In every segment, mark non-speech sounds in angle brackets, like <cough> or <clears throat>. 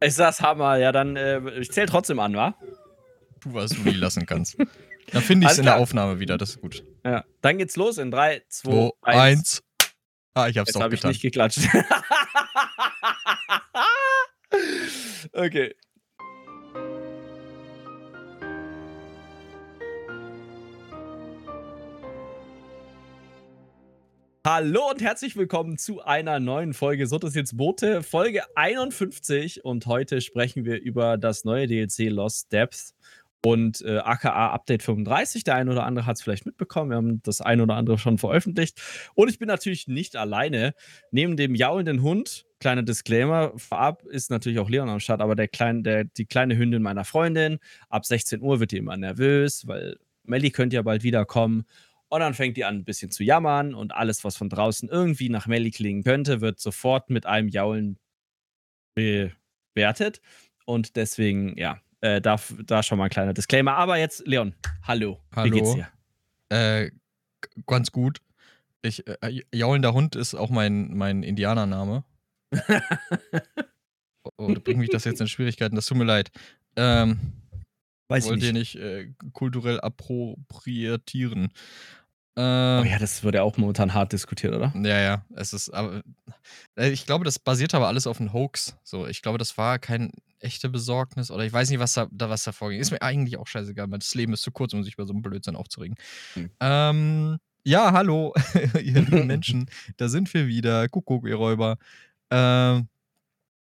Ich sag's Hammer, ja, dann äh, ich zähl trotzdem an, wa? Du weißt, wo du die lassen kannst. Dann finde ich's es in der Aufnahme wieder, das ist gut. Ja, dann geht's los in 3, 2, 1. Ah, ich hab's Jetzt doch hab getan. Ich nicht geklatscht. <laughs> okay. Hallo und herzlich willkommen zu einer neuen Folge So das jetzt Boote, Folge 51. Und heute sprechen wir über das neue DLC Lost Depth und äh, aka Update 35. Der eine oder andere hat es vielleicht mitbekommen. Wir haben das eine oder andere schon veröffentlicht. Und ich bin natürlich nicht alleine. Neben dem jaulenden Hund, kleiner Disclaimer, vorab ist natürlich auch Leon am Start, aber der klein, der, die kleine Hündin meiner Freundin, ab 16 Uhr wird die immer nervös, weil Melly könnte ja bald wiederkommen. Und dann fängt die an, ein bisschen zu jammern und alles, was von draußen irgendwie nach Melly klingen könnte, wird sofort mit einem Jaulen bewertet. Und deswegen, ja, äh, da, da schon mal ein kleiner Disclaimer. Aber jetzt, Leon, hallo. hallo. Wie geht's dir? Äh, ganz gut. Ich, äh, äh, jaulender Hund ist auch mein, mein Indianername. <laughs> oh, bringt mich das jetzt in Schwierigkeiten, das tut mir leid. Ähm, Weiß wollt ihr nicht, nicht äh, kulturell appropriatieren. Äh, oh ähm, ja, das wird ja auch momentan hart diskutiert, oder? Ja, ja. Es ist, aber, äh, ich glaube, das basiert aber alles auf einem Hoax. So, ich glaube, das war kein echte Besorgnis oder ich weiß nicht, was da, was da vorging. Ist mir eigentlich auch scheißegal, weil das Leben ist zu kurz, um sich über so einen Blödsinn aufzuregen. Mhm. Ähm, ja, hallo, <laughs> ihr lieben <laughs> Menschen, da sind wir wieder. Kuckuck, ihr Räuber. Ähm,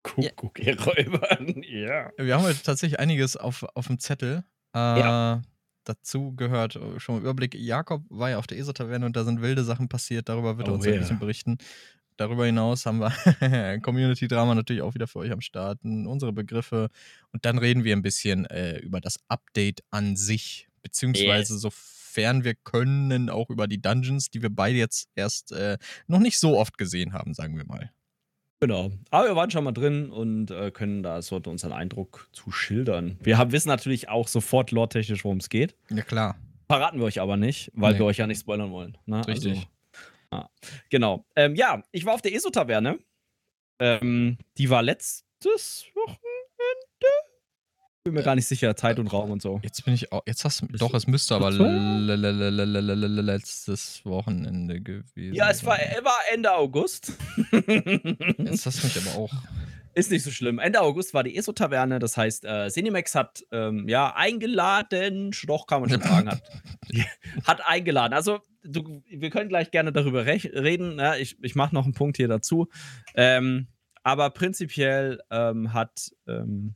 Kuckuck, ihr Räuber. <laughs> ja. Wir haben heute tatsächlich einiges auf, auf dem Zettel. Äh, ja dazu gehört, äh, schon mal Überblick, Jakob war ja auf der ESO-Taverne und da sind wilde Sachen passiert, darüber wird er oh uns yeah. ein bisschen berichten. Darüber hinaus haben wir <laughs> Community-Drama natürlich auch wieder für euch am Starten, unsere Begriffe und dann reden wir ein bisschen äh, über das Update an sich, beziehungsweise yeah. sofern wir können, auch über die Dungeons, die wir beide jetzt erst äh, noch nicht so oft gesehen haben, sagen wir mal. Genau. Aber wir waren schon mal drin und äh, können da so unseren Eindruck zu schildern. Wir haben, wissen natürlich auch sofort lore-technisch, worum es geht. Ja, klar. Verraten wir euch aber nicht, weil nee. wir euch ja nicht spoilern wollen. Ne? Also Richtig. Also, ah. Genau. Ähm, ja, ich war auf der ESO-Taverne. Ähm, die war letztes Wochenende bin mir äh, gar nicht sicher, Zeit äh, und Raum und so. Jetzt bin ich auch, jetzt hast du, doch, es müsste aber letztes Wochenende gewesen Ja, es war, Ende August. <laughs> jetzt hast du mich aber auch. Ist nicht so schlimm. Ende August war die ESO-Taverne, das heißt, äh, Cinemax hat ähm, ja eingeladen, doch kann man schon <laughs> sagen, hat, eingeladen. Also, wir können gleich gerne darüber reden. Ne? Ich mache noch einen Punkt hier dazu. Ähm, aber prinzipiell ähm, hat ähm,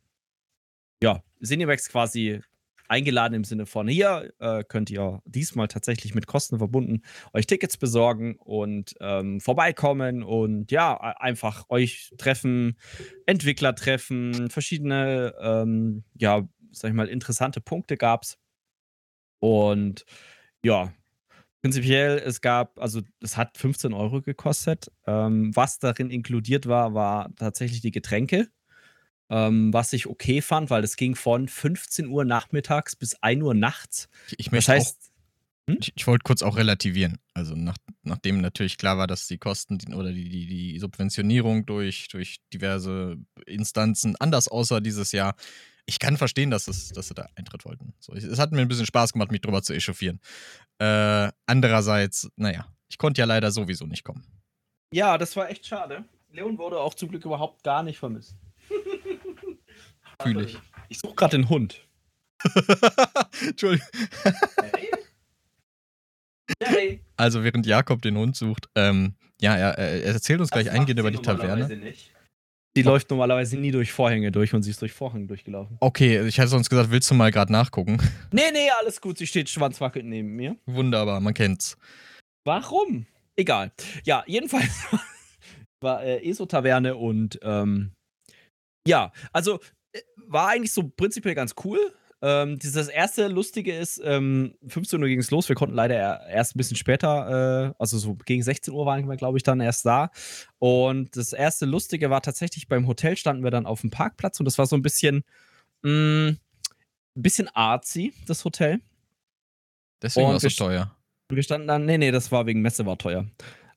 ja, Cinemax quasi eingeladen im Sinne von hier äh, könnt ihr diesmal tatsächlich mit Kosten verbunden euch Tickets besorgen und ähm, vorbeikommen und ja, einfach euch treffen, Entwickler treffen, verschiedene, ähm, ja, sag ich mal, interessante Punkte gab's. Und ja, prinzipiell, es gab, also es hat 15 Euro gekostet. Ähm, was darin inkludiert war, war tatsächlich die Getränke ähm, was ich okay fand, weil es ging von 15 Uhr nachmittags bis 1 Uhr nachts. Ich, ich möchte das heißt, hm? Ich, ich wollte kurz auch relativieren. Also nach, nachdem natürlich klar war, dass die Kosten oder die, die, die Subventionierung durch, durch diverse Instanzen anders aussah dieses Jahr. Ich kann verstehen, dass, es, dass sie da Eintritt wollten. So, es hat mir ein bisschen Spaß gemacht, mich drüber zu echauffieren. Äh, andererseits, naja, ich konnte ja leider sowieso nicht kommen. Ja, das war echt schade. Leon wurde auch zum Glück überhaupt gar nicht vermisst. <laughs> Fühle ich. Ich suche gerade den Hund. <laughs> Entschuldigung. Hey. Hey. Also während Jakob den Hund sucht, ähm, ja, er, er erzählt uns das gleich eingehend über die Taverne. Nicht. Die oh. läuft normalerweise nie durch Vorhänge durch und sie ist durch Vorhänge durchgelaufen. Okay, ich hätte sonst gesagt, willst du mal gerade nachgucken? <laughs> Nee, nee, alles gut. Sie steht schwanzwackelnd neben mir. Wunderbar, man kennt's. Warum? Egal. Ja, jedenfalls <laughs> war äh, ESO-Taverne und ähm, ja, also war eigentlich so prinzipiell ganz cool. Ähm, das erste Lustige ist, ähm, 15 Uhr ging es los. Wir konnten leider erst ein bisschen später, äh, also so gegen 16 Uhr waren wir, glaube ich, dann erst da. Und das erste Lustige war tatsächlich beim Hotel standen wir dann auf dem Parkplatz und das war so ein bisschen, mh, mm, ein bisschen artsy, das Hotel. Deswegen war es so teuer. Wir standen dann, nee, nee, das war wegen Messe war teuer.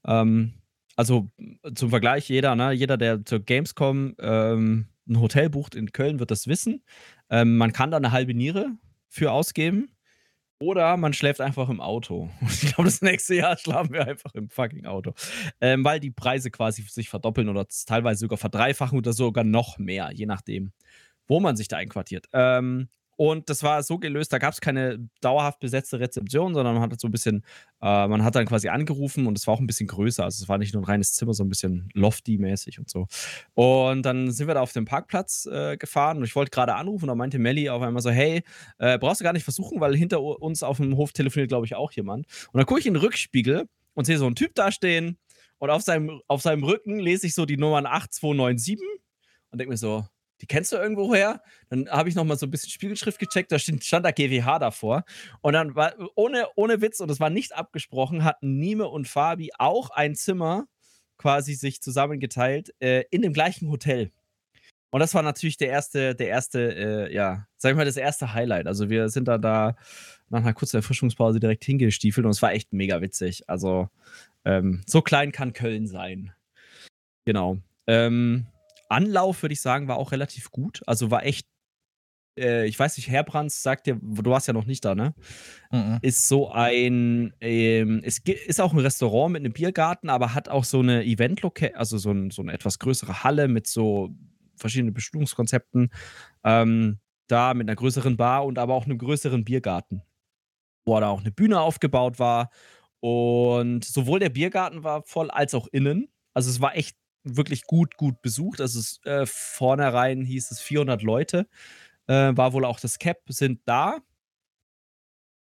Ähm, also zum Vergleich, jeder, ne, jeder, der zur Gamescom ähm, ein Hotel bucht in Köln, wird das wissen. Ähm, man kann da eine halbe Niere für ausgeben. Oder man schläft einfach im Auto. <laughs> Ich glaube, das nächste Jahr schlafen wir einfach im fucking Auto. Ähm, weil die Preise quasi sich verdoppeln oder teilweise sogar verdreifachen oder sogar noch mehr, je nachdem, wo man sich da einquartiert. Ähm, und das war so gelöst, da gab es keine dauerhaft besetzte Rezeption, sondern man hat so ein bisschen, äh, man hat dann quasi angerufen und es war auch ein bisschen größer. Also es war nicht nur ein reines Zimmer, so ein bisschen lofty-mäßig und so. Und dann sind wir da auf dem Parkplatz äh, gefahren und ich wollte gerade anrufen, da meinte Melly auf einmal so, hey, äh, brauchst du gar nicht versuchen, weil hinter uns auf dem Hof telefoniert, glaube ich, auch jemand. Und dann gucke ich in den Rückspiegel und sehe so einen Typ da stehen und auf seinem, auf seinem Rücken lese ich so die Nummern 8297 und denke mir so, die kennst du irgendwo her? Dann habe ich noch mal so ein bisschen Spiegelschrift gecheckt, da stand, stand da GWH davor. Und dann war, ohne, ohne Witz, und das war nicht abgesprochen, hatten Nime und Fabi auch ein Zimmer quasi sich zusammengeteilt äh, in dem gleichen Hotel. Und das war natürlich der erste, der erste, äh, ja, sag ich mal, das erste Highlight. Also wir sind da da nach einer kurzen Erfrischungspause direkt hingestiefelt und es war echt mega witzig. Also ähm, so klein kann Köln sein. Genau. Ähm, Anlauf, würde ich sagen, war auch relativ gut. Also war echt, äh, ich weiß nicht, Herbrands sagt dir, du warst ja noch nicht da, ne? Mhm. Ist so ein, ähm, es ist auch ein Restaurant mit einem Biergarten, aber hat auch so eine Event-Location, also so, ein, so eine etwas größere Halle mit so verschiedenen Bestimmungskonzepten. Ähm, da mit einer größeren Bar und aber auch einem größeren Biergarten, wo da auch eine Bühne aufgebaut war. Und sowohl der Biergarten war voll als auch innen. Also es war echt wirklich gut, gut besucht. Also es, äh, vornherein hieß es 400 Leute. Äh, war wohl auch das Cap, sind da.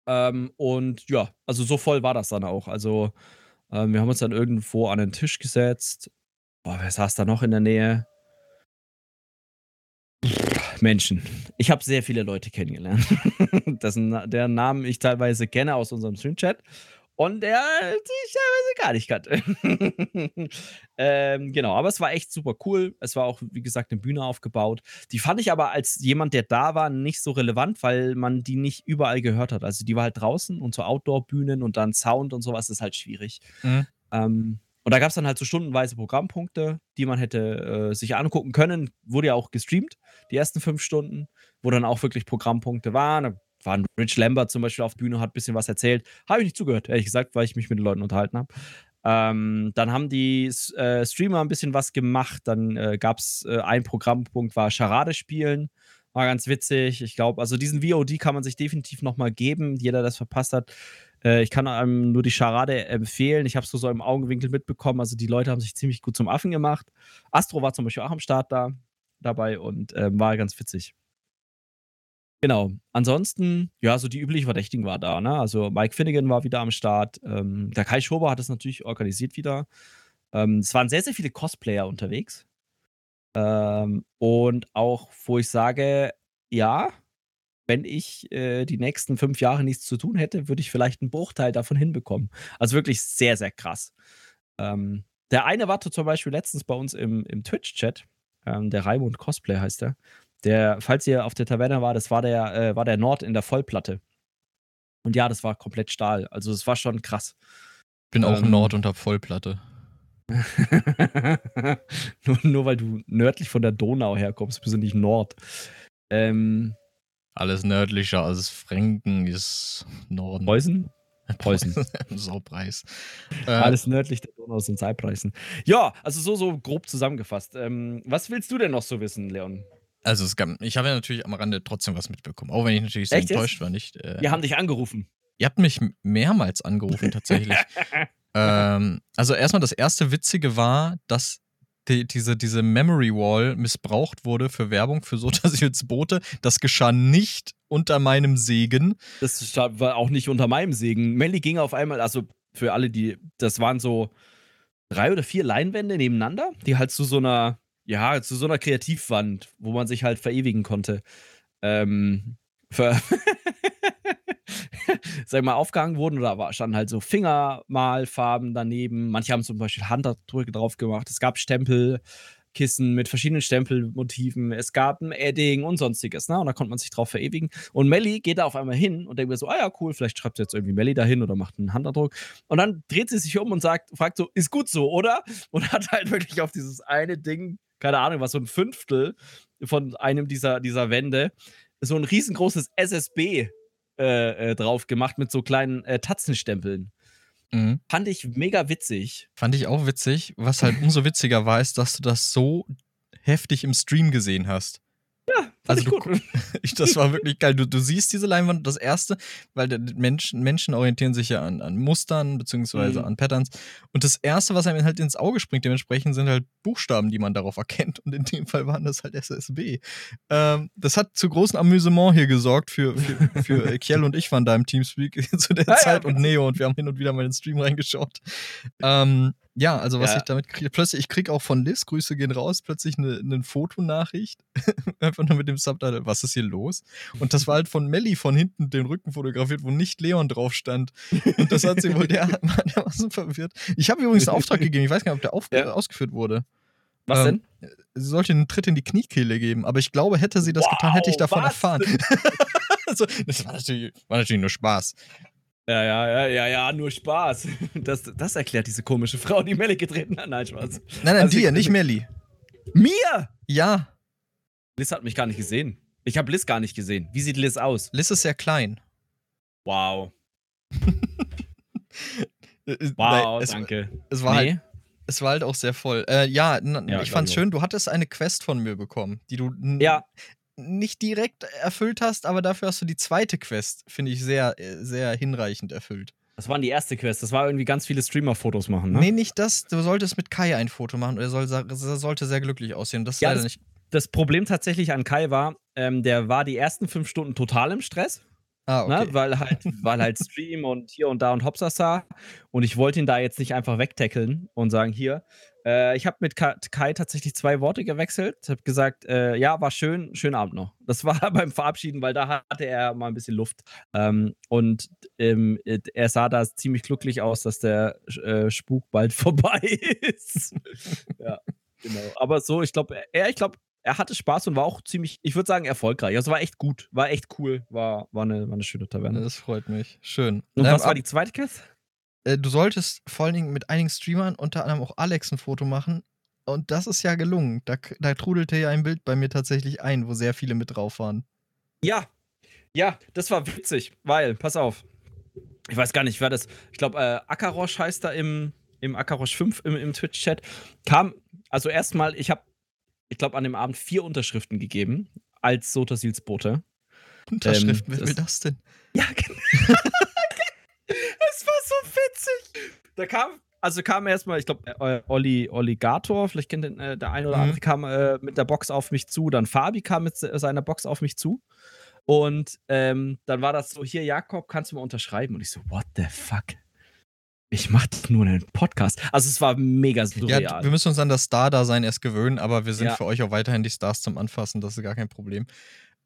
Ähm, und ja, also so voll war das dann auch. Also ähm, wir haben uns dann irgendwo an den Tisch gesetzt. Boah, wer saß da noch in der Nähe? Menschen. Ich habe sehr viele Leute kennengelernt, <laughs> dessen, deren Namen ich teilweise kenne aus unserem Stream-Chat und der sich teilweise gar nicht kannte. <laughs> ähm, genau, aber es war echt super cool. Es war auch, wie gesagt, eine Bühne aufgebaut. Die fand ich aber als jemand, der da war, nicht so relevant, weil man die nicht überall gehört hat. Also die war halt draußen und so Outdoor-Bühnen und dann Sound und sowas ist halt schwierig. Mhm. Ähm, und da gab es dann halt so stundenweise Programmpunkte, die man hätte äh, sich angucken können. Wurde ja auch gestreamt, die ersten fünf Stunden, wo dann auch wirklich Programmpunkte waren. Da war ein Rich Lambert zum Beispiel auf Bühne, hat ein bisschen was erzählt. Habe ich nicht zugehört, ehrlich gesagt, weil ich mich mit den Leuten unterhalten habe. Ähm, dann haben die äh, Streamer ein bisschen was gemacht. Dann äh, gab es äh, ein Programmpunkt, war Charade spielen. War ganz witzig. Ich glaube, also diesen VOD kann man sich definitiv nochmal geben. Jeder, der das verpasst hat. Äh, ich kann einem nur die Charade empfehlen. Ich habe es so, so im Augenwinkel mitbekommen. Also die Leute haben sich ziemlich gut zum Affen gemacht. Astro war zum Beispiel auch am Start da dabei und ähm, war ganz witzig. Genau. Ansonsten, ja, so die üblichen Verdächtigen war da, ne? Also Mike Finnegan war wieder am Start. Ähm, der Kai Schober hat es natürlich organisiert wieder. Ähm, es waren sehr, sehr viele Cosplayer unterwegs. Ähm, und auch, wo ich sage, ja, wenn ich äh, die nächsten fünf Jahre nichts zu tun hätte, würde ich vielleicht einen Bruchteil davon hinbekommen. Also wirklich sehr, sehr krass. Ähm, der eine war zum Beispiel letztens bei uns im, im Twitch-Chat. Ähm, der Raimund Cosplay heißt er. Der, falls ihr auf der Taverne war, das war der, äh, war der Nord in der Vollplatte. Und ja, das war komplett Stahl. Also es war schon krass. Bin auch ähm, Nord unter Vollplatte. <laughs> nur, nur weil du nördlich von der Donau herkommst, bist du nicht Nord. Ähm, Alles nördlicher als Franken ist Norden. Preußen? <laughs> Preußen. Saupreis. Äh, Alles nördlich der Donau sind Seipreisen. Ja, also so, so grob zusammengefasst. Ähm, was willst du denn noch so wissen, Leon? Also es gab, ich habe ja natürlich am Rande trotzdem was mitbekommen, auch wenn ich natürlich sehr Echt enttäuscht war, nicht. Äh, Wir haben dich angerufen. Ihr habt mich mehrmals angerufen, tatsächlich. <laughs> ähm, also erstmal das erste Witzige war, dass die, diese, diese Memory Wall missbraucht wurde für Werbung für so <laughs> dass ich jetzt Boote. Das geschah nicht unter meinem Segen. Das war auch nicht unter meinem Segen. Melly ging auf einmal, also für alle, die, das waren so drei oder vier Leinwände nebeneinander, die halt zu so einer ja, zu so einer Kreativwand, wo man sich halt verewigen konnte. Ähm, ver <laughs> sag mal, aufgehangen wurden oder standen halt so Fingermalfarben daneben. Manche haben zum Beispiel Handabdrücke drauf gemacht. Es gab Stempelkissen mit verschiedenen Stempelmotiven. Es gab ein Edding und sonstiges. Ne? Und da konnte man sich drauf verewigen. Und Melly geht da auf einmal hin und denkt mir so: Ah ja, cool, vielleicht schreibt jetzt irgendwie Melly dahin oder macht einen Handabdruck. Und dann dreht sie sich um und sagt, fragt so: Ist gut so, oder? Und hat halt wirklich auf dieses eine Ding keine Ahnung was, so ein Fünftel von einem dieser, dieser Wände, so ein riesengroßes SSB äh, äh, drauf gemacht mit so kleinen äh, Tatzenstempeln. Mhm. Fand ich mega witzig. Fand ich auch witzig. Was halt umso witziger war, ist, dass du das so heftig im Stream gesehen hast. Ja, also du, <laughs> das war wirklich geil. Du, du siehst diese Leinwand, das erste, weil Menschen, Menschen orientieren sich ja an, an Mustern beziehungsweise mhm. an Patterns. Und das erste, was einem halt ins Auge springt, dementsprechend sind halt Buchstaben, die man darauf <laughs> erkennt. Und in dem Fall waren das halt SSB. Ähm, das hat zu großem Amüsement hier gesorgt für, für, für <laughs> Kiel und ich waren da im Teamspeak zu der ah, Zeit ja, und Neo und wir haben hin und wieder mal in den Stream reingeschaut. Ähm, ja, also was ja. ich damit kriege, plötzlich, ich kriege auch von Liz, Grüße gehen raus, plötzlich eine, eine Fotonachricht, einfach nur mit dem Subtitle, was ist hier los? Und das war <laughs> halt von Melly von hinten den Rücken fotografiert, wo nicht Leon drauf stand. Und das hat sie wohl der, <laughs> dermaßen verwirrt. Ich habe übrigens einen Auftrag gegeben, ich weiß gar nicht, ob der ja. ausgeführt wurde. Was ähm, denn? Sie sollte einen Tritt in die Kniekehle geben, aber ich glaube, hätte sie das wow, getan, hätte ich davon was? erfahren. also, <laughs> das war natürlich, war natürlich nur Spaß. Ja, ja, ja, ja, ja, nur Spaß. Das, das erklärt diese komische Frau, die Melly getreten hat. Nein, Spaß. Nein, nein, also dir, nicht Melly. Mir? Ja. Liz hat mich gar nicht gesehen. Ich habe Liz gar nicht gesehen. Wie sieht Liz aus? Liz ist sehr klein. Wow. <laughs> wow, es, danke. Es war, nee. halt, es war halt auch sehr voll. Äh, ja, ja, ich fand's schön, du hattest eine Quest von mir bekommen, die du ja nicht direkt erfüllt hast, aber dafür hast du die zweite Quest, finde ich, sehr, äh, sehr hinreichend erfüllt. Das war die erste Quest. Das war irgendwie ganz viele Streamer-Fotos machen, ne? Nee, nicht das. Du solltest mit Kai ein Foto machen. Er soll, sollte sehr glücklich aussehen. Das ist ja, leider das, nicht. Das Problem tatsächlich an Kai war, ähm, der war die ersten fünf Stunden total im Stress. Ah, ne? okay. Ne? Weil halt, <laughs> weil halt Stream und hier und da und Hopsasa. Und ich wollte ihn da jetzt nicht einfach wegtackeln und sagen, hier, äh, ich habe mit Kai tatsächlich zwei Worte gewechselt. Ich habe gesagt, äh, ja, war schön, schönen Abend noch. Das war <laughs> beim Verabschieden, weil da hatte er mal ein bisschen Luft. Ähm, und ähm, er sah da ziemlich glücklich aus, dass der äh, Spuk bald <laughs> vorbei ist. ja, genau. Aber so, ich glaube, er, ich glaube, er hatte Spaß und war auch ziemlich, ich würde sagen, erfolgreich. Also war echt gut, war echt cool, war, war, eine, war eine schöne Taverne. Das freut mich. Schön. Und ähm, was war die zweite Kette? Äh, du solltest vor allen Dingen mit einigen Streamern, unter anderem auch Alex, ein Foto machen. Und das ist ja gelungen. Da, da trudelte ja ein Bild bei mir tatsächlich ein, wo sehr viele mit drauf waren. Ja, ja, das war witzig, weil, pass auf, ich weiß gar nicht, wer das, ich glaube, äh, Akarosch heißt da im, im Akarosch 5 im, im Twitch-Chat, kam, also erstmal, ich habe, ich glaube, an dem Abend vier Unterschriften gegeben als Sotasils Bote. Unterschriften, ähm, wer will das denn? Ja, genau. <laughs> Es war so witzig. Da kam, also kam erstmal, ich glaube, äh, Olli, Olligator, vielleicht kennt den, äh, der eine oder mhm. andere, kam äh, mit der Box auf mich zu. Dann Fabi kam mit seiner Box auf mich zu. Und ähm, dann war das so: Hier, Jakob, kannst du mal unterschreiben? Und ich so: What the fuck? Ich mach nur einen Podcast. Also, es war mega surreal. Ja, wir müssen uns an das Star-Dasein erst gewöhnen, aber wir sind ja. für euch auch weiterhin die Stars zum Anfassen. Das ist gar kein Problem.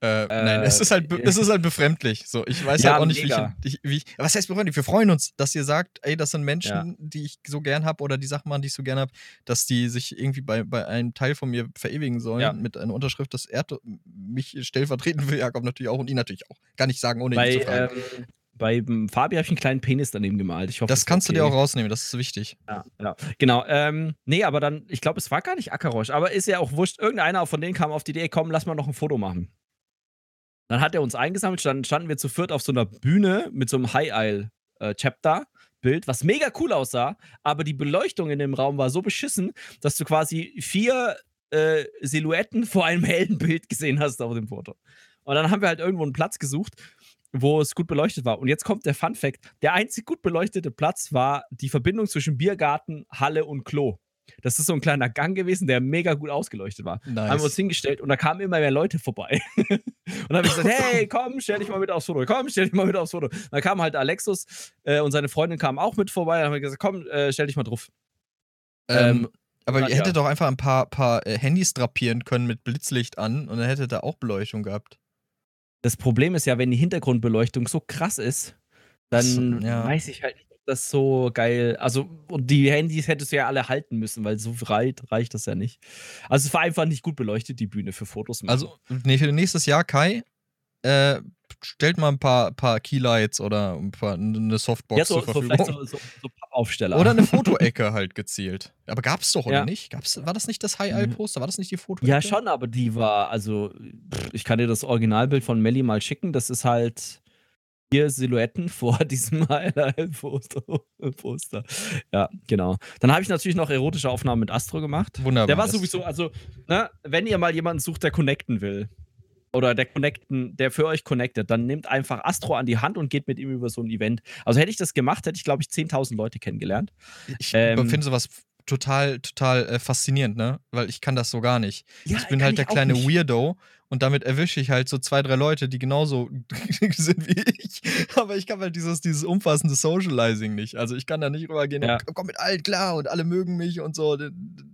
Äh, äh, nein, es ist halt, es ist halt befremdlich. So, ich weiß ja, halt auch nicht, wie ich, wie ich, Was heißt befremdlich? Wir freuen uns, dass ihr sagt, ey, das sind Menschen, ja. die ich so gern habe oder die Sachen machen, die ich so gern habe, dass die sich irgendwie bei, bei einem Teil von mir verewigen sollen ja. mit einer Unterschrift, das ehrt mich stellvertretend für Jakob natürlich auch und ihn natürlich auch. Kann ich sagen, ohne bei, ihn zu fragen. Ähm, bei Fabi habe ich einen kleinen Penis daneben gemalt. Ich hoffe, das, das kannst okay. du dir auch rausnehmen, das ist wichtig. Ja, ja. genau. Ähm, nee, aber dann, ich glaube, es war gar nicht Akarosch, aber ist ja auch wurscht. Irgendeiner von denen kam auf die Idee, komm, lass mal noch ein Foto machen. Dann hat er uns eingesammelt, dann standen wir zu viert auf so einer Bühne mit so einem High-Isle-Chapter-Bild, was mega cool aussah, aber die Beleuchtung in dem Raum war so beschissen, dass du quasi vier äh, Silhouetten vor einem hellen Bild gesehen hast auf dem Foto. Und dann haben wir halt irgendwo einen Platz gesucht, wo es gut beleuchtet war. Und jetzt kommt der Fun Fact: Der einzig gut beleuchtete Platz war die Verbindung zwischen Biergarten, Halle und Klo. Das ist so ein kleiner Gang gewesen, der mega gut ausgeleuchtet war. Nice. Haben wir uns hingestellt und da kamen immer mehr Leute vorbei. <laughs> und dann habe ich gesagt, <laughs> hey, komm, stell dich mal mit aufs Foto. Komm, stell dich mal mit aufs Foto. Dann kam halt Alexus äh, und seine Freundin kamen auch mit vorbei. Dann haben wir gesagt, komm, äh, stell dich mal drauf. Ähm, ähm, aber ihr hättet ja. doch einfach ein paar, paar äh, Handys drapieren können mit Blitzlicht an und dann hättet ihr auch Beleuchtung gehabt. Das Problem ist ja, wenn die Hintergrundbeleuchtung so krass ist, dann ja. weiß ich halt nicht, das so geil. Also, und die Handys hättest du ja alle halten müssen, weil so weit reicht das ja nicht. Also, es war einfach nicht gut beleuchtet, die Bühne für Fotos machen. Also, nee, für nächstes Jahr, Kai, äh, stellt mal ein paar, paar Keylights oder ein paar, eine Softbox ja, so, zur Verfügung. vielleicht so, so, so Aufsteller. Oder eine <laughs> Fotoecke halt gezielt. Aber gab's doch, oder Ja. nicht? Gab's, war das nicht das High-Eye-Poster? War das nicht die Fotoecke? Ja, schon, aber die war, also, pff, ich kann dir das Originalbild von Melly mal schicken. Das ist halt vier Silhouetten <laughs> vor diesem Highlight-Poster. Poster. Ja, genau. Dann habe ich natürlich noch erotische Aufnahmen mit Astro gemacht. Wunderbar. Der war sowieso, also, ne, wenn ihr mal jemanden sucht, der connecten will, oder der connecten, der für euch connectet, dann nehmt einfach Astro an die Hand und geht mit ihm über so ein Event. Also hätte ich das gemacht, hätte ich, glaube ich, 10.000 Leute kennengelernt. Ich ähm, finde sowas total, total äh, faszinierend, ne? Weil ich kann das so gar nicht. Ja, ich bin halt der kleine nicht. Weirdo und damit erwische ich halt so zwei, drei Leute, die genauso <laughs> sind wie ich. Aber ich kann halt dieses, dieses umfassende Socializing nicht. Also ich kann da nicht rübergehen Ja. komm mit allen klar und alle mögen mich und so.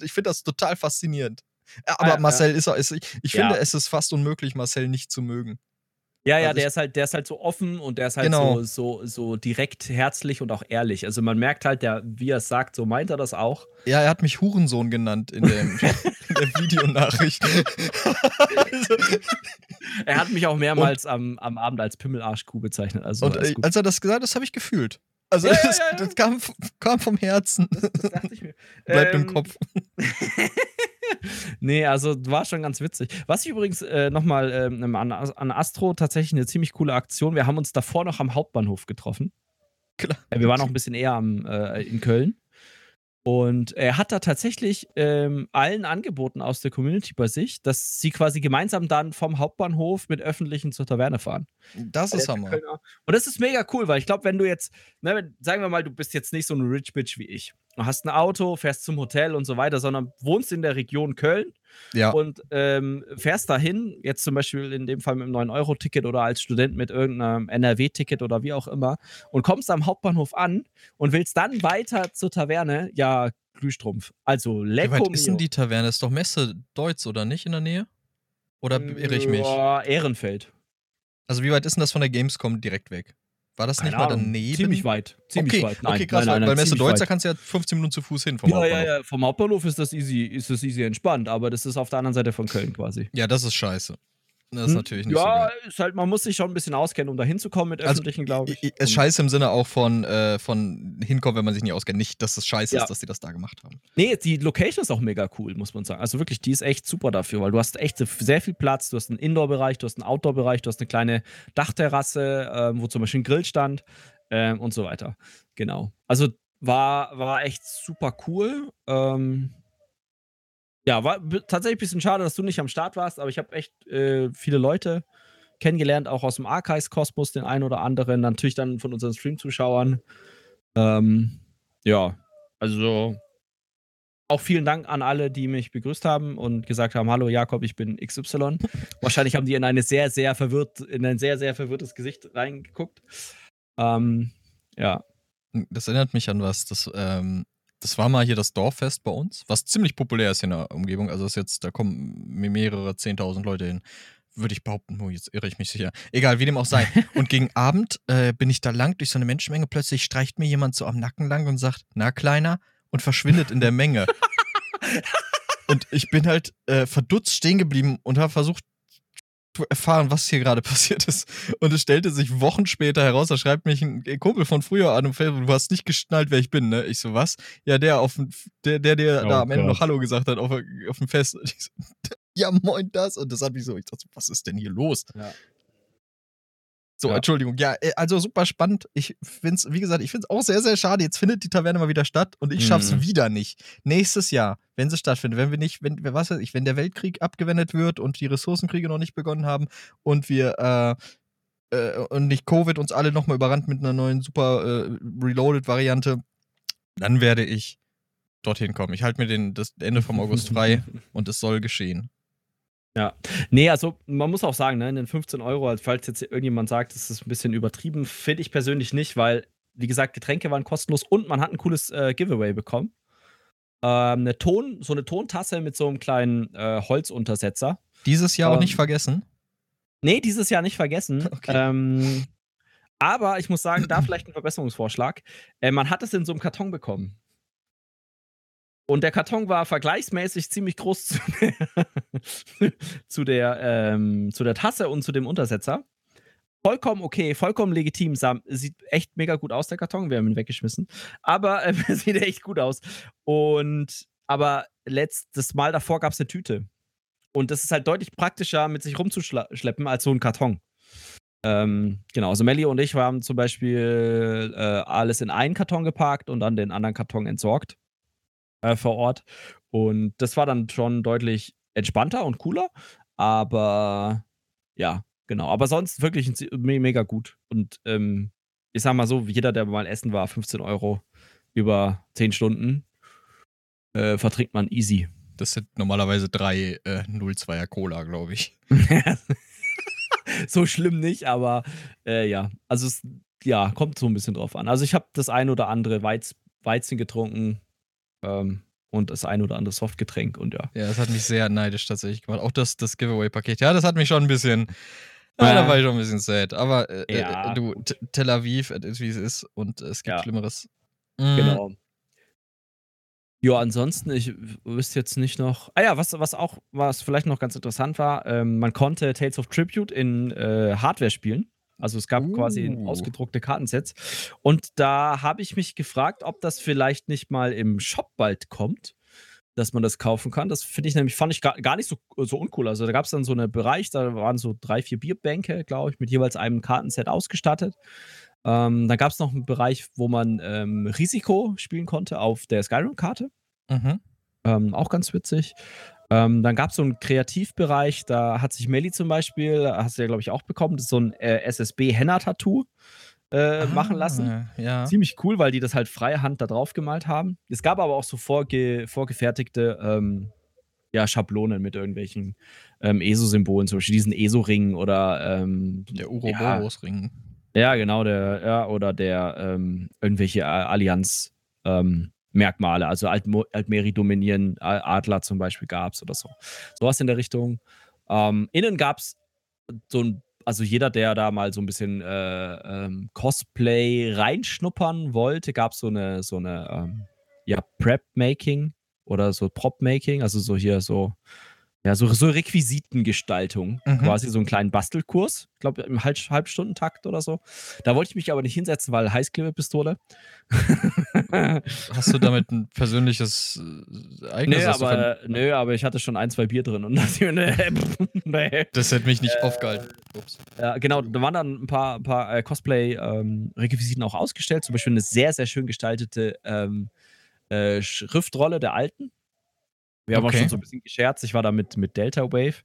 Ich finde das total faszinierend. Ja, Aber Ja, Marcel ist, auch- ist ich, ich Ja. finde, es ist fast unmöglich, Marcel nicht zu mögen. Ja, ja, Also der ist halt, der ist halt so offen und der ist halt Genau. so, so, so direkt herzlich und auch ehrlich. Also man merkt halt, der, wie er es sagt, so meint er das auch. Ja, er hat mich Hurensohn genannt in, dem, <laughs> in der Videonachricht. also, <laughs> Er hat mich auch mehrmals am, am Abend als Pimmelarschkuh bezeichnet. Also und äh, als er das gesagt hat, das habe ich gefühlt. Also Ja, ja, das, ja, ja. das kam, kam vom Herzen. das, das dachte ich mir. <laughs> Bleibt Ähm, im Kopf. Nee, also war schon ganz witzig. Was ich übrigens äh, nochmal ähm, an, an Astro tatsächlich eine ziemlich coole Aktion. Wir haben uns davor noch am Hauptbahnhof getroffen. Klar. Äh, Wir waren noch ein bisschen eher am, äh, in Köln. Und er hat da tatsächlich ähm, allen angeboten aus der Community bei sich, dass sie quasi gemeinsam dann vom Hauptbahnhof mit öffentlichen zur Taverne fahren. Das ist Hammer. Und das ist mega cool, weil ich glaube, wenn du jetzt, ne, sagen wir mal, du bist jetzt nicht so ein Rich Bitch wie ich. Du hast ein Auto, fährst zum Hotel und so weiter, sondern wohnst in der Region Köln Ja. und ähm, fährst dahin, jetzt zum Beispiel in dem Fall mit einem 9-Euro-Ticket oder als Student mit irgendeinem NRW-Ticket oder wie auch immer und kommst am Hauptbahnhof an und willst dann weiter zur Taverne, ja, Glühstrumpf. Also Wie Lecco weit ist denn die Taverne? Ist doch Messe Deutz, oder nicht, in der Nähe? Oder irre ich mich? Ja, Ehrenfeld. Also wie weit ist denn das von der Gamescom direkt weg? War das nicht Keine mal Ahnung. daneben? Ziemlich weit. Ziemlich okay, weit. Nein, okay, krass, nein, nein, weil nein, Messe ziemlich Deutz, da weit. kannst du ja 15 Minuten zu Fuß hin vom Ja, Hauptbahnhof. ja, ja. Vom Hauptbahnhof ist das easy, ist das easy entspannt, aber das ist auf der anderen Seite von Köln quasi. Ja, das ist scheiße. Das ist Hm? natürlich nicht ja, so ist halt, man muss sich schon ein bisschen auskennen, um da hinzukommen mit Also, öffentlichen, glaube ich. Es scheiße im Sinne auch von, äh, von hinkommen, wenn man sich nicht auskennt. Nicht, dass es scheiße Ja. ist, dass sie das da gemacht haben. Nee, die Location ist auch mega cool, muss man sagen. Also wirklich, die ist echt super dafür, weil du hast echt sehr viel Platz. Du hast einen Indoor-Bereich, du hast einen Outdoor-Bereich, du hast eine kleine Dachterrasse, ähm, wo zum Beispiel ein Grill stand ähm, und so weiter. Genau. Also war, war echt super cool. Ähm, ja, war tatsächlich ein bisschen schade, dass du nicht am Start warst, aber ich habe echt äh, viele Leute kennengelernt, auch aus dem Archives-Kosmos, den einen oder anderen, natürlich dann von unseren Stream-Zuschauern. Ähm, ja, also auch vielen Dank an alle, die mich begrüßt haben und gesagt haben: Hallo Jakob, ich bin XY. Wahrscheinlich haben die in eine sehr, sehr verwirrt, in ein sehr, sehr verwirrtes Gesicht reingeguckt. Ähm, ja. Das erinnert mich an was. Das, ähm, das war mal hier das Dorffest bei uns, was ziemlich populär ist hier in der Umgebung. Also ist jetzt, da kommen mir mehrere 10.000 Leute hin. Würde ich behaupten, oh, jetzt irre ich mich sicher. Egal, wie dem auch sei. <laughs> Und gegen Abend äh, bin ich da lang durch so eine Menschenmenge. Plötzlich streicht mir jemand so am Nacken lang und sagt, na Kleiner, und verschwindet in der Menge. <laughs> und ich bin halt äh, verdutzt stehen geblieben und habe versucht erfahren, was hier gerade <laughs> passiert ist. Und es stellte sich Wochen später heraus, da schreibt mich ein Kumpel von früher an und Facebook, du hast nicht geschnallt, wer ich bin, ne? Ich so, was? Ja, der auf dem, der, der, der Oh da am Ende Gott. noch Hallo gesagt hat auf, auf dem Fest. So, <laughs> ja, moin, das. Und das hat mich so, ich dachte, so, was ist denn hier los? Ja. So, Ja. Entschuldigung. Ja, äh, also super spannend. Ich finde es, wie gesagt, ich finde es auch sehr, sehr schade. Jetzt findet die Taverne mal wieder statt und ich schaff's Mhm. wieder nicht. Nächstes Jahr, wenn sie stattfindet, wenn wir nicht, wenn, was weiß ich, wenn der Weltkrieg abgewendet wird und die Ressourcenkriege noch nicht begonnen haben und wir, äh, äh, und nicht Covid uns alle nochmal überrannt mit einer neuen super äh, Reloaded-Variante, dann werde ich dorthin kommen. Ich halte mir den, das Ende vom August frei <laughs> und es soll geschehen. Nee, also man muss auch sagen, ne, in den 15 Euro, also falls jetzt irgendjemand sagt, das ist ein bisschen übertrieben, finde ich persönlich nicht, weil, wie gesagt, Getränke waren kostenlos und man hat ein cooles äh, Giveaway bekommen. Ähm, eine Ton, so eine Tontasse mit so einem kleinen äh, Holzuntersetzer. Dieses Jahr auch Ähm, nicht vergessen. Nee, dieses Jahr nicht vergessen. <laughs> Okay. Ähm, aber ich muss sagen, da vielleicht ein Verbesserungsvorschlag. Äh, man hat es in so einem Karton bekommen. Und der Karton war vergleichsmäßig ziemlich groß zu der, <laughs> zu der, ähm, zu der Tasse und zu dem Untersetzer. vollkommen okay, vollkommen legitim. Sieht echt mega gut aus, der Karton. Wir haben ihn weggeschmissen. Aber <laughs> äh, sieht echt gut aus. Und aber letztes Mal davor gab es eine Tüte. Und das ist halt deutlich praktischer, mit sich rumzuschleppen, als so ein Karton. Ähm, genau, also Melly und ich haben zum Beispiel äh, alles in einen Karton geparkt und dann den anderen Karton entsorgt äh, vor Ort. Und das war dann schon deutlich entspannter und cooler. Aber ja, genau. Aber sonst wirklich mega gut. Und ähm, ich sag mal so, jeder, der mal essen war, 15 Euro über 10 Stunden, äh, vertrinkt man easy. Das sind normalerweise drei äh, 02er Cola, glaube ich. <laughs> so schlimm nicht, aber äh, ja, also es ja, kommt so ein bisschen drauf an. Also ich habe das ein oder andere Weiz Weizen getrunken ähm, und das ein oder andere Softgetränk und ja. Ja, das hat mich sehr neidisch tatsächlich gemacht. Auch das, das Giveaway-Paket. Ja, das hat mich schon ein bisschen. Ja, äh, da war ich schon ein bisschen sad. Aber äh, äh ja. du, Tel Aviv, es ist wie es ist und es gibt ja. Schlimmeres. Mhm. Genau. Ja, ansonsten, ich wüsste jetzt nicht noch. Ah ja, was, was auch, was vielleicht noch ganz interessant war, ähm, man konnte Tales of Tribute in äh, Hardware spielen. Also es gab uh. quasi ausgedruckte Kartensets. Und da habe ich mich gefragt, ob das vielleicht nicht mal im Shop bald kommt, dass man das kaufen kann. Das finde ich nämlich, fand ich gar, gar nicht so, so uncool. Also da gab es dann so einen Bereich, da waren so drei, vier Bierbänke, glaube ich, mit jeweils einem Kartenset ausgestattet. Ähm, dann gab es noch einen Bereich, wo man ähm, Risiko spielen konnte auf der Skyrim-Karte. Mhm. Ähm, auch ganz witzig. Ähm, dann gab es so einen Kreativbereich, da hat sich Melly zum Beispiel, hast du ja, glaube ich, auch bekommen, so ein äh, SSB-Henna-Tattoo äh, ah, machen lassen. Ja. Ziemlich cool, weil die das halt freie Hand da drauf gemalt haben. Es gab aber auch so vorge vorgefertigte ähm, ja, Schablonen mit irgendwelchen ähm, ESO-Symbolen, zum Beispiel diesen ESO-Ring oder ähm, der Uroboros-Ring. Ja, ja, genau, der, ja, oder der ähm, irgendwelche Allianz ähm, Merkmale, also Altmo Altmeri dominieren, Adler zum Beispiel gab es oder so. Sowas in der Richtung. Ähm, innen gab es so ein, also jeder, der da mal so ein bisschen äh, ähm, Cosplay reinschnuppern wollte, gab so eine, so eine, ähm, ja, Prep-Making oder so Prop-Making, also so hier so ja, so, so Requisitengestaltung, mhm. quasi so einen kleinen Bastelkurs, ich glaube im Halb Halbstundentakt oder so. Da wollte ich mich aber nicht hinsetzen, weil Heißklebepistole. Hast du damit ein <laughs> persönliches äh, Ereignis? Nö, aber, nö, aber ich hatte schon ein, zwei Bier drin und das, <laughs> <laughs> nee. das hätte mich nicht äh, aufgehalten. Ups. Ja, genau, da waren dann ein paar, ein paar äh, Cosplay-Requisiten ähm, auch ausgestellt, zum Beispiel eine sehr, sehr schön gestaltete ähm, äh, Schriftrolle der Alten wir haben okay. auch schon so ein bisschen gescherzt. Ich war da mit, mit Delta Wave,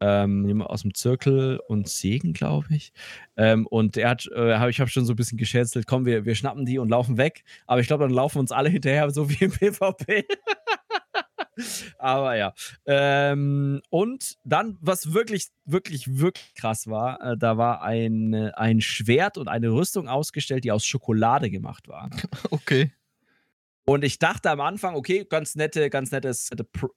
ähm, aus dem Zirkel und Segen, glaube ich. Ähm, und er hat, äh, ich habe schon so ein bisschen gescherzelt, komm, wir, wir schnappen die und laufen weg. Aber ich glaube, dann laufen uns alle hinterher, so wie im <laughs> PvP. Aber ja. Ähm, und dann, was wirklich, wirklich, wirklich krass war, äh, da war ein, ein Schwert und eine Rüstung ausgestellt, die aus Schokolade gemacht war. <laughs> Okay. Und ich dachte am Anfang, okay, ganz nette, ganz nettes,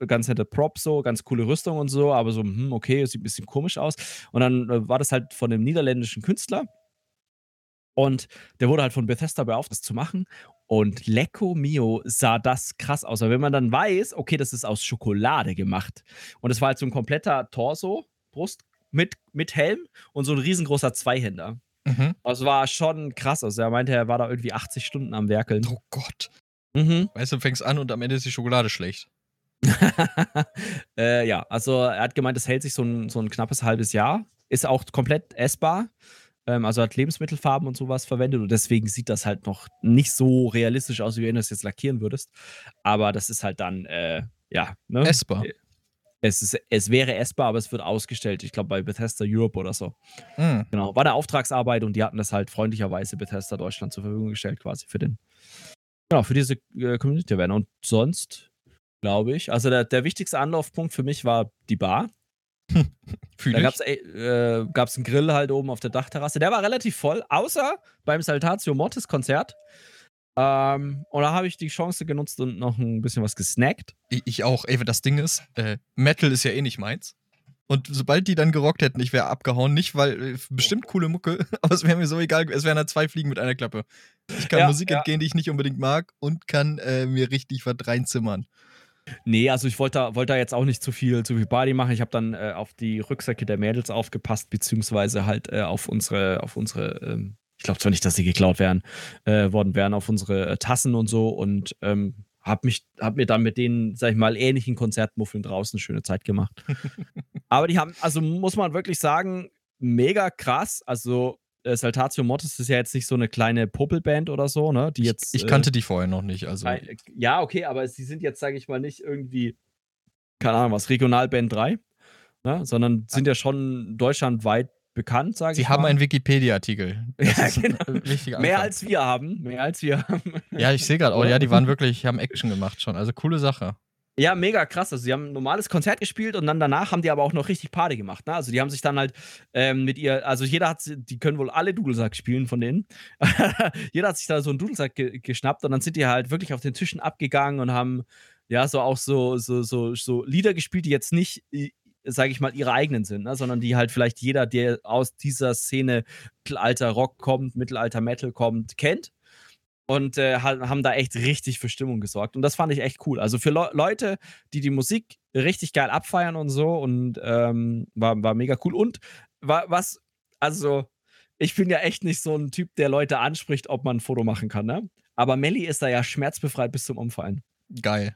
ganz nette Prop so, ganz coole Rüstung und so, aber so, hm, okay, sieht ein bisschen komisch aus. Und dann äh, war das halt von einem niederländischen Künstler. Und der wurde halt von Bethesda beauftragt, das zu machen. Und Lecco Mio sah das krass aus. Aber wenn man dann weiß, okay, das ist aus Schokolade gemacht. Und es war halt so ein kompletter Torso, Brust mit, mit Helm und so ein riesengroßer Zweihänder. Mhm. Also war schon krass. Also er meinte, er war da irgendwie 80 Stunden am Werkeln. Oh Gott. Mhm. Weißt du, du fängst an und am Ende ist die Schokolade schlecht. <laughs> äh, ja, also er hat gemeint, es hält sich so ein, so ein knappes halbes Jahr. Ist auch komplett essbar. Ähm, also hat Lebensmittelfarben und sowas verwendet und deswegen sieht das halt noch nicht so realistisch aus, wie wenn du es jetzt lackieren würdest. Aber das ist halt dann, äh, ja. Ne? Essbar. Äh, es, ist, es wäre essbar, aber es wird ausgestellt. Ich glaube, bei Bethesda Europe oder so. Mhm. Genau. War eine Auftragsarbeit und die hatten das halt freundlicherweise Bethesda Deutschland zur Verfügung gestellt, quasi für den Genau, für diese äh, Community-Event. Und sonst, glaube ich, also der, der wichtigste Anlaufpunkt für mich war die Bar. <laughs> da gab es äh, gab's einen Grill halt oben auf der Dachterrasse. Der war relativ voll, außer beim Saltatio Mortis Konzert. Ähm, und da habe ich die Chance genutzt und noch ein bisschen was gesnackt. Ich, ich auch. Ey, das Ding ist, äh, Metal ist ja eh nicht meins. Und sobald die dann gerockt hätten, ich wäre abgehauen. Nicht, weil äh, bestimmt coole Mucke, <laughs> aber es wäre mir so egal. Es wären halt zwei Fliegen mit einer Klappe. Ich kann ja, Musik ja. entgehen, die ich nicht unbedingt mag und kann äh, mir richtig was reinzimmern. Nee, also ich wollte da, wollt da jetzt auch nicht zu viel, zu viel Party machen. Ich habe dann äh, auf die Rücksäcke der Mädels aufgepasst, beziehungsweise halt äh, auf unsere, auf unsere, ähm, ich glaube zwar nicht, dass sie geklaut wären, äh, worden wären, auf unsere äh, Tassen und so und ähm, hab mich, hab mir dann mit denen, sag ich mal, ähnlichen Konzertmuffeln draußen schöne Zeit gemacht. <laughs> Aber die haben, also muss man wirklich sagen, mega krass. Also äh, Saltatio Mortis ist ja jetzt nicht so eine kleine Popelband oder so, ne? Die jetzt, ich, ich kannte äh, die vorher noch nicht. Also. Ja, okay, aber sie sind jetzt, sage ich mal, nicht irgendwie, keine Ahnung was, Regionalband 3, ne? sondern sind ja schon deutschlandweit bekannt, sage ich Sie haben einen Wikipedia-Artikel. <laughs> Ja, genau. Mehr als wir haben. Mehr als wir haben. <laughs> Ja, ich sehe gerade, oh ja, die waren wirklich, haben Action gemacht schon. Also coole Sache. Ja, mega krass. Also, sie haben ein normales Konzert gespielt und dann danach haben die aber auch noch richtig Party gemacht. Ne? Also, die haben sich dann halt ähm, mit ihr, also jeder hat, die können wohl alle Dudelsack spielen von denen. <laughs> jeder hat sich da so einen Dudelsack ge geschnappt und dann sind die halt wirklich auf den Tischen abgegangen und haben ja so auch so, so, so, so Lieder gespielt, die jetzt nicht, sage ich mal, ihre eigenen sind, ne? sondern die halt vielleicht jeder, der aus dieser Szene Mittelalter Rock kommt, Mittelalter Metal kommt, kennt und äh, haben da echt richtig für Stimmung gesorgt. Und das fand ich echt cool. Also für Le Leute, die die Musik richtig geil abfeiern und so und ähm, war, war mega cool. Und war, was, also ich bin ja echt nicht so ein Typ, der Leute anspricht, ob man ein Foto machen kann, ne? Aber Melly ist da ja schmerzbefreit bis zum Umfallen. Geil.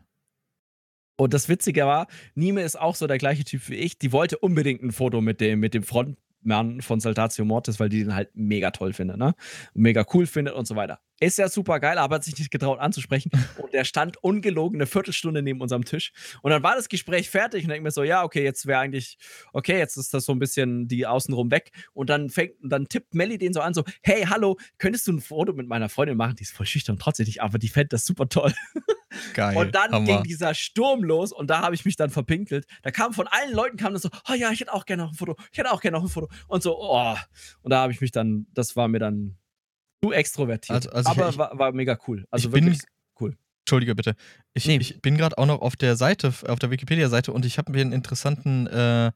Und das Witzige war, Nime ist auch so der gleiche Typ wie ich. Die wollte unbedingt ein Foto mit dem, mit dem Front, Mann von Saltatio Mortis, weil die den halt mega toll findet, ne? Mega cool findet und so weiter. Ist ja super geil, aber hat sich nicht getraut anzusprechen. <laughs> Und der stand ungelogen eine Viertelstunde neben unserem Tisch. Und dann war das Gespräch fertig und denke mir so, ja, okay, jetzt wäre eigentlich, okay, jetzt ist das so ein bisschen die außenrum weg. Und dann fängt, dann tippt Melly den so an, so, hey, hallo, könntest du ein Foto mit meiner Freundin machen? Die ist voll schüchtern trotzdem nicht, aber die fände das super toll. <laughs> Geil. Und dann Hammer. ging dieser Sturm los und da habe ich mich dann verpinkelt. Da kam von allen Leuten kam das so, oh ja, ich hätte auch gerne noch ein Foto, ich hätte auch gerne noch ein Foto. Und so, oh. Und da habe ich mich dann, das war mir dann zu extrovertiert. Also, also aber ich, war, war, mega cool. Also wirklich bin, cool. Entschuldige bitte. Ich, nee. ich bin gerade auch noch auf der Seite, auf der Wikipedia-Seite und ich habe mir einen interessanten, äh,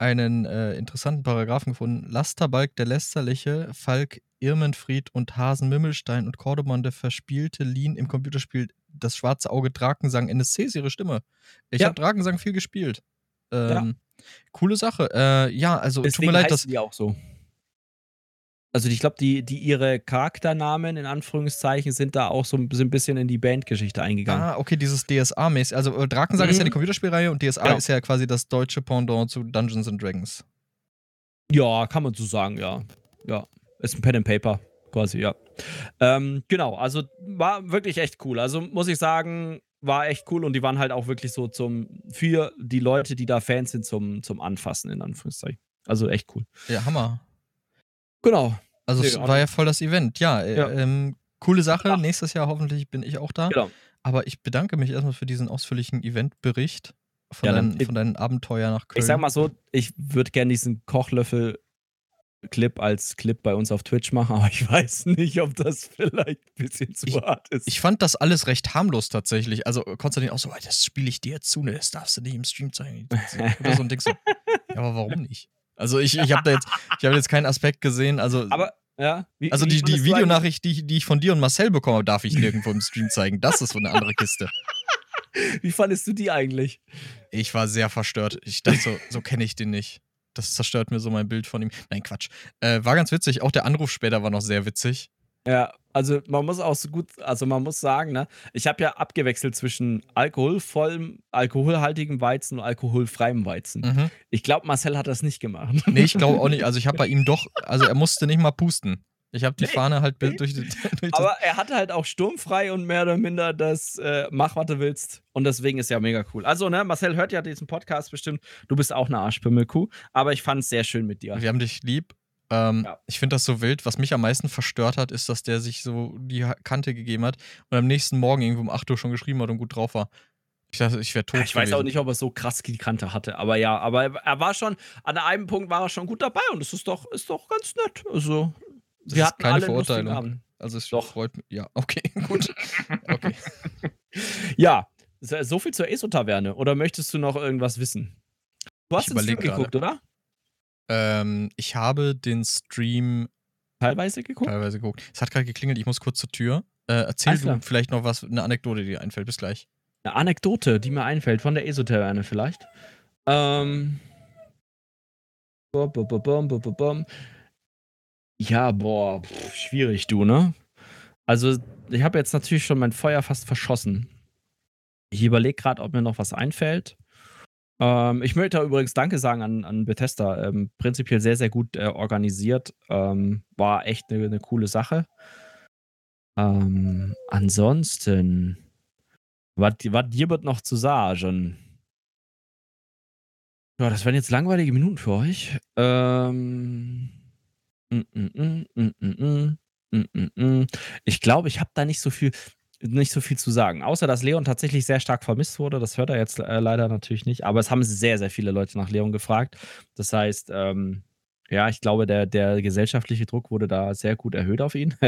einen äh, interessanten Paragraphen gefunden. Lasterbalg der Lästerliche, Falk Irmenfried und Hasen Mimmelstein und Cordoban der verspielte Lean im Computerspiel Das schwarze Auge Drakensang NSC ist ihre Stimme. Ich ja. habe Drakensang viel gespielt. Ähm, ja. Coole Sache. Äh, ja, also Deswegen tut mir leid, dass. Die auch so. Also ich glaube, die, die ihre Charakternamen in Anführungszeichen sind da auch so ein bisschen in die Bandgeschichte eingegangen. Ah, okay, dieses DSA-mäßig. Also äh, Drakensang mhm. ist ja die mhm. Computerspielreihe und DSA genau. ist ja quasi das deutsche Pendant zu Dungeons and Dragons. Ja, kann man so sagen, ja. Ja. Ist ein Pen and Paper, quasi, ja. Ähm, genau, also war wirklich echt cool. Also muss ich sagen, war echt cool und die waren halt auch wirklich so zum, für die Leute, die da Fans sind, zum, zum Anfassen, in Anführungszeichen. Also echt cool. Ja, Hammer. Genau. Also es war ja voll das Event. Ja, äh, ja. Ähm, coole Sache. Ja. Nächstes Jahr hoffentlich bin ich auch da. Genau. Aber ich bedanke mich erstmal für diesen ausführlichen Eventbericht von, ja, deinen, von deinen Abenteuern nach Köln. Ich sag mal so, ich würde gerne diesen Kochlöffel Clip als Clip bei uns auf Twitch machen, <laughs> aber ich weiß nicht, ob das vielleicht ein bisschen zu ich, hart ist. Ich fand das alles recht harmlos tatsächlich. Also Konstantin auch so, das spiele ich dir zu, ne, das darfst du nicht im Stream zeigen. Oder so ein Ding so. <laughs> Ja, aber warum nicht? Also ich, ich habe da jetzt, ich habe jetzt keinen Aspekt gesehen. Also, <laughs> aber ja. Wie, also die, die Videonachricht, die, die ich von dir und Marcel bekomme, darf ich nirgendwo im Stream zeigen. Das ist so eine andere Kiste. <laughs> Wie fandest du die eigentlich? Ich war sehr verstört. Ich dachte so, so kenne ich den nicht. Das zerstört mir so mein Bild von ihm. Nein, Quatsch. Äh, war ganz witzig. Auch der Anruf später war noch sehr witzig. Ja, also man muss auch so gut, also man muss sagen, ne, ich habe ja abgewechselt zwischen alkoholvollem, alkoholhaltigem Weizen und alkoholfreiem Weizen. Mhm. Ich glaube, Marcel hat das nicht gemacht. Nee, ich glaube auch nicht. <laughs> Also ich habe bei ihm doch, also er musste nicht mal pusten. Ich habe die nee, Fahne halt nee. durch, die, <laughs> <laughs> durch Aber er hatte halt auch sturmfrei und mehr oder minder das äh, Mach, was du willst. Und deswegen ist ja mega cool. Also, ne, Marcel hört ja diesen Podcast bestimmt. Du bist auch eine Arschpimmelkuh. Aber ich fand es sehr schön mit dir. Wir haben dich lieb ähm, ja. Ich finde das so wild. Was mich am meisten verstört hat, ist, dass der sich so die Kante gegeben hat und am nächsten Morgen irgendwie um 8 Uhr schon geschrieben hat und gut drauf war. Ich dachte, ich wäre tot. Ich gewesen. weiß auch nicht, ob er so krass die Kante hatte, aber ja, aber er war schon, an einem Punkt war er schon gut dabei und das ist doch, ist doch ganz nett. Also, das wir hatten keine Verurteilung. Also es doch. freut mich. Ja, okay, <laughs> gut. okay. <laughs> ja, so viel zur ESO-Taverne. Oder möchtest du noch irgendwas wissen? Du hast den Film geguckt, oder? Ähm, ich habe den Stream teilweise geguckt. Teilweise geguckt. Es hat gerade geklingelt, ich muss kurz zur Tür. Äh, erzähl du vielleicht noch was, eine Anekdote, die dir einfällt. Bis gleich. Eine Anekdote, die mir einfällt, von der Esotererne vielleicht. Ähm. Ja, boah, pff, schwierig, du, ne? Also, ich habe jetzt natürlich schon mein Feuer fast verschossen. Ich überlege gerade, ob mir noch was einfällt. Ähm, ich möchte übrigens Danke sagen an, an Bethesda. Ähm, prinzipiell sehr, sehr gut äh, organisiert. Ähm, war echt eine ne coole Sache. Ähm, ansonsten, was dir wird noch zu sagen? Ja, das wären jetzt langweilige Minuten für euch. Ähm. Mm, mm, mm, ich glaube, ich habe da nicht so viel nicht so viel zu sagen. Außer, dass Leon tatsächlich sehr stark vermisst wurde. Das hört er jetzt äh, leider natürlich nicht. Aber es haben sehr, sehr viele Leute nach Leon gefragt. Das heißt, ähm, ja, ich glaube, der, der gesellschaftliche Druck wurde da sehr gut erhöht auf ihn. <laughs>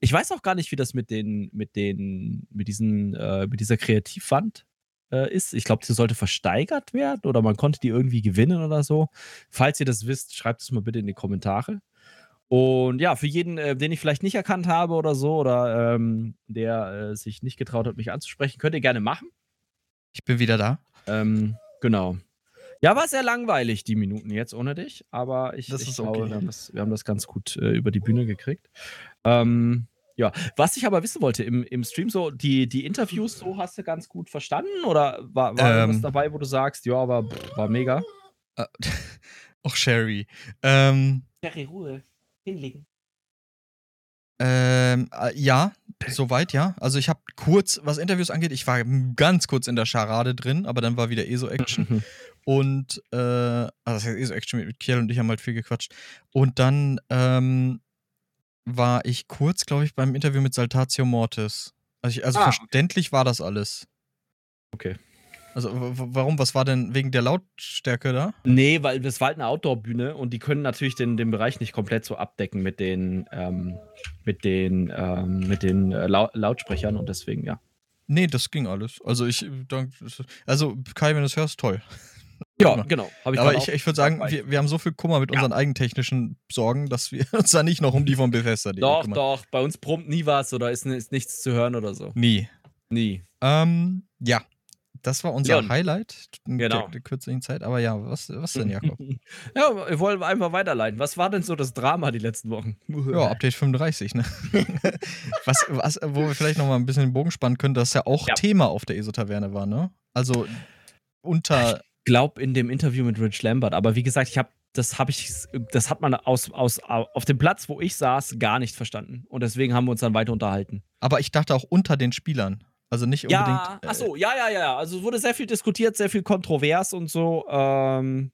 ich weiß auch gar nicht, wie das mit den, mit den, mit diesen, äh, mit dieser Kreativwand äh, ist. Ich glaube, sie sollte versteigert werden oder man konnte die irgendwie gewinnen oder so. Falls ihr das wisst, schreibt es mal bitte in die Kommentare. Und ja, für jeden, äh, den ich vielleicht nicht erkannt habe oder so, oder ähm, der äh, sich nicht getraut hat, mich anzusprechen, könnt ihr gerne machen. Ich bin wieder da. Ähm, genau. Ja, war sehr langweilig, die Minuten jetzt ohne dich, aber ich, das ich ist glaube, okay. wir, haben das, wir haben das ganz gut äh, über die Bühne gekriegt. Ähm, ja, was ich aber wissen wollte im, im Stream, so die, die Interviews, so hast du ganz gut verstanden oder war, war Ähm. irgendwas dabei, wo du sagst, ja, aber pff, war mega? Äh, <laughs> Och, Sherry. Ähm, Jerry, Ruhe. Hinlegen. ähm, äh, ja, soweit, ja. Also ich habe kurz, was Interviews angeht, ich war ganz kurz in der Charade drin, aber dann war wieder ESO-Action. Und, äh, also das heißt ESO-Action mit, mit Kiel und ich haben halt viel gequatscht. Und dann ähm, war ich kurz, glaube ich, beim Interview mit Saltatio Mortis. Also, ich, also Ah. verständlich war das alles. Okay. Also warum? Was war denn wegen der Lautstärke da? Nee, weil das war halt eine Outdoor-Bühne und die können natürlich den, den Bereich nicht komplett so abdecken mit den, ähm, mit den, ähm, mit den äh, Lau Lautsprechern und deswegen, ja. Nee, das ging alles. Also ich, dank, also Kai, wenn du es hörst, toll. <laughs> Ja, genau. Hab Aber ich, ich würde sagen, wir, wir haben so viel Kummer mit Ja. unseren eigentechnischen Sorgen, dass wir <laughs> uns da nicht noch um die von Bethesda Doch, kümmern. doch. Bei uns brummt nie was oder ist, ist nichts zu hören oder so. Nie. Nie. Ähm, ja. Das war unser Leon. Highlight in Genau. der, kürzlichen Zeit. Aber ja, was, was denn, Jakob? <laughs> ja, wir wollen einfach weiterleiten. Was war denn so das Drama die letzten Wochen? ja, Update 35, ne? <laughs> was, was, wo wir vielleicht noch mal ein bisschen den Bogen spannen können, das ja auch Ja. Thema auf der ESO-Taverne war, ne? Also unter. glaube in dem Interview mit Rich Lambert, aber wie gesagt, ich habe das habe ich das hat man aus, aus auf dem Platz, wo ich saß, gar nicht verstanden und deswegen haben wir uns dann weiter unterhalten. Aber ich dachte auch unter den Spielern. Also nicht unbedingt. Ja, ach so, ja, ja, ja, also es wurde sehr viel diskutiert, sehr viel kontrovers und so ähm,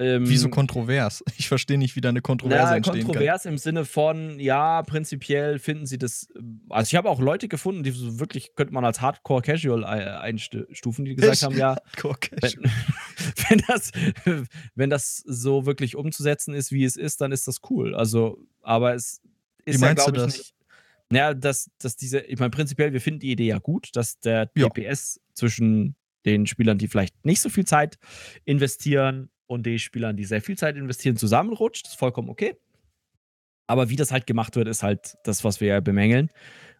ähm, Wieso kontrovers? <laughs> Ich verstehe nicht, wie da eine Kontroverse na, entstehen kontrovers im Sinne von, ja, prinzipiell finden sie das. Also, ich habe auch Leute gefunden, die so wirklich, könnte man als Hardcore Casual äh, einstufen, die gesagt Echt? haben, ja, kann. wenn, <laughs> wenn, das, wenn das so wirklich umzusetzen ist, wie es ist, dann ist das cool. Also, aber es ist ja, meinst du glaube ich, das? nicht. Naja, dass, dass diese, ich meine, prinzipiell, wir finden die Idee ja gut, dass der Ja. DPS zwischen den Spielern, die vielleicht nicht so viel Zeit investieren und den Spielern, die sehr viel Zeit investieren, zusammenrutscht. Das ist vollkommen okay. Aber wie das halt gemacht wird, ist halt das, was wir ja bemängeln.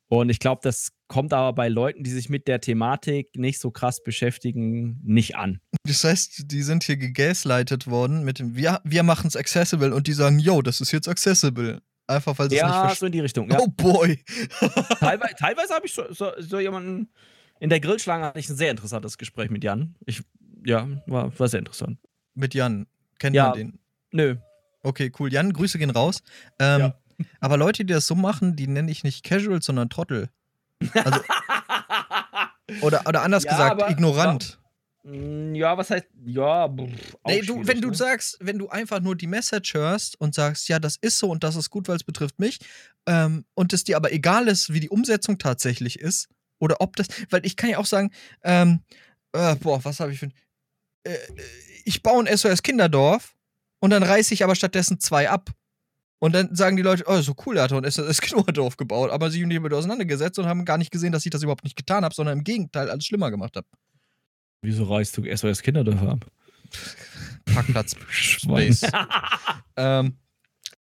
Und ich glaube, das kommt aber bei Leuten, die sich mit der Thematik nicht so krass beschäftigen, nicht an. Das heißt, die sind hier gegaslightet worden mit dem, wir, wir machen es accessible und die sagen, yo, das ist jetzt accessible. Einfach weil sie es nicht Ja, verstehen. so in die Richtung. Ja. Oh boy. <laughs> Teilweise, teilweise habe ich so, so, so jemanden. In der Grillschlange hatte ich ein sehr interessantes Gespräch mit Jan. Ich, ja, war, war sehr interessant. mit Jan. Kennt Ja. man den? Nö. Okay, cool. Jan, Grüße gehen raus. Ähm, Ja. <laughs> Aber Leute, die das so machen, die nenne ich nicht Casual, sondern Trottel. Also, <laughs> oder, oder anders Ja, gesagt, aber- ignorant. Mm, ja, was heißt. Ja, pff, Nee, du, wenn du ne? sagst, wenn du einfach nur die Message hörst und sagst, ja, das ist so und das ist gut, weil es betrifft mich, ähm, und es dir aber egal ist, wie die Umsetzung tatsächlich ist, oder ob das, weil ich kann ja auch sagen, ähm, äh, boah, was habe ich für äh, äh, ich baue ein SOS Kinderdorf und dann reiße ich aber stattdessen zwei ab. Und dann sagen die Leute, oh, so cool, er hat ein SOS <laughs> Kinderdorf gebaut, aber sie haben nicht damit auseinandergesetzt und haben gar nicht gesehen, dass ich das überhaupt nicht getan habe, sondern im Gegenteil alles schlimmer gemacht habe. Wieso reißt du SOS Kinderdörfer ab? Parkplatz. <laughs> Space. ähm,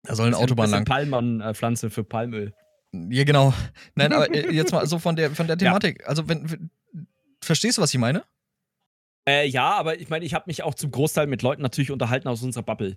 da soll eine Bisschen- Autobahn lang. Palmenpflanze für Palmöl. Ja, genau. Nein, aber äh, jetzt mal <laughs> so von der, von der Thematik. Ja. Also, wenn, verstehst du, was ich meine? Äh, ja, aber ich meine, ich habe mich auch zum Großteil mit Leuten natürlich unterhalten aus unserer Bubble.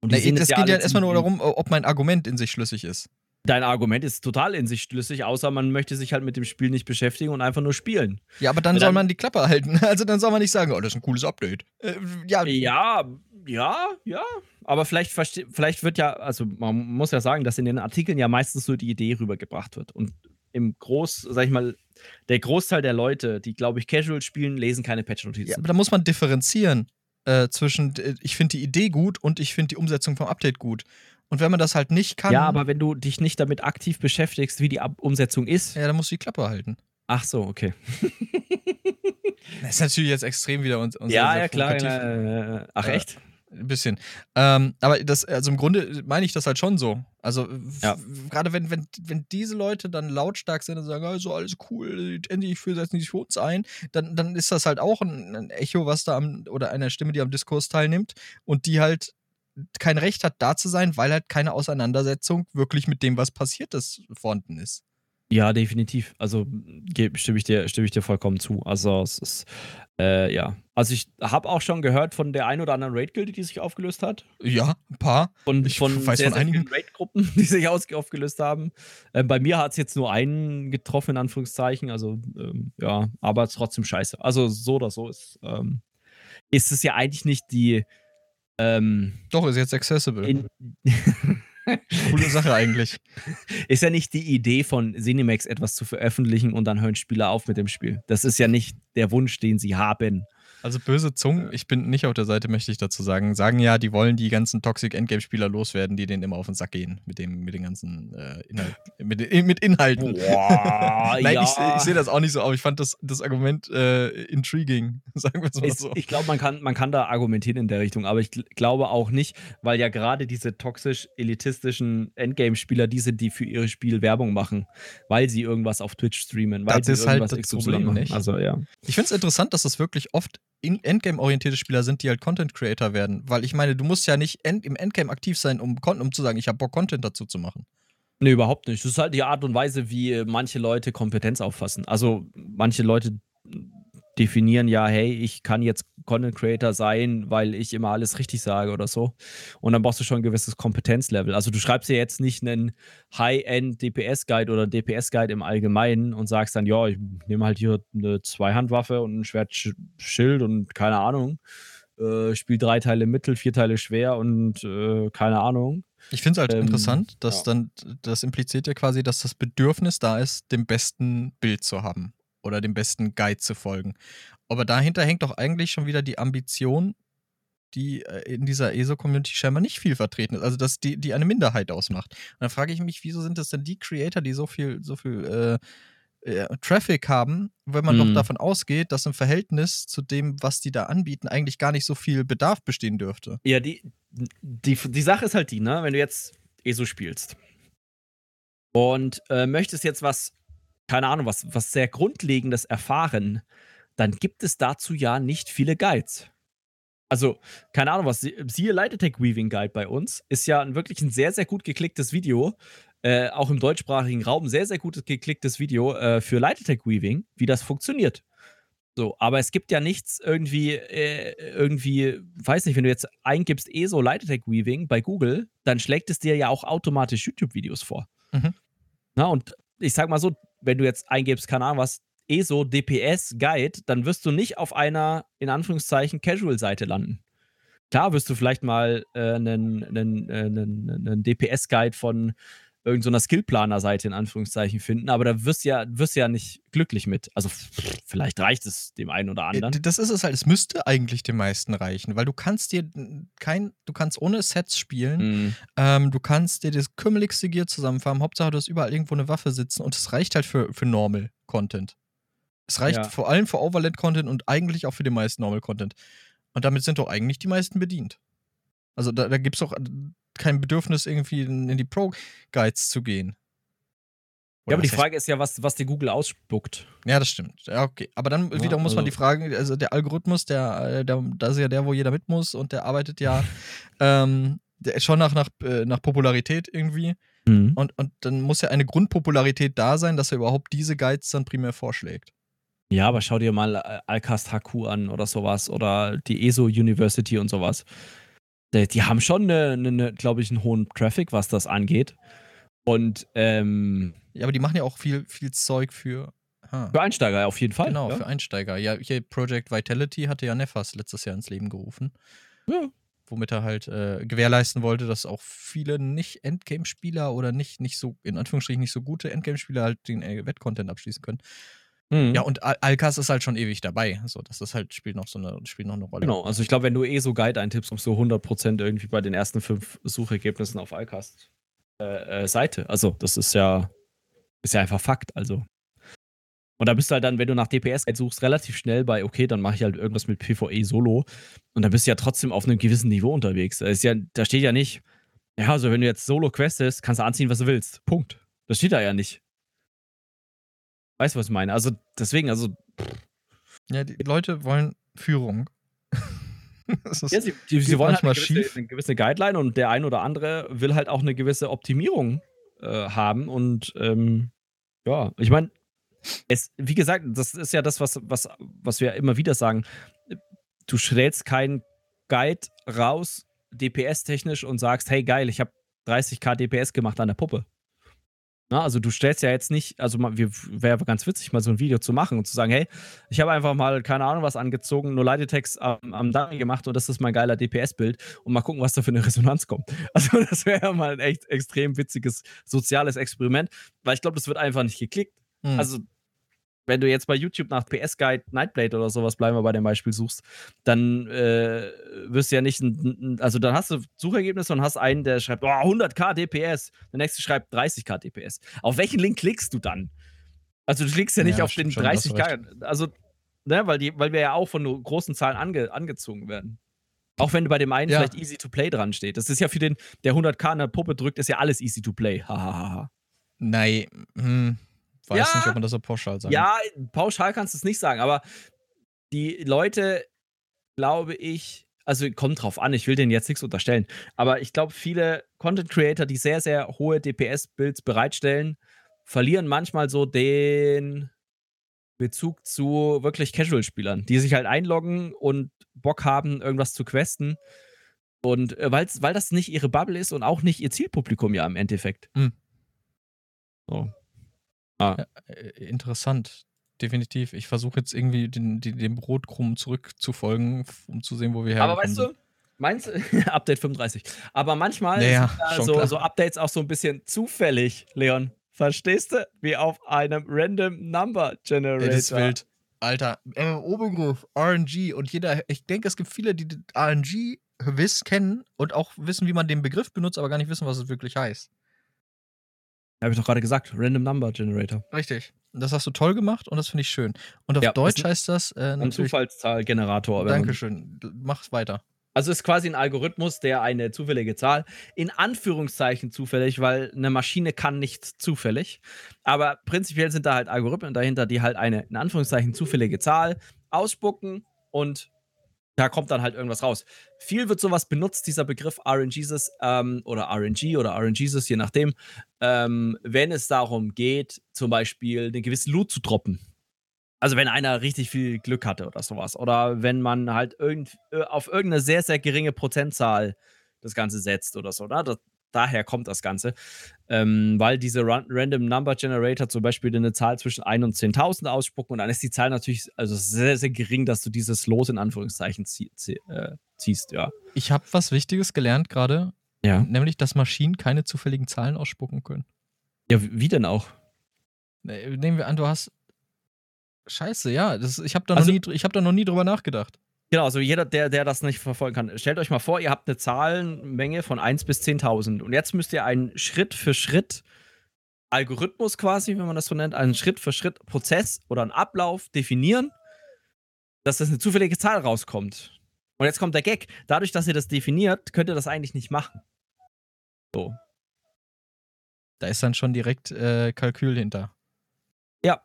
Und nee, das geht ja erstmal nur darum, ob mein Argument in sich schlüssig ist. Dein Argument ist total in sich schlüssig, außer man möchte sich halt mit dem Spiel nicht beschäftigen und einfach nur spielen. Ja, aber dann, dann soll man die Klappe halten. <laughs> Also dann soll man nicht sagen, oh, das ist ein cooles Update. Äh, ja. ja, ja, ja. Aber vielleicht, vielleicht wird ja, also man muss ja sagen, dass in den Artikeln ja meistens so die Idee rübergebracht wird. Und im Groß, sag ich mal, der Großteil der Leute, die, glaube ich, Casual spielen, lesen keine Patch-Notizen. Ja, aber da muss man differenzieren äh, zwischen, äh, ich finde die Idee gut und ich finde die Umsetzung vom Update gut. Und wenn man das halt nicht kann. Ja, aber wenn du dich nicht damit aktiv beschäftigst, wie die Ab Umsetzung ist. Ja, dann musst du die Klappe halten. Ach so, okay. <laughs> das ist natürlich jetzt extrem wieder uns. unser Ja, ja, klar. Äh, ach, echt? Ein bisschen. Ähm, aber das, also im Grunde meine ich das halt schon so. Also, ja. gerade wenn, wenn, wenn diese Leute dann lautstark sind und sagen, also alles cool, endlich für, setzen sich für uns ein, dann, dann ist das halt auch ein, ein Echo, was da am, oder eine Stimme, die am Diskurs teilnimmt und die halt kein Recht hat, da zu sein, weil halt keine Auseinandersetzung wirklich mit dem, was passiert ist, vorhanden ist. Ja, definitiv. Also stimme ich dir, stimme ich dir vollkommen zu. Also es ist, äh, ja. Also ich habe auch schon gehört von der ein oder anderen Raid-Gilde, die sich aufgelöst hat. Ja, ein paar. Und ich von weiß sehr, von einigen Raid-Gruppen, <laughs> die sich aufgelöst haben. Äh, bei mir hat es jetzt nur einen getroffen, in Anführungszeichen. Also ähm, ja, aber trotzdem scheiße. Also so oder so ist, ähm, ist es ja eigentlich nicht die ähm, Doch, ist jetzt accessible. <laughs> Coole Sache eigentlich. <laughs> Ist ja nicht die Idee von Cinemax etwas zu veröffentlichen und dann hören Spieler auf mit dem Spiel. Das ist ja nicht der Wunsch, den sie haben. Also böse Zungen, ich bin nicht auf der Seite, möchte ich dazu sagen, sagen ja, die wollen die ganzen Toxic Endgame-Spieler loswerden, die denen immer auf den Sack gehen mit dem, mit den ganzen äh, Inhalt, <laughs> mit, mit, Inhalten. Boah, <laughs> Nein, ja. ich, ich sehe das auch nicht so, aber ich fand das, das Argument äh, intriguing, <laughs> sagen wir es mal so. Ich, ich glaube, man kann, man kann da argumentieren in der Richtung, aber ich glaube auch nicht, weil ja gerade diese toxisch-elitistischen Endgame-Spieler die sind, die für ihr Spiel Werbung machen, weil sie irgendwas auf Twitch streamen, weil das sie ist halt irgendwas halt das Problem, nicht? Also, ja. Ich finde es interessant, dass das wirklich oft Endgame-orientierte Spieler sind, die halt Content-Creator werden. Weil ich meine, du musst ja nicht end im Endgame aktiv sein, um, um zu sagen, ich habe Bock, Content dazu zu machen. Nee, überhaupt nicht. Das ist halt die Art und Weise, wie manche Leute Kompetenz auffassen. Also manche Leute definieren ja, hey, ich kann jetzt Content Creator sein, weil ich immer alles richtig sage oder so. Und dann brauchst du schon ein gewisses Kompetenzlevel. Also du schreibst ja jetzt nicht einen High-End DPS-Guide oder DPS-Guide im Allgemeinen und sagst dann, ja, ich nehme halt hier eine Zweihandwaffe und ein Schwertschild und keine Ahnung. Äh, spiel drei Teile mittel, vier Teile schwer und äh, keine Ahnung. Ich finde es halt ähm, interessant, dass ja. dann, das impliziert ja quasi, dass das Bedürfnis da ist, dem besten Bild zu haben oder dem besten Guide zu folgen. Aber dahinter hängt doch eigentlich schon wieder die Ambition, die äh, in dieser ESO-Community scheinbar nicht viel vertreten ist. Also, dass die, die eine Minderheit ausmacht. Und dann frage ich mich, wieso sind das denn die Creator, die so viel, so viel äh, äh, Traffic haben, wenn man mhm. doch davon ausgeht, dass im Verhältnis zu dem, was die da anbieten, eigentlich gar nicht so viel Bedarf bestehen dürfte. Ja, die, die, die Sache ist halt die, ne, wenn du jetzt ESO spielst und äh, möchtest jetzt was keine Ahnung, was, was sehr Grundlegendes erfahren, dann gibt es dazu ja nicht viele Guides. Also, keine Ahnung, was, siehe Light Attack Weaving Guide bei uns, ist ja ein, wirklich ein sehr, sehr gut geklicktes Video, äh, auch im deutschsprachigen Raum, sehr, sehr gut geklicktes Video äh, für Light Attack Weaving, wie das funktioniert. So, aber es gibt ja nichts irgendwie, äh, irgendwie, weiß nicht, wenn du jetzt eingibst ESO Light Attack Weaving bei Google, dann schlägt es dir ja auch automatisch YouTube-Videos vor. Mhm. Na, und ich sag mal so, wenn du jetzt eingibst, keine Ahnung was, ESO DPS Guide, dann wirst du nicht auf einer, in Anführungszeichen, Casual-Seite landen. Klar wirst du vielleicht mal äh, einen, einen, einen, einen DPS-Guide von irgendeiner so Skillplaner-Seite in Anführungszeichen finden, aber da wirst du ja, wirst ja nicht glücklich mit. Also vielleicht reicht es dem einen oder anderen. Das ist es halt, es müsste eigentlich den meisten reichen, weil du kannst dir kein, du kannst ohne Sets spielen, mhm. ähm, du kannst dir das kümmerlichste Gear zusammenfarmen, Hauptsache du hast überall irgendwo eine Waffe sitzen und es reicht halt für, für Normal-Content. Es reicht ja. vor allem für Overland-Content und eigentlich auch für den meisten Normal-Content. Und damit sind doch eigentlich die meisten bedient. Also da, da gibt es doch kein Bedürfnis, irgendwie in, in die Pro-Guides zu gehen. Oder ja, aber die Frage ist ja, was, was die Google ausspuckt. Ja, das stimmt. Ja, okay. Aber dann ja, wieder muss also man die Frage, also der Algorithmus, der, äh, der, das ist ja der, wo jeder mit muss und der arbeitet ja <laughs> ähm, der schon nach, nach, äh, nach Popularität irgendwie. Mhm. Und, und dann muss ja eine Grundpopularität da sein, dass er überhaupt diese Guides dann primär vorschlägt. Ja, aber schau dir mal äh, Alcast HQ an oder sowas oder die ESO University und sowas. Die, die haben schon, eine, eine, glaube ich, einen hohen Traffic, was das angeht. Und ähm, ja, aber die machen ja auch viel, viel Zeug für. Ha. Für Einsteiger, auf jeden Fall. Genau, ja. für Einsteiger. Ja, hier Project Vitality hatte ja Nefas letztes Jahr ins Leben gerufen. Ja. Womit er halt äh, gewährleisten wollte, dass auch viele Nicht-Endgame-Spieler oder nicht, nicht so, in Anführungsstrichen, nicht so gute Endgame-Spieler halt den äh, Wettcontent abschließen können. Mhm. Ja, und Al Alkas ist halt schon ewig dabei. So, das ist halt, spielt noch so eine, spielt noch eine Rolle. Genau, also ich glaube, wenn du eh so Guide eintippst, kommst du 100% irgendwie bei den ersten fünf Suchergebnissen auf Alkas äh, äh, Seite. Also, das ist ja, ist ja einfach Fakt. Also. Und da bist du halt dann, wenn du nach DPS suchst, relativ schnell bei, okay, dann mache ich halt irgendwas mit PvE Solo. Und dann bist du ja trotzdem auf einem gewissen Niveau unterwegs. Da, ist ja, da steht ja nicht, ja, also wenn du jetzt Solo questest, kannst du anziehen, was du willst. Punkt. Das steht da ja nicht. Weißt du, was ich meine? Also deswegen, also. Ja, die Leute wollen Führung. <laughs> ja, sie, die, sie wollen halt eine gewisse, eine gewisse, Guideline und der ein oder andere will halt auch eine gewisse Optimierung äh, haben. Und ähm, ja, ich meine, es, wie gesagt, das ist ja das, was, was, was wir immer wieder sagen. Du schrägst keinen Guide raus, DPS-technisch, und sagst, hey geil, ich habe 30k DPS gemacht an der Puppe. Na, also du stellst ja jetzt nicht, also wäre ganz witzig, mal so ein Video zu machen und zu sagen, hey, ich habe einfach mal, keine Ahnung, was angezogen, nur Leitetext am, am Dummy gemacht und das ist mein geiler DPS-Bild und mal gucken, was da für eine Resonanz kommt. <laughs> Also das wäre ja mal ein echt extrem witziges soziales Experiment, weil ich glaube, das wird einfach nicht geklickt. Hm. Also wenn du jetzt bei YouTube nach PS Guide Nightblade oder sowas, bleiben wir bei dem Beispiel, suchst, dann äh, wirst du ja nicht, also dann hast du Suchergebnisse und hast einen, der schreibt, oh, 100k DPS, der nächste schreibt 30k DPS. Auf welchen Link klickst du dann? Also du klickst ja nicht ja, auf den 30k, also, ne, weil, die, weil wir ja auch von großen Zahlen ange, angezogen werden. Auch wenn bei dem einen ja. vielleicht easy to play dran steht. Das ist ja für den, der 100k in der Puppe drückt, ist ja alles easy to play. Hahaha. Nein, hm weiß ja, nicht, ob man das so pauschal sagt. Ja, pauschal kannst du es nicht sagen, aber die Leute, glaube ich, also kommt drauf an, ich will denen jetzt nichts unterstellen, aber ich glaube, viele Content Creator, die sehr, sehr hohe DPS-Builds bereitstellen, verlieren manchmal so den Bezug zu wirklich Casual-Spielern, die sich halt einloggen und Bock haben, irgendwas zu questen. Und äh, weil das nicht ihre Bubble ist und auch nicht ihr Zielpublikum ja im Endeffekt. Mhm. So. Ah. Ja, äh, interessant. Definitiv. Ich versuche jetzt irgendwie den, den, dem Brotkrumm zurückzufolgen, um zu sehen, wo wir herkommen. Aber weißt du, meinst <laughs> Update 35. Aber manchmal naja, sind so, so, Updates auch so ein bisschen zufällig, Leon. Verstehst du? Wie auf einem Random Number Generator. Das ist wild. Alter, Oberbegriff, RNG. Und jeder, ich denke, es gibt viele, die RNG wiss kennen und auch wissen, wie man den Begriff benutzt, aber gar nicht wissen, was es wirklich heißt. Habe ich doch gerade gesagt, Random Number Generator. Richtig. Das hast du toll gemacht und das finde ich schön. Und auf ja, Deutsch heißt das äh, ein Zufallszahlgenerator. Dankeschön. Mach weiter. Also ist quasi ein Algorithmus, der eine zufällige Zahl, in Anführungszeichen zufällig, weil eine Maschine kann nicht zufällig. Aber prinzipiell sind da halt Algorithmen dahinter, die halt eine in Anführungszeichen zufällige Zahl ausspucken und da kommt dann halt irgendwas raus. Viel wird sowas benutzt, dieser Begriff RNGesus ähm, oder RNG oder RNGesus, je nachdem, ähm, wenn es darum geht, zum Beispiel eine gewisse Loot zu droppen. Also wenn einer richtig viel Glück hatte oder sowas. Oder wenn man halt irgend, äh, auf irgendeine sehr, sehr geringe Prozentzahl das Ganze setzt oder so. Ne? Das, daher kommt das Ganze. Ähm, weil diese Random Number Generator zum Beispiel eine Zahl zwischen 1 und 10.000 ausspucken und dann ist die Zahl natürlich also sehr, sehr gering, dass du dieses Los in Anführungszeichen zie zie äh, ziehst, ja. Ich habe was Wichtiges gelernt gerade. Ja. Nämlich, dass Maschinen keine zufälligen Zahlen ausspucken können. Ja, wie denn auch? Nehmen wir an, du hast. Scheiße, ja. Das, ich habe da, also, hab da noch nie drüber nachgedacht. Genau, also jeder, der, der das nicht verfolgen kann, stellt euch mal vor, ihr habt eine Zahlenmenge von 1 bis 10.000 und jetzt müsst ihr einen Schritt für Schritt Algorithmus quasi, wenn man das so nennt, einen Schritt für Schritt Prozess oder einen Ablauf definieren, dass das eine zufällige Zahl rauskommt. Und jetzt kommt der Gag. Dadurch, dass ihr das definiert, könnt ihr das eigentlich nicht machen. So. Da ist dann schon direkt äh, Kalkül hinter. Ja,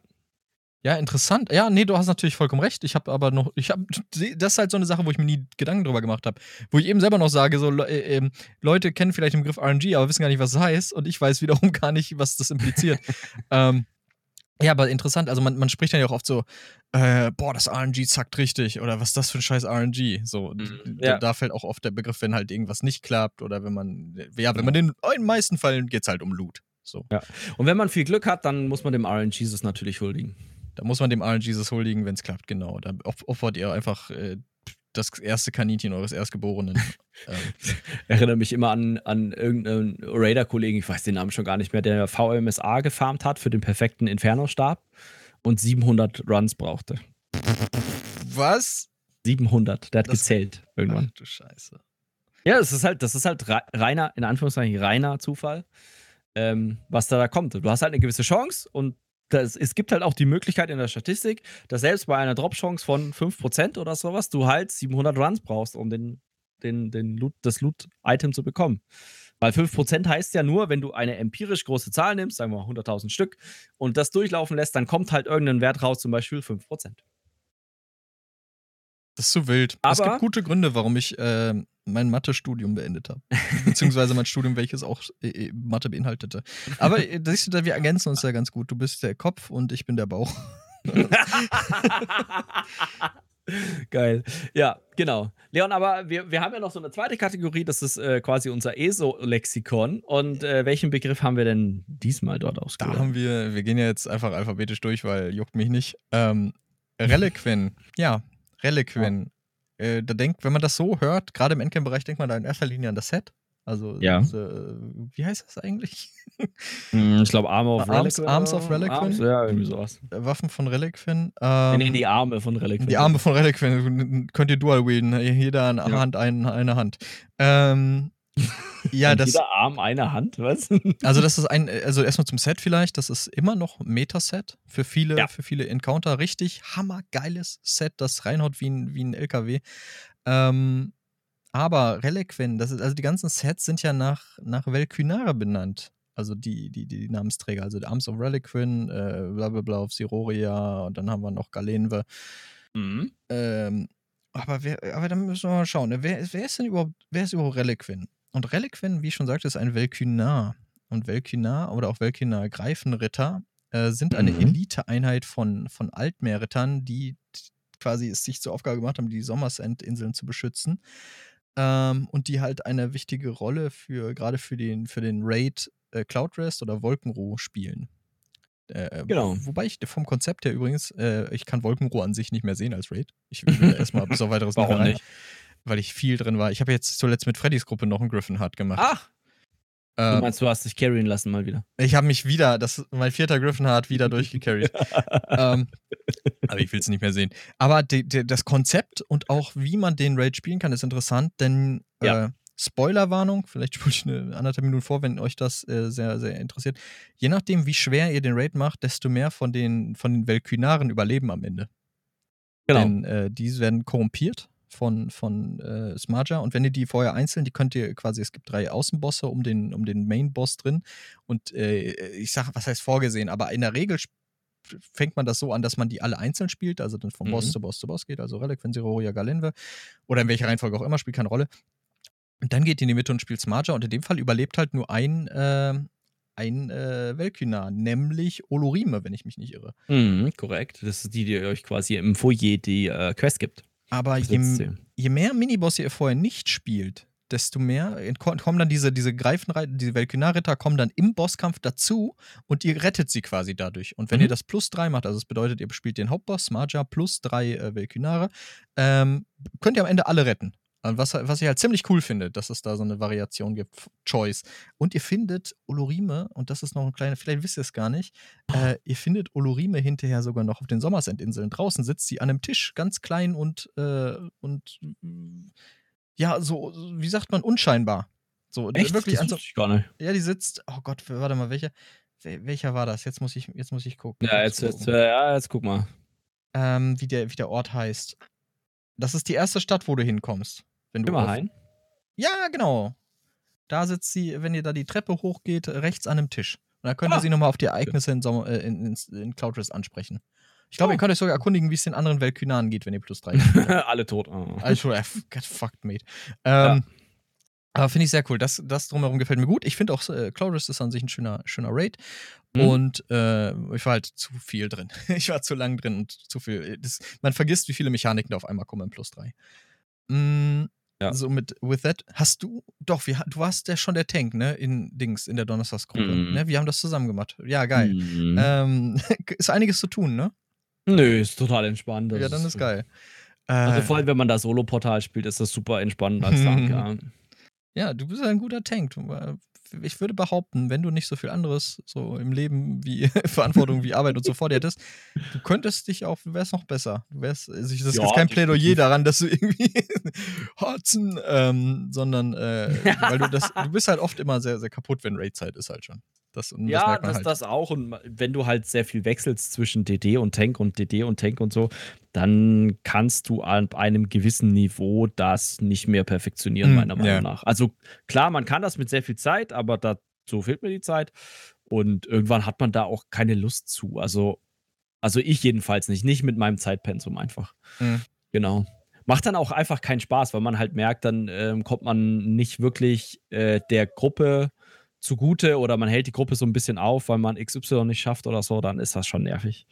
Ja, interessant. Ja, nee, du hast natürlich vollkommen recht. Ich habe aber noch, ich habe, das ist halt so eine Sache, wo ich mir nie Gedanken drüber gemacht habe. Wo ich eben selber noch sage, so äh, äh, Leute kennen vielleicht den Begriff RNG, aber wissen gar nicht, was das heißt. Und ich weiß wiederum <laughs> gar nicht, was das impliziert. <laughs> ähm, ja, aber interessant. Also man, man spricht dann ja auch oft so, äh, boah, das RNG zackt richtig oder was ist das für ein scheiß RNG? So, mhm, ja. da, fällt auch oft der Begriff, wenn halt irgendwas nicht klappt oder wenn man, ja, wenn man den, in den meisten Fällen geht es halt um Loot. So. Ja. Und wenn man viel Glück hat, dann muss man dem RNG es natürlich huldigen. Da muss man dem RNGesus huldigen, wenn es klappt, genau. Da opfert ihr einfach äh, das erste Kaninchen eures Erstgeborenen. <laughs> ähm. Erinnere mich immer an, an irgendeinen Raider-Kollegen, ich weiß den Namen schon gar nicht mehr, der VMSA gefarmt hat für den perfekten Inferno-Stab und 700 Runs brauchte. Was? 700, der hat das gezählt irgendwann. Ach du Scheiße. Ja, das ist halt, das ist halt reiner, in Anführungszeichen reiner Zufall, ähm, was da, da kommt. Du hast halt eine gewisse Chance und das, es gibt halt auch die Möglichkeit in der Statistik, dass selbst bei einer Drop-Chance von 5% oder sowas du halt 700 Runs brauchst, um den, den, den Loot, das Loot-Item zu bekommen. Weil 5% heißt ja nur, wenn du eine empirisch große Zahl nimmst, sagen wir mal 100.000 Stück, und das durchlaufen lässt, dann kommt halt irgendein Wert raus, zum Beispiel 5%. Das ist zu wild. Aber es gibt gute Gründe, warum ich äh, mein Mathe-Studium beendet habe. Beziehungsweise mein Studium, welches auch äh, Mathe beinhaltete. Aber äh, siehst du, wir ergänzen uns ja ganz gut. Du bist der Kopf und ich bin der Bauch. <laughs> Geil. Ja, genau. Leon, aber wir, wir haben ja noch so eine zweite Kategorie, das ist äh, quasi unser ESO-Lexikon. Und äh, welchen Begriff haben wir denn diesmal dort ausgewählt? Da haben wir, wir gehen ja jetzt einfach alphabetisch durch, weil juckt mich nicht. Ähm, Reliquien. Ja, Reliquien. Ja. Äh, da denkt, wenn man das so hört, gerade im Endgame-Bereich, denkt man da in erster Linie an das Set. Also, ja. diese, wie heißt das eigentlich? Hm, ich glaube, Arme of Reliquin. Arms of Reliquin. Arms, ja, irgendwie sowas. Äh, Waffen von Reliquin. Ähm, nee, die Arme von Reliquin. Die Arme von Reliquin. <laughs> Könnt ihr dual wielden. Jeder eine ja. Hand, ein, eine Hand. Ähm, <laughs> ja, das. Jeder Arm eine Hand, was? <laughs> also, das ist ein, also erstmal zum Set vielleicht, das ist immer noch Metaset für viele, ja. für viele Encounter. Richtig hammergeiles Set, das reinhaut wie ein, wie ein LKW. Ähm, aber Reliquin, das ist, also die ganzen Sets sind ja nach, nach Velkynare benannt. Also die, die, die Namensträger, also Arms of Reliquin, äh, bla bla bla auf Siroria und dann haben wir noch Galenve. Mhm. Ähm, aber, wer, aber dann müssen wir mal schauen. Ne? Wer, wer ist denn überhaupt, wer ist überhaupt Reliquin? Und Reliquin, wie ich schon sagte, ist ein Velkynar. Und Velkynar oder auch Velkynar Greifenritter äh, sind eine mhm. Eliteeinheit von, von Altmeerrittern, die quasi es sich zur Aufgabe gemacht haben, die Sommersend-Inseln zu beschützen. Ähm, und die halt eine wichtige Rolle für gerade für den, für den Raid äh, Cloudrest oder Wolkenruhe spielen. Äh, genau. Wobei ich vom Konzept her übrigens, äh, ich kann Wolkenruhe an sich nicht mehr sehen als Raid. Ich will erstmal <laughs> bis auf weiteres Warum nicht? Weil ich viel drin war. Ich habe jetzt zuletzt mit Freddys Gruppe noch einen Griffin Hard gemacht. Ach! Ähm, du meinst, du hast dich carryen lassen mal wieder? Ich habe mich wieder, das, mein vierter Griffin Hard wieder <laughs> durchgecarried. ähm, aber ich will es nicht mehr sehen. Aber die, die, das Konzept und auch wie man den Raid spielen kann, ist interessant, denn ja. äh, Spoilerwarnung, vielleicht spule ich eine anderthalb Minuten vor, wenn euch das äh, sehr, sehr interessiert. Je nachdem, wie schwer ihr den Raid macht, desto mehr von den, von den Velkynaren überleben am Ende. Genau. Denn äh, die werden korrumpiert von, von äh, Smarja. Und wenn ihr die vorher einzeln, die könnt ihr quasi, es gibt drei Außenbosse um den, um den Main-Boss drin. Und äh, ich sage, was heißt vorgesehen, aber in der Regel fängt man das so an, dass man die alle einzeln spielt, also dann von mhm. Boss zu Boss zu Boss geht, also Relic, Vensiroria, Galenve oder in welcher Reihenfolge auch immer, spielt keine Rolle. Und dann geht ihr in die Mitte und spielt Smarja und in dem Fall überlebt halt nur ein, äh, ein äh, Velkynar, nämlich Olorime, wenn ich mich nicht irre. Mhm, korrekt. Das ist die, die euch quasi im Foyer die äh, Quest gibt. Aber je, je, mehr Minibosse ihr vorher nicht spielt, desto mehr kommen dann diese, diese Greifenreiter, diese Velkynar-Ritter kommen dann im Bosskampf dazu und ihr rettet sie quasi dadurch. Und wenn mhm. ihr das plus drei macht, also das bedeutet, ihr spielt den Hauptboss, Marja, plus drei äh, Velkynare, ähm, könnt ihr am Ende alle retten. Was, was ich halt ziemlich cool finde, dass es da so eine Variation gibt, Choice. Und ihr findet Olorime, und das ist noch ein kleiner, vielleicht wisst ihr es gar nicht, oh. äh, ihr findet Olorime hinterher sogar noch auf den Sommersendinseln. Draußen sitzt sie an einem Tisch, ganz klein und, äh, und ja, so, wie sagt man, unscheinbar. So, Echt? wirklich das so, ich gar nicht. Ja, die sitzt, oh Gott, warte mal, welcher, welcher war das? Jetzt muss ich, jetzt muss ich gucken. Ja, jetzt, jetzt, ja, jetzt guck mal. Ähm, wie, der, wie der Ort heißt. Das ist die erste Stadt, wo du hinkommst. Wenn du Immerhin? Ja, genau. Da sitzt sie, wenn ihr da die Treppe hochgeht, rechts an einem Tisch. Und da könnt ihr ah. sie nochmal auf die Ereignisse in, Sommer, äh, in, in, in Cloudrest ansprechen. Ich glaube, oh. ihr könnt euch sogar erkundigen, wie es den anderen Weltkühnern geht, wenn ihr plus 3 habt. <laughs> Alle tot. Oh. Also, äh, get fucked, mate. Ähm, ja. Aber finde ich sehr cool. Das, das drumherum gefällt mir gut. Ich finde auch, äh, Chloris ist an sich ein schöner, schöner Raid. Mhm. Und äh, ich war halt zu viel drin. <laughs> ich war zu lang drin und zu viel. Das, man vergisst, wie viele Mechaniken da auf einmal kommen in Plus 3. Mm, ja. So mit With That, hast du, doch, wir, du warst ja schon der Tank, ne, in Dings, in der Donnerstagsgruppe. Mhm. Ne? Wir haben das zusammen gemacht. Ja, geil. Mhm. Ähm, <laughs> ist einiges zu tun, ne? Nö, ist total entspannt. ja, dann ist, ist geil. Also äh, vor allem, wenn man da Solo-Portal spielt, ist das super entspannend als <laughs> Tank, ja. Ja, du bist ein guter Tank. Äh, ich würde behaupten, wenn du nicht so viel anderes so im Leben wie <laughs> Verantwortung wie Arbeit und so vor dir hättest, du könntest dich auch, du wärst noch besser. Du wärst, also das ist ja, jetzt kein Plädoyer daran, dass du irgendwie <laughs> Hotzen, ähm, sondern äh, <laughs> weil du das, du bist halt oft immer sehr, sehr kaputt, wenn Raidzeit ist halt schon. Das, ja, das, halt. das auch. Und wenn du halt sehr viel wechselst zwischen DD und Tank und DD und Tank und so, dann kannst du an einem gewissen Niveau das nicht mehr perfektionieren, mm, meiner Meinung yeah. nach. Also klar, man kann das mit sehr viel Zeit, aber dazu fehlt mir die Zeit. Und irgendwann hat man da auch keine Lust zu. Also, also ich jedenfalls nicht. Nicht mit meinem Zeitpensum einfach. Mm. Genau. Macht dann auch einfach keinen Spaß, weil man halt merkt, dann ähm, kommt man nicht wirklich äh, der Gruppe zugute oder man hält die Gruppe so ein bisschen auf, weil man XY nicht schafft oder so, dann ist das schon nervig.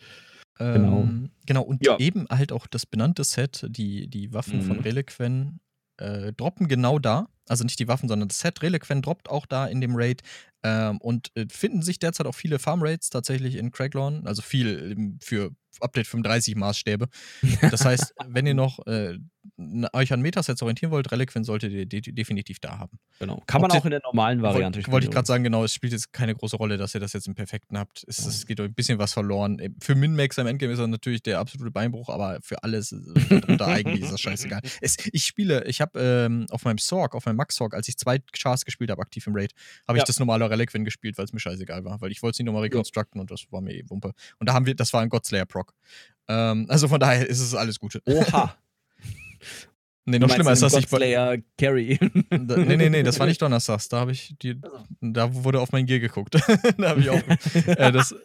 Genau. Ähm, genau, und ja. eben halt auch das benannte Set, die, die Waffen mhm. von Reliquen, äh, droppen genau da. Also nicht die Waffen, sondern das Set Reliquen droppt auch da in dem Raid. Ähm, und äh, finden sich derzeit auch viele Farm-Raids tatsächlich in Craglawn. Also viel für Update 35 Maßstäbe. Das heißt, <laughs> wenn ihr noch äh, euch an Metasets orientieren wollt, Reliquien solltet ihr de definitiv da haben. Genau. Kann man auch in der normalen Variante spielen. Wollte ich gerade sagen, genau, es spielt jetzt keine große Rolle, dass ihr das jetzt im Perfekten habt. Es, es geht euch ein bisschen was verloren. Äh, für Min-Max am Endgame ist das natürlich der absolute Beinbruch, aber für alles <laughs> drunter eigentlich ist das scheißegal. Es, ich spiele, ich habe ähm, auf meinem Sorg, auf meinem Max-Sorg, als ich zwei Chars gespielt habe, aktiv im Raid, habe ja. ich das normale Reliquien gespielt, weil es mir scheißegal war, weil ich wollte es nicht nochmal reconstructen ja. und das war mir eh Wumpe. Und da haben wir, das war ein Godslayer-Proc. Ähm, also von daher ist es alles Gute. Oha. <laughs> Nee, noch schlimmer ist, dass ich bei. Carry. Da, nee, nee, nee, das war nicht Donnerstags. Da habe ich die. Da wurde auf mein Gear geguckt. <laughs> da habe ich auch. <laughs> Äh, das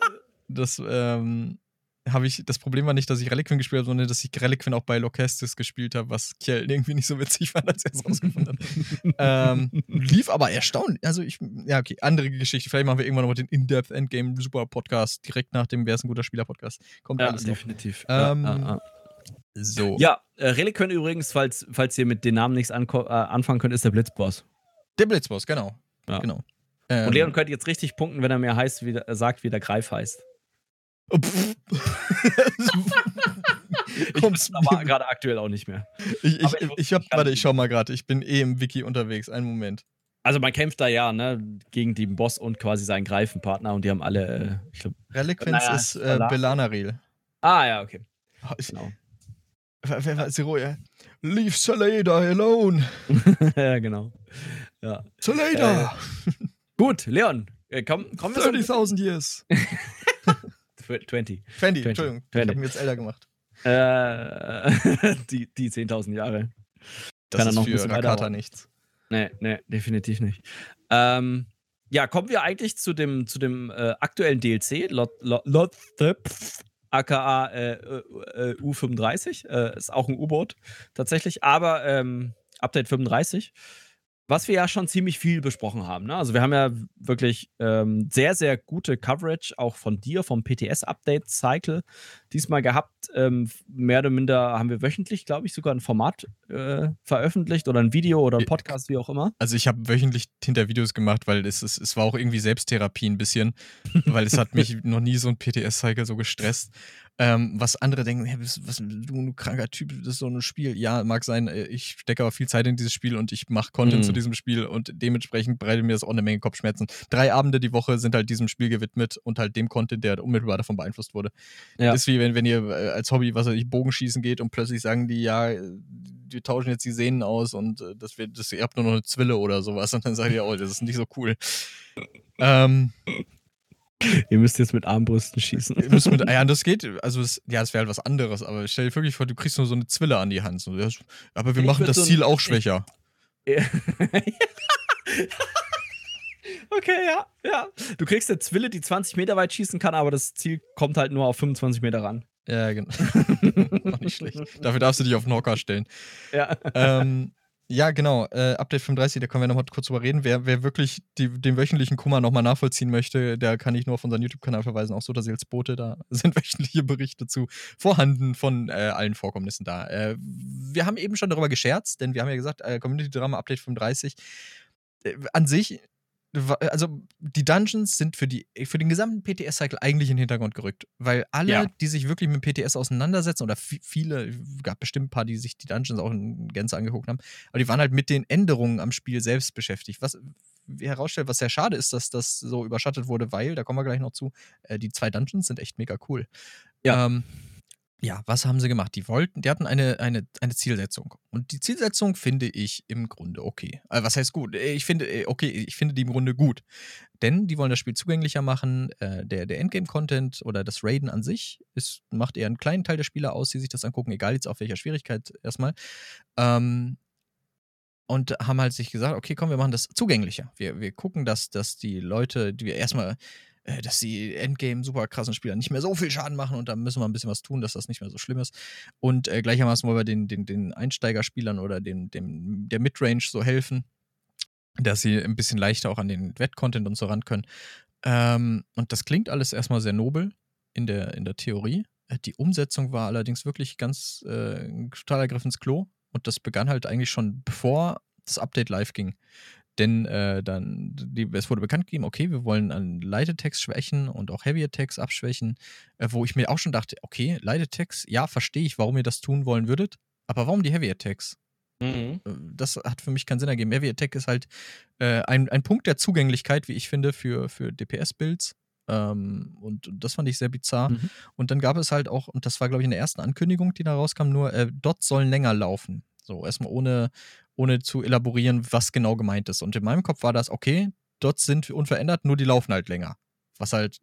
das ähm, habe ich. Das Problem war nicht, dass ich Reliquien gespielt habe, sondern dass ich Reliquien auch bei Locastis gespielt habe, was Kjell irgendwie nicht so witzig fand, als er es rausgefunden hat. <laughs> ähm, lief aber erstaunlich. Also ich. Ja, okay, andere Geschichte. Vielleicht machen wir irgendwann noch den In-Depth Endgame Super Podcast direkt nach dem Wer ist ein guter Spieler Podcast. Kommt ja, alles definitiv. Ähm, ja, ja, so. Ja, äh, Reliquien übrigens, falls, falls ihr mit den Namen nichts äh, anfangen könnt, ist der Blitzboss. Der Blitzboss, genau. Ja. genau. Ähm, Und Leon könnte jetzt richtig punkten, wenn er mir heißt, wie der, sagt, wie der Greif heißt. Oh, ich weiß aber gerade aktuell auch nicht mehr. Ich, ich, ich, ich hab, warte, ich schau mal gerade. Ich bin eh im Wiki unterwegs. Einen Moment. Also man kämpft da ja, ne, gegen den Boss und quasi seinen Greifenpartner und die haben alle, äh, ich glaube. Reliquence naja, ist äh, Belanaril. Ah, ja, okay. Genau. Wer war Zero, ja? Leave Salada alone. <laughs> ja, genau. Ja. Salada! Äh, gut, Leon, äh, komm, komm 30.000 years. <laughs> 20. 20, 20. Entschuldigung. 20. Ich habe mir jetzt älter gemacht. Äh, <laughs> die die 10.000 Jahre. Das Kann ist noch für Rakata nichts. Nee, nee, definitiv nicht. Ähm, ja, kommen wir eigentlich zu dem, zu dem äh, aktuellen DLC, Lot, Lot, Lot, aka äh, äh, äh U35. Äh, ist auch ein U-Boot tatsächlich, aber ähm, Update 35 was wir ja schon ziemlich viel besprochen haben. Ne? Also wir haben ja wirklich ähm, sehr, sehr gute Coverage auch von dir, vom PTS-Update-Cycle diesmal gehabt. Ähm, mehr oder minder haben wir wöchentlich, glaube ich, sogar ein Format äh, veröffentlicht oder ein Video oder ein Podcast, wie auch immer. Also ich habe wöchentlich hinter Videos gemacht, weil es, es, es war auch irgendwie Selbsttherapie ein bisschen, weil es hat mich <laughs> noch nie so ein PTS-Cycle so gestresst. Ähm, was andere denken, hey, was, was, du ein kranker Typ, das ist so ein Spiel. Ja, mag sein, äh, ich stecke aber viel Zeit in dieses Spiel und ich mache Content mhm. zu diesem Spiel und dementsprechend bereitet mir das auch eine Menge Kopfschmerzen. Drei Abende die Woche sind halt diesem Spiel gewidmet und halt dem Content, der unmittelbar davon beeinflusst wurde. Ja. Das ist wie wenn, wenn ihr äh, als Hobby, was weiß ich, Bogenschießen geht und plötzlich sagen die, ja, wir tauschen jetzt die Sehnen aus und äh, das wird, das, ihr habt nur noch eine Zwille oder sowas und dann sagt ihr, oh, das ist nicht so cool. ähm, <laughs> Ihr müsst jetzt mit Armbrüsten schießen. Ihr müsst mit, ja, das geht. Also, das, ja, das wäre halt was anderes. Aber stell dir wirklich vor, du kriegst nur so eine Zwille an die Hand. So, das, aber wir ich machen das so Ziel auch schwächer. <laughs> okay, ja, ja. Du kriegst eine Zwille, die 20 Meter weit schießen kann, aber das Ziel kommt halt nur auf 25 Meter ran. Ja, genau. <laughs> Noch nicht schlecht. Dafür darfst du dich auf den Hocker stellen. Ja. Ähm, ja, genau. Äh, Update 35, da können wir nochmal kurz drüber reden. Wer, wer wirklich die, den wöchentlichen Kummer nochmal nachvollziehen möchte, der kann ich nur auf unseren YouTube-Kanal verweisen, auch so dass Bote, da <laughs> sind wöchentliche Berichte zu vorhanden von äh, allen Vorkommnissen da. Äh, wir haben eben schon darüber gescherzt, denn wir haben ja gesagt, äh, Community Drama Update 35 äh, an sich also die Dungeons sind für, die, für den gesamten PTS-Cycle eigentlich in den Hintergrund gerückt. Weil alle, ja. die sich wirklich mit PTS auseinandersetzen, oder viele, gab bestimmt ein paar, die sich die Dungeons auch in Gänze angeguckt haben, aber die waren halt mit den Änderungen am Spiel selbst beschäftigt. Was herausstellt, was sehr schade ist, dass das so überschattet wurde, weil, da kommen wir gleich noch zu, äh, die zwei Dungeons sind echt mega cool. Ja. Ähm, ja, was haben sie gemacht? Die wollten, die hatten eine, eine, eine Zielsetzung. Und die Zielsetzung finde ich im Grunde okay. Also was heißt gut? Ich finde, äh, okay, ich finde die im Grunde gut. Denn die wollen das Spiel zugänglicher machen. Äh, der der Endgame-Content oder das Raiden an sich ist, macht eher einen kleinen Teil der Spieler aus, die sich das angucken, egal jetzt auf welcher Schwierigkeit erstmal. Ähm, und haben halt sich gesagt, okay, komm, wir machen das zugänglicher. Wir, wir gucken, dass, dass die Leute, die wir erstmal äh, dass die Endgame super krassen Spieler nicht mehr so viel Schaden machen und da müssen wir ein bisschen was tun, dass das nicht mehr so schlimm ist. Und äh, gleichermaßen wollen wir den, den, den Einsteigerspielern oder den, dem, der Midrange so helfen, dass sie ein bisschen leichter auch an den Wettcontent und so ran können. Ähm, und das klingt alles erstmal sehr nobel in der, in der Theorie. Äh, die Umsetzung war allerdings wirklich ganz äh, totaler Griff ins Klo. Und das begann halt eigentlich schon bevor das Update live ging. Denn äh, dann, die, es wurde bekannt gegeben, okay, wir wollen an Light Attacks schwächen und auch Heavy Attacks abschwächen, äh, wo ich mir auch schon dachte, okay, Light Attacks, ja, verstehe ich, warum ihr das tun wollen würdet, aber warum die Heavy Attacks? Mhm. Äh, das hat für mich keinen Sinn ergeben. Heavy Attack ist halt äh, ein, ein Punkt der Zugänglichkeit, wie ich finde, für, für DPS-Builds. Ähm, und das fand ich sehr bizarr. Mhm. Und dann gab es halt auch, und das war, glaube ich, in der ersten Ankündigung, die da rauskam, nur äh, Dots sollen länger laufen. So, erstmal ohne, ohne zu elaborieren, was genau gemeint ist. Und in meinem Kopf war das, okay, dort sind unverändert, nur die laufen halt länger. Was halt.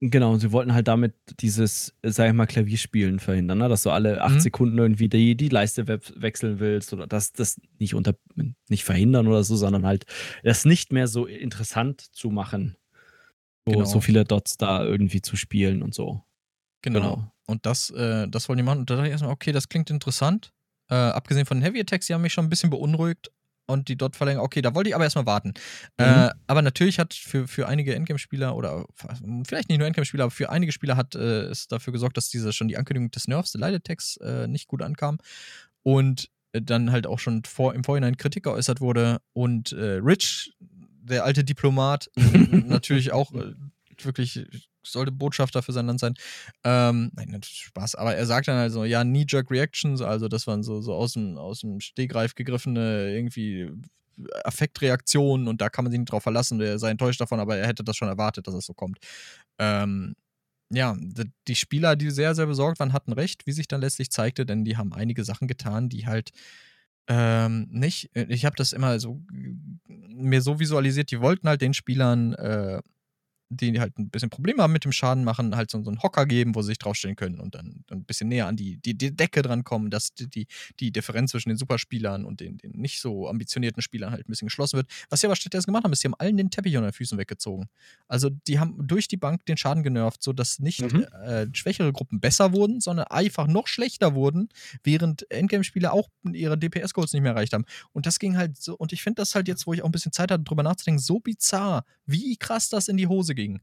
Genau, und sie wollten halt damit dieses, sag ich mal, Klavierspielen verhindern, ne? dass du alle acht mhm. Sekunden irgendwie die, die Leiste we wechseln willst oder das, das nicht unter nicht verhindern oder so, sondern halt das nicht mehr so interessant zu machen, so, genau. so viele Dots da irgendwie zu spielen und so. Genau. genau. Und das, äh, das wollen die machen. Und da dachte ich erstmal, okay, das klingt interessant. Äh, abgesehen von den Heavy Attacks, die haben mich schon ein bisschen beunruhigt. Und die dort verlängern, okay, da wollte ich aber erstmal warten. Mhm. Äh, aber natürlich hat für, für einige Endgame-Spieler oder vielleicht nicht nur Endgame-Spieler, aber für einige Spieler hat äh, es dafür gesorgt, dass diese schon die Ankündigung des Nerfs, der Light Attacks, äh, nicht gut ankam. Und dann halt auch schon vor, im Vorhinein Kritik geäußert wurde. Und äh, Rich, der alte Diplomat, <laughs> natürlich auch äh, wirklich sollte Botschafter für sein Land sein. Ähm, nein, Spaß. Aber er sagt dann halt so, ja, Knee-Jerk Reactions, also das waren so, so aus, dem, aus dem Stegreif gegriffene irgendwie Affektreaktionen und da kann man sich nicht drauf verlassen. Er sei enttäuscht davon, aber er hätte das schon erwartet, dass es so kommt. Ähm, ja, die Spieler, die sehr, sehr besorgt waren, hatten recht, wie sich dann letztlich zeigte, denn die haben einige Sachen getan, die halt ähm, nicht. Ich habe das immer so mir so visualisiert, die wollten halt den Spielern äh, die halt ein bisschen Probleme haben mit dem Schaden machen, halt so, so einen Hocker geben, wo sie sich draufstellen können und dann, ein bisschen näher an die, die, die Decke drankommen, dass die, die, die Differenz zwischen den Superspielern und den, den nicht so ambitionierten Spielern halt ein bisschen geschlossen wird. Was sie aber stattdessen gemacht haben, ist, sie haben allen den Teppich unter den Füßen weggezogen. Also die haben durch die Bank den Schaden genervt, sodass nicht mhm. äh, schwächere Gruppen besser wurden, sondern einfach noch schlechter wurden, während Endgame-Spieler auch ihre DPS-Goals nicht mehr erreicht haben. Und das ging halt so, und ich finde das halt jetzt, wo ich auch ein bisschen Zeit hatte, drüber nachzudenken, so bizarr, wie krass das in die Hose ging. Ähm,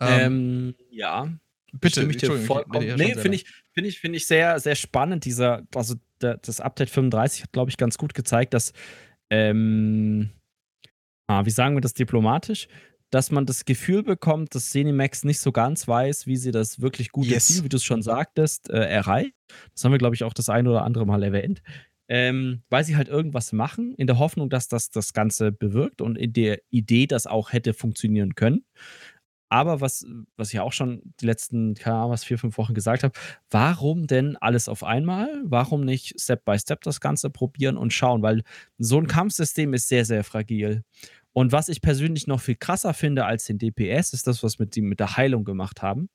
ähm, ja. Bitte, ich dir vollkommen. Nee, finde ich, find ich, find ich sehr, sehr spannend. Dieser, also das Update 35 hat, glaube ich, ganz gut gezeigt, dass, ähm, ah, wie sagen wir das diplomatisch, dass man das Gefühl bekommt, dass Cinemax nicht so ganz weiß, wie sie das wirklich gute yes. Ziel, wie du es schon sagtest, äh, erreicht. Das haben wir, glaube ich, auch das ein oder andere Mal erwähnt. Ähm, weil sie halt irgendwas machen, in der Hoffnung, dass das das Ganze bewirkt und in der Idee, dass auch hätte funktionieren können. Aber was, was ich auch schon die letzten, keine Ahnung, was, vier, fünf Wochen gesagt habe, warum denn alles auf einmal? Warum nicht Step by Step das Ganze probieren und schauen? Weil so ein Kampfsystem ist sehr, sehr fragil. Und was ich persönlich noch viel krasser finde als den DPS, ist das, was mit, die, mit der Heilung gemacht haben.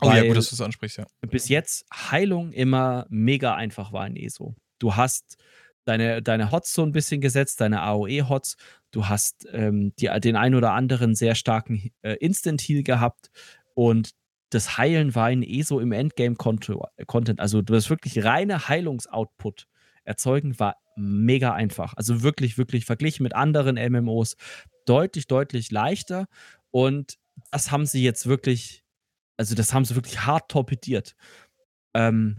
Oh ja, gut, dass du es ansprichst, ja. Bis jetzt Heilung immer mega einfach war in ESO. Du hast deine, deine Hots so ein bisschen gesetzt, deine AOE-Hots. Du hast ähm, die, den ein oder anderen sehr starken äh, Instant-Heal gehabt und das Heilen war in eh so im Endgame-Content. Also das wirklich reine Heilungsoutput erzeugen war mega einfach. Also wirklich, wirklich verglichen mit anderen MMOs deutlich, deutlich leichter. Und das haben sie jetzt wirklich, also das haben sie wirklich hart torpediert. Ähm,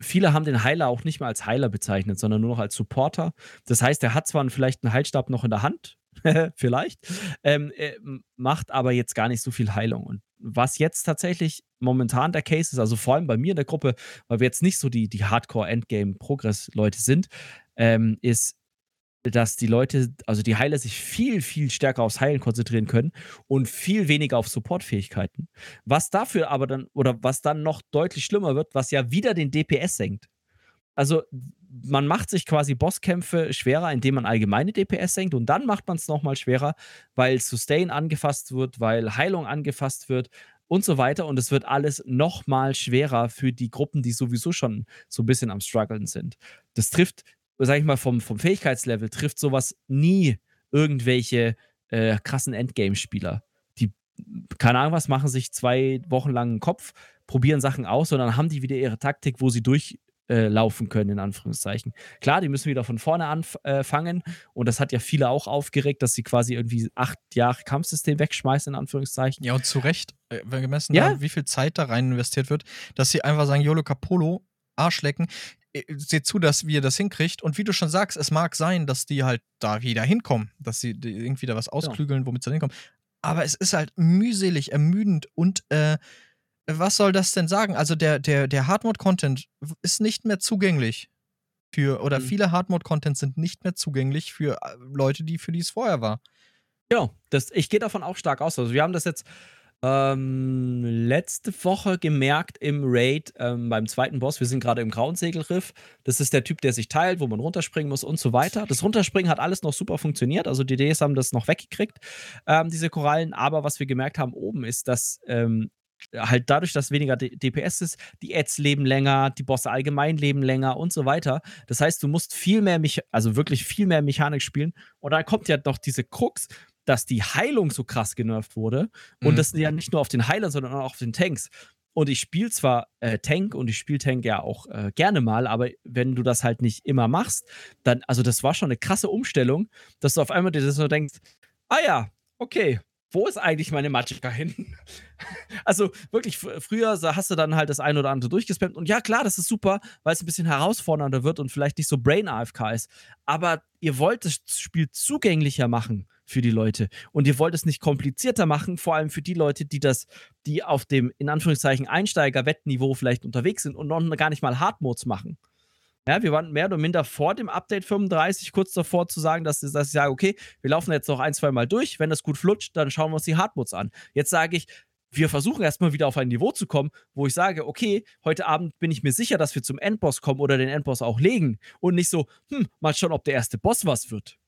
viele haben den Heiler auch nicht mehr als Heiler bezeichnet, sondern nur noch als Supporter. Das heißt, er hat zwar vielleicht einen Heilstab noch in der Hand, <laughs> vielleicht, ähm, macht aber jetzt gar nicht so viel Heilung. Und was jetzt tatsächlich momentan der Case ist, also vor allem bei mir in der Gruppe, weil wir jetzt nicht so die, die Hardcore-Endgame-Progress-Leute sind, ähm, ist, dass die Leute, also die Heiler sich viel, viel stärker aufs Heilen konzentrieren können und viel weniger auf Supportfähigkeiten. Was dafür aber dann, oder was dann noch deutlich schlimmer wird, was ja wieder den DPS senkt. Also man macht sich quasi Bosskämpfe schwerer, indem man allgemeine DPS senkt und dann macht man es nochmal schwerer, weil Sustain angefasst wird, weil Heilung angefasst wird und so weiter und es wird alles nochmal schwerer für die Gruppen, die sowieso schon so ein bisschen am struggeln sind. Das trifft, sag ich mal, vom, vom Fähigkeitslevel trifft sowas nie irgendwelche äh, krassen Endgame-Spieler. Die, keine Ahnung was, machen sich zwei Wochen lang einen Kopf, probieren Sachen aus und dann haben die wieder ihre Taktik, wo sie durch äh, können, in Anführungszeichen. Klar, die müssen wieder von vorne anfangen äh, und das hat ja viele auch aufgeregt, dass sie quasi irgendwie acht Jahre Kampfsystem wegschmeißen, in Anführungszeichen. Ja, und zu Recht, äh, gemessen ja? Daran, wie viel Zeit da rein investiert wird, dass sie einfach sagen, Yolo Capolo, Arschlecken, äh, seht zu, dass wir das hinkriegt. Und wie du schon sagst, es mag sein, dass die halt da wieder hinkommen, dass sie irgendwie da was ausklügeln, ja. womit sie da hinkommen. Aber es ist halt mühselig, ermüdend und äh, was soll das denn sagen? Also der, der, der Hardmode-Content ist nicht mehr zugänglich für, oder mhm. viele Hardmode-Content sind nicht mehr zugänglich für äh, Leute, die für die es vorher war. Ja, das, ich gehe davon auch stark aus. Also wir haben das jetzt ähm, letzte Woche gemerkt im Raid ähm, beim zweiten Boss. Wir sind gerade im Grauen Segelriff. Das ist der Typ, der sich teilt, wo man runterspringen muss und so weiter. Das Runterspringen hat alles noch super funktioniert. Also die Ds haben das noch weggekriegt, ähm, diese Korallen. Aber was wir gemerkt haben oben ist, dass ähm, halt dadurch, dass weniger DPS ist, die Ads leben länger, die Bosse allgemein leben länger und so weiter. Das heißt, du musst viel mehr, Mecha also wirklich viel mehr Mechanik spielen. Und dann kommt ja noch diese Krux, dass die Heilung so krass genervt wurde. Mhm. Und das ja nicht nur auf den Heilern, sondern auch auf den Tanks. Und ich spiele zwar äh, Tank und ich spiele Tank ja auch äh, gerne mal, aber wenn du das halt nicht immer machst, dann, also das war schon eine krasse Umstellung, dass du auf einmal dir das so denkst, ah ja, okay, wo ist eigentlich meine Magicka hin? <laughs> also wirklich, früher hast du dann halt das eine oder andere durchgespammt und ja, klar, das ist super, weil es ein bisschen herausfordernder wird und vielleicht nicht so Brain-AFK ist. Aber ihr wollt das Spiel zugänglicher machen für die Leute und ihr wollt es nicht komplizierter machen, vor allem für die Leute, die das, die auf dem in Anführungszeichen Einsteiger-Wettniveau vielleicht unterwegs sind und noch gar nicht mal Hardmodes machen. Ja, wir waren mehr oder minder vor dem Update 35 kurz davor zu sagen, dass, dass ich sage, okay, wir laufen jetzt noch ein, zwei Mal durch. Wenn das gut flutscht, dann schauen wir uns die Hardmodes an. Jetzt sage ich, wir versuchen erstmal wieder auf ein Niveau zu kommen, wo ich sage, okay, heute Abend bin ich mir sicher, dass wir zum Endboss kommen oder den Endboss auch legen und nicht so, hm, mal schauen, ob der erste Boss was wird.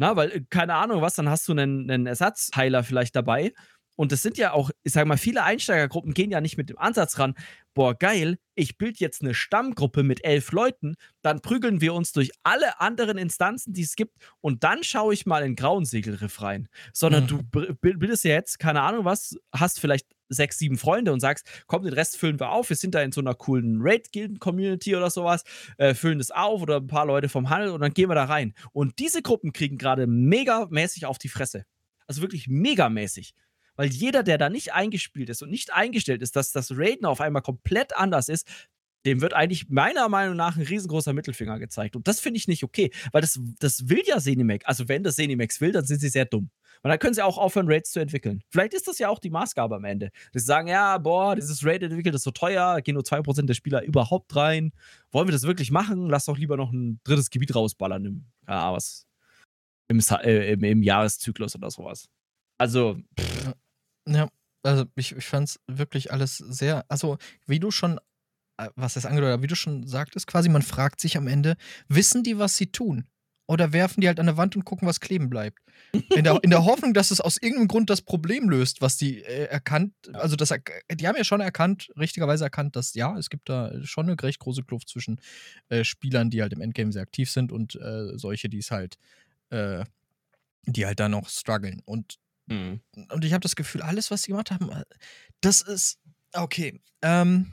Na, weil, äh, keine Ahnung was, dann hast du einen, einen Ersatzheiler vielleicht dabei und das sind ja auch, ich sag mal, viele Einsteigergruppen gehen ja nicht mit dem Ansatz ran, boah, geil, ich bilde jetzt eine Stammgruppe mit elf Leuten, dann prügeln wir uns durch alle anderen Instanzen, die es gibt, und dann schaue ich mal in Grauen Segelriff rein. Sondern mhm. du bildest ja jetzt, keine Ahnung was, hast vielleicht sechs, sieben Freunde und sagst, komm, den Rest füllen wir auf. Wir sind da in so einer coolen Raid-Gilden-Community oder sowas, äh, füllen das auf oder ein paar Leute vom Handel und dann gehen wir da rein. Und diese Gruppen kriegen gerade megamäßig auf die Fresse. Also wirklich megamäßig. Weil jeder, der da nicht eingespielt ist und nicht eingestellt ist, dass das Raiden auf einmal komplett anders ist, dem wird eigentlich meiner Meinung nach ein riesengroßer Mittelfinger gezeigt. Und das finde ich nicht okay, weil das, das will ja Zenimax. Also, wenn das Zenimax will, dann sind sie sehr dumm. Und dann können sie auch aufhören, Raids zu entwickeln. Vielleicht ist das ja auch die Maßgabe am Ende. Dass sie sagen, ja, boah, dieses Raid entwickelt ist so teuer, gehen nur 2% der Spieler überhaupt rein. Wollen wir das wirklich machen? Lass doch lieber noch ein drittes Gebiet rausballern im, ja, was, im, äh, im, im Jahreszyklus oder sowas. Also, pff. Ja, also ich, ich fand es wirklich alles sehr, also wie du schon, äh, was das angedeutet wie du schon sagtest, quasi, man fragt sich am Ende, wissen die, was sie tun? Oder werfen die halt an der Wand und gucken, was kleben bleibt? In der, in der Hoffnung, dass es aus irgendeinem Grund das Problem löst, was die äh, erkannt, also das, die haben ja schon erkannt, richtigerweise erkannt, dass ja, es gibt da schon eine recht große Kluft zwischen äh, Spielern, die halt im Endgame sehr aktiv sind und äh, solche, die es halt, äh, die halt da noch strugglen. Und Mhm. Und ich habe das Gefühl, alles, was sie gemacht haben, äh, das ist Okay. Ähm,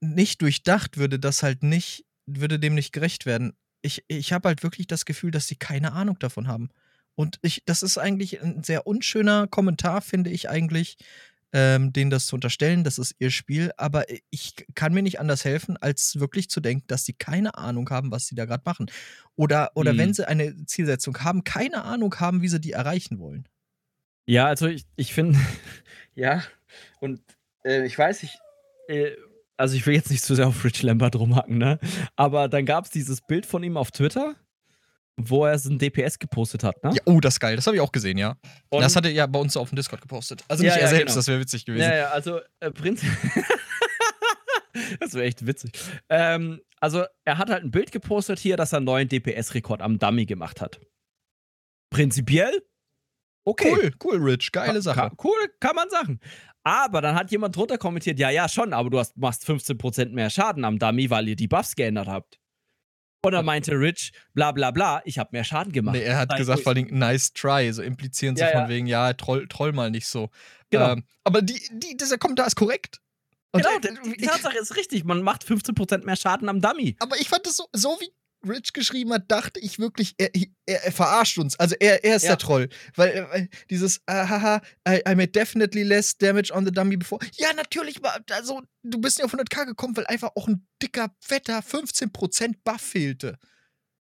nicht durchdacht würde das halt nicht, würde dem nicht gerecht werden. Ich, ich habe halt wirklich das Gefühl, dass sie keine Ahnung davon haben. Und ich, das ist eigentlich ein sehr unschöner Kommentar, finde ich eigentlich, ähm, denen das zu unterstellen. Das ist ihr Spiel. Aber ich kann mir nicht anders helfen, als wirklich zu denken, dass sie keine Ahnung haben, was sie da gerade machen. Oder, oder mhm. wenn sie eine Zielsetzung haben, keine Ahnung haben, wie sie die erreichen wollen. Ja, also ich, ich finde, <laughs> ja, und äh, ich weiß, ich, äh, also ich will jetzt nicht zu sehr auf Rich Lambert rumhacken, ne? Aber dann gab es dieses Bild von ihm auf Twitter, wo er so ein DPS gepostet hat, ne? Ja, oh, das ist geil. Das habe ich auch gesehen, ja. Und das hat er ja bei uns auf dem Discord gepostet. Also nicht ja, er selbst, genau. das wäre witzig gewesen. Ja, ja, also äh, Prinz. <laughs> das wäre echt witzig. Ähm, also er hat halt ein Bild gepostet hier, dass er einen neuen DPS-Rekord am Dummy gemacht hat. Prinzipiell Okay. Cool, cool, Rich. Geile Sache. Ka cool, kann man sagen. Aber dann hat jemand drunter kommentiert, ja, ja, schon, aber du hast, machst 15% mehr Schaden am Dummy, weil ihr die Buffs geändert habt. Und dann meinte Rich, bla bla bla, ich habe mehr Schaden gemacht. Nee, er hat Nein, gesagt, vor allem, nice try. So implizieren sie ja, von ja. wegen, ja, troll, troll mal nicht so. Genau. Ähm, aber die, die, dieser Kommentar ist korrekt. Und genau, die Tatsache ist richtig. Man macht 15% mehr Schaden am Dummy. Aber ich fand das so, so wie Rich geschrieben hat, dachte ich wirklich, er, er, er verarscht uns. Also er, er ist ja. der Troll. Weil, äh, weil dieses, ah, haha, I, I made definitely less damage on the dummy before. Ja, natürlich, also du bist ja auf 100k gekommen, weil einfach auch ein dicker, fetter 15% Buff fehlte.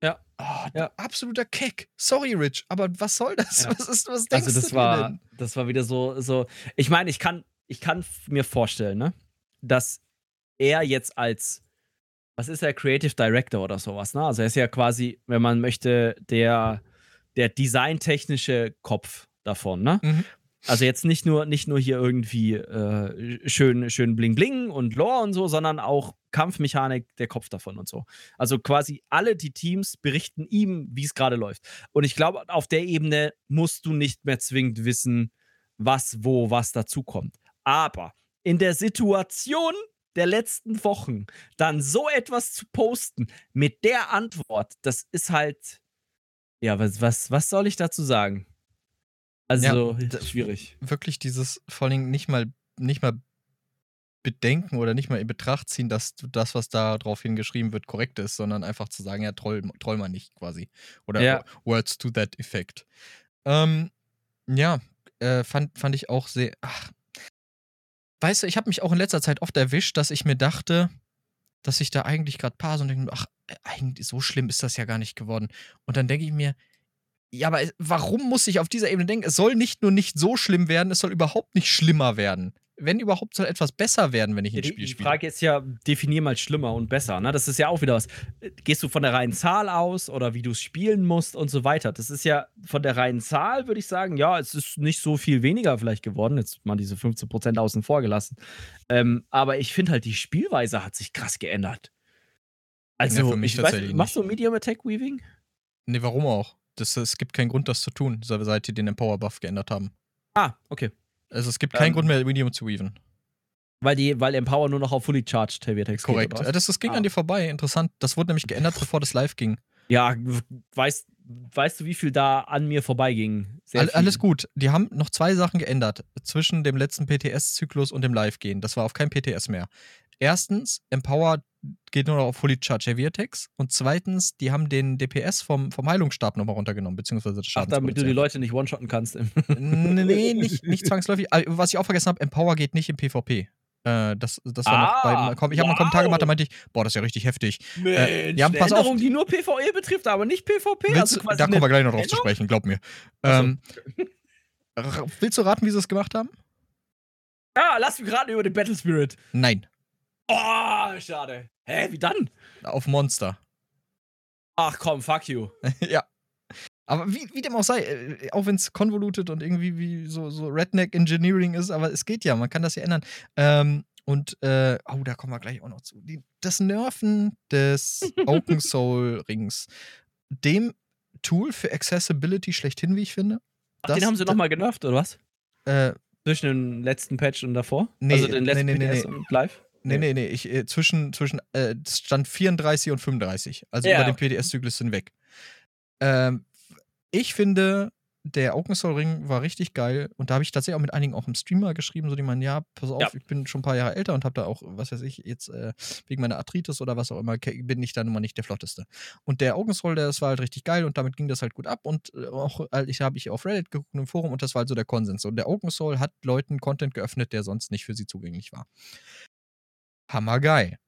Ja. Oh, ja. Absoluter Keck. Sorry, Rich, aber was soll das? Ja. Was, ist, was denkst also das du war, denn? Das war wieder so, so. Ich meine, ich kann, ich kann mir vorstellen, ne, dass er jetzt als was ist er, Creative Director oder sowas, ne? Also er ist ja quasi, wenn man möchte, der, der designtechnische Kopf davon, ne? Mhm. Also jetzt nicht nur, nicht nur hier irgendwie äh, schön, schön Bling Bling und Lore und so, sondern auch Kampfmechanik, der Kopf davon und so. Also quasi alle die Teams berichten ihm, wie es gerade läuft. Und ich glaube, auf der Ebene musst du nicht mehr zwingend wissen, was, wo, was dazukommt. Aber in der Situation, der letzten Wochen dann so etwas zu posten mit der Antwort, das ist halt, ja, was, was, was soll ich dazu sagen? Also, ja, schwierig. Wirklich dieses, vor allem nicht mal, nicht mal bedenken oder nicht mal in Betracht ziehen, dass das, was da drauf hingeschrieben wird, korrekt ist, sondern einfach zu sagen, ja, troll, troll mal nicht quasi. Oder ja. Words to that effect. Ähm, ja, äh, fand, fand ich auch sehr, ach, weißt du, ich habe mich auch in letzter Zeit oft erwischt, dass ich mir dachte, dass ich da eigentlich gerade paar und denke, ach, äh, eigentlich so schlimm ist das ja gar nicht geworden. Und dann denke ich mir, ja, aber warum muss ich auf dieser Ebene denken, es soll nicht nur nicht so schlimm werden, es soll überhaupt nicht schlimmer werden wenn überhaupt, soll etwas besser werden, wenn ich ein Spiel spiele. Die Frage ist ja, definier mal schlimmer und besser. Ne? Das ist ja auch wieder was. Gehst du von der reinen Zahl aus oder wie du es spielen musst und so weiter? Das ist ja von der reinen Zahl, würde ich sagen, ja, es ist nicht so viel weniger vielleicht geworden. Jetzt mal diese 15% außen vor gelassen. Ähm, aber ich finde halt, die Spielweise hat sich krass geändert. Also, ja, für mich tatsächlich weiß, machst du Medium Attack Weaving? Nee, warum auch? Das, es gibt keinen Grund, das zu tun, seit die den Empower Buff geändert haben. Ah, okay. Also es gibt keinen ähm, Grund mehr, Medium zu weaven. Weil, die, weil Empower nur noch auf Fully Charged Heavy Attacks Korrekt. Geht, das, das ging ah. an dir vorbei. Interessant. Das wurde nämlich geändert, bevor das live ging. Ja, weißt, weißt du, wie viel da an mir vorbeiging? All, alles gut. Die haben noch zwei Sachen geändert zwischen dem letzten PTS-Zyklus und dem Live-Gehen. Das war auf kein PTS mehr. Erstens, Empower geht nur noch auf Fully Charge Heavy Attacks. Und zweitens, die haben den DPS vom, vom Heilungsstab nochmal runtergenommen, beziehungsweise das Ach, damit du die Leute nicht one-shotten kannst. nee, <laughs> nicht, nicht zwangsläufig. Ah, was ich auch vergessen habe, Empower geht nicht im PvP. Äh, das, das war ah, noch bei, ich habe wow. einen Kommentar gemacht, da meinte ich, boah, das ist ja richtig heftig. Mensch, äh, ja, pass Änderung, auf. die nur PvE betrifft, aber nicht PvP. Willst, also da kommen wir gleich noch drauf zu sprechen, glaub mir. Ähm, willst du raten, wie sie es gemacht haben? Ja, lass mich raten über den Battle Spirit. Nein. Oh, schade. Hä, wie dann? Auf Monster. Ach komm, fuck you. <laughs> ja. Aber wie, wie dem auch sei, äh, auch wenn es convoluted und irgendwie wie so, so Redneck Engineering ist, aber es geht ja, man kann das ja ändern. Ähm, und, äh, oh, da kommen wir gleich auch noch zu. Die, das Nerven des <laughs> Open Soul Rings, dem Tool für Accessibility schlechthin, wie ich finde. Ach, den haben sie nochmal genervt, oder was? Äh, Zwischen dem letzten Patch und davor? Nee, also den letzten nee, nee, nee, und live? Nee, nee, nee. Ich, äh, zwischen, zwischen äh, stand 34 und 35. Also ja, über den PDS-Zyklus hinweg. Ähm, ich finde, der Open Soul Ring war richtig geil und da habe ich tatsächlich auch mit einigen auch im Streamer geschrieben, so die meinen, ja, pass auf, ja. ich bin schon ein paar Jahre älter und habe da auch, was weiß ich, jetzt äh, wegen meiner Arthritis oder was auch immer, bin ich da nun mal nicht der flotteste. Und der Open Soul, das war halt richtig geil und damit ging das halt gut ab und äh, auch halt, ich habe ich auf Reddit geguckt im Forum und das war halt so der Konsens. Und der Open Soul hat Leuten Content geöffnet, der sonst nicht für sie zugänglich war. Hammergeil.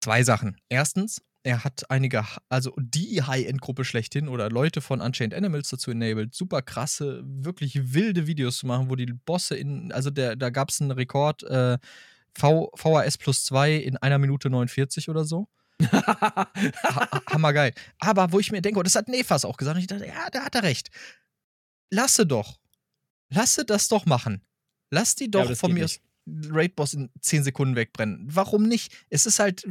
Zwei Sachen. Erstens, er hat einige, also die High-End-Gruppe schlechthin oder Leute von Unchained Animals dazu enabled, super krasse, wirklich wilde Videos zu machen, wo die Bosse in, also der, da gab es einen Rekord, äh, v, VHS plus 2 in einer Minute 49 oder so. ha hammergeil. Aber wo ich mir denke, und das hat Nefas auch gesagt, und ich dachte, ja, da hat er recht. Lasse doch. Lasse das doch machen. Lass die doch ja, von mir aus. Raid-Boss in 10 Sekunden wegbrennen. Warum nicht? Es ist halt,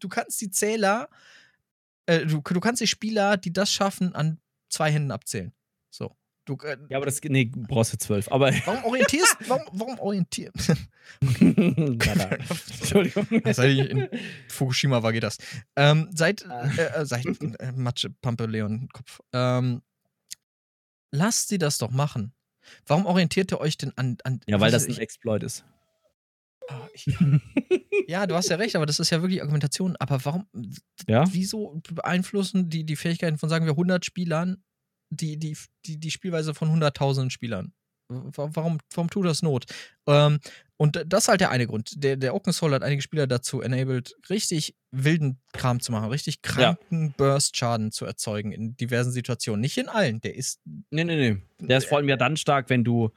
du kannst die Zähler, äh, du, du kannst die Spieler, die das schaffen, an zwei Händen abzählen. So. Du, äh, ja, aber das nee, brauchst du zwölf. Aber <laughs> warum orientierst warum, warum orientierst <laughs> <laughs> Entschuldigung. Seit ich in Fukushima war, geht das. Ähm, seit ah. äh, äh, seit äh, Matsche, Pampe, Leon, Kopf. Ähm, lasst sie das doch machen. Warum orientiert ihr euch denn an. an ja, weil das ein Exploit ist. Oh, ich, <laughs> ja, du hast ja recht, aber das ist ja wirklich Argumentation. Aber warum, ja? wieso beeinflussen die, die Fähigkeiten von, sagen wir, 100 Spielern die, die, die, die Spielweise von 100.000 Spielern? Warum, warum tut das Not? Ähm, und das ist halt der eine Grund. Der, der Open Soul hat einige Spieler dazu enabled, richtig wilden Kram zu machen, richtig kranken ja. Burst-Schaden zu erzeugen in diversen Situationen. Nicht in allen. Der ist. Nee, nee, nee. Der ist vor allem ja dann stark, wenn du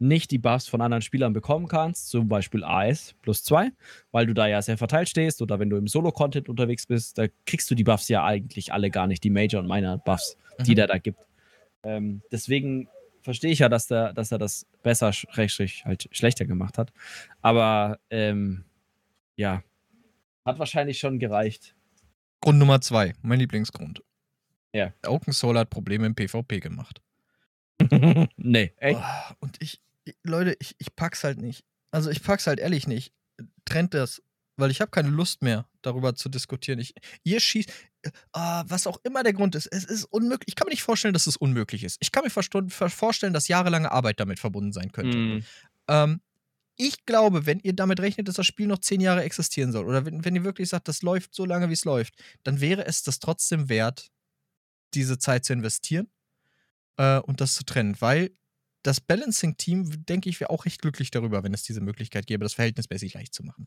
nicht die Buffs von anderen Spielern bekommen kannst, zum Beispiel AS plus 2, weil du da ja sehr verteilt stehst oder wenn du im Solo-Content unterwegs bist, da kriegst du die Buffs ja eigentlich alle gar nicht, die Major- und Minor-Buffs, die mhm. der da gibt. Ähm, deswegen verstehe ich ja, dass, der, dass er das besser, schrägstrich, halt schlechter gemacht hat. Aber ähm, ja, hat wahrscheinlich schon gereicht. Grund Nummer zwei, mein Lieblingsgrund. Ja. Open Soul hat Probleme im PvP gemacht. <laughs> nee, echt? Oh, und ich, Leute, ich, ich pack's halt nicht. Also ich pack's halt ehrlich nicht. Trennt das weil ich habe keine Lust mehr, darüber zu diskutieren. Ich, ihr schießt, äh, was auch immer der Grund ist, es ist unmöglich. Ich kann mir nicht vorstellen, dass es unmöglich ist. Ich kann mir vorstellen, dass jahrelange Arbeit damit verbunden sein könnte. Mm. Ähm, ich glaube, wenn ihr damit rechnet, dass das Spiel noch zehn Jahre existieren soll, oder wenn, wenn ihr wirklich sagt, das läuft so lange, wie es läuft, dann wäre es das trotzdem wert, diese Zeit zu investieren äh, und das zu trennen. Weil das Balancing-Team, denke ich, wäre auch recht glücklich darüber, wenn es diese Möglichkeit gäbe, das verhältnismäßig leicht zu machen.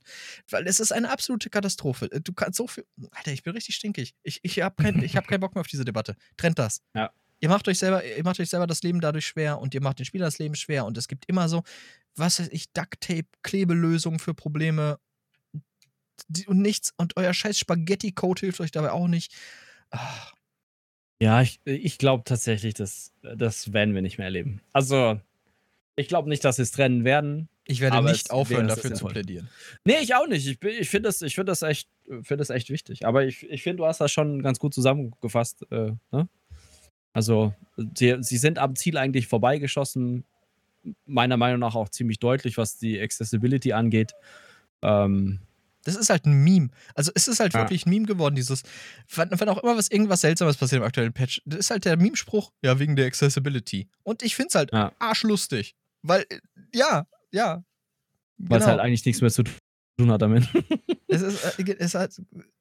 Weil es ist eine absolute Katastrophe. Äh, du kannst so viel. Alter, ich bin richtig stinkig. Ich, ich habe kein, hab keinen Bock mehr auf diese Debatte. Trennt das. Ja. Ihr macht euch selber, ihr macht euch selber das Leben dadurch schwer und ihr macht den Spielern das Leben schwer. Und es gibt immer so, was weiß ich, Duct-Tape, Klebelösungen für Probleme und nichts. Und euer scheiß Spaghetti-Code hilft euch dabei auch nicht. Ach. Ja, ich, ich glaube tatsächlich, dass das werden wir nicht mehr erleben. Also, ich glaube nicht, dass sie es trennen werden. Ich werde nicht aufhören, dafür zu plädieren. Nee, ich auch nicht. Ich, ich finde das, find das, echt, find das echt wichtig. Aber ich, ich finde, du hast das schon ganz gut zusammengefasst. Äh, ne? Also, sie, sie sind am Ziel eigentlich vorbeigeschossen. Meiner Meinung nach auch ziemlich deutlich, was die Accessibility angeht. Ähm, das ist halt ein Meme. Also es ist halt ja. wirklich ein Meme geworden, dieses, wenn, wenn, auch immer was irgendwas Seltsames passiert im aktuellen Patch, das ist halt der Meme-Spruch, ja, wegen der Accessibility. Und ich finde es halt ja. arschlustig. Weil, ja, ja. Weil es genau. halt eigentlich nichts mehr zu tun hat damit. es, ist, äh, es, hat,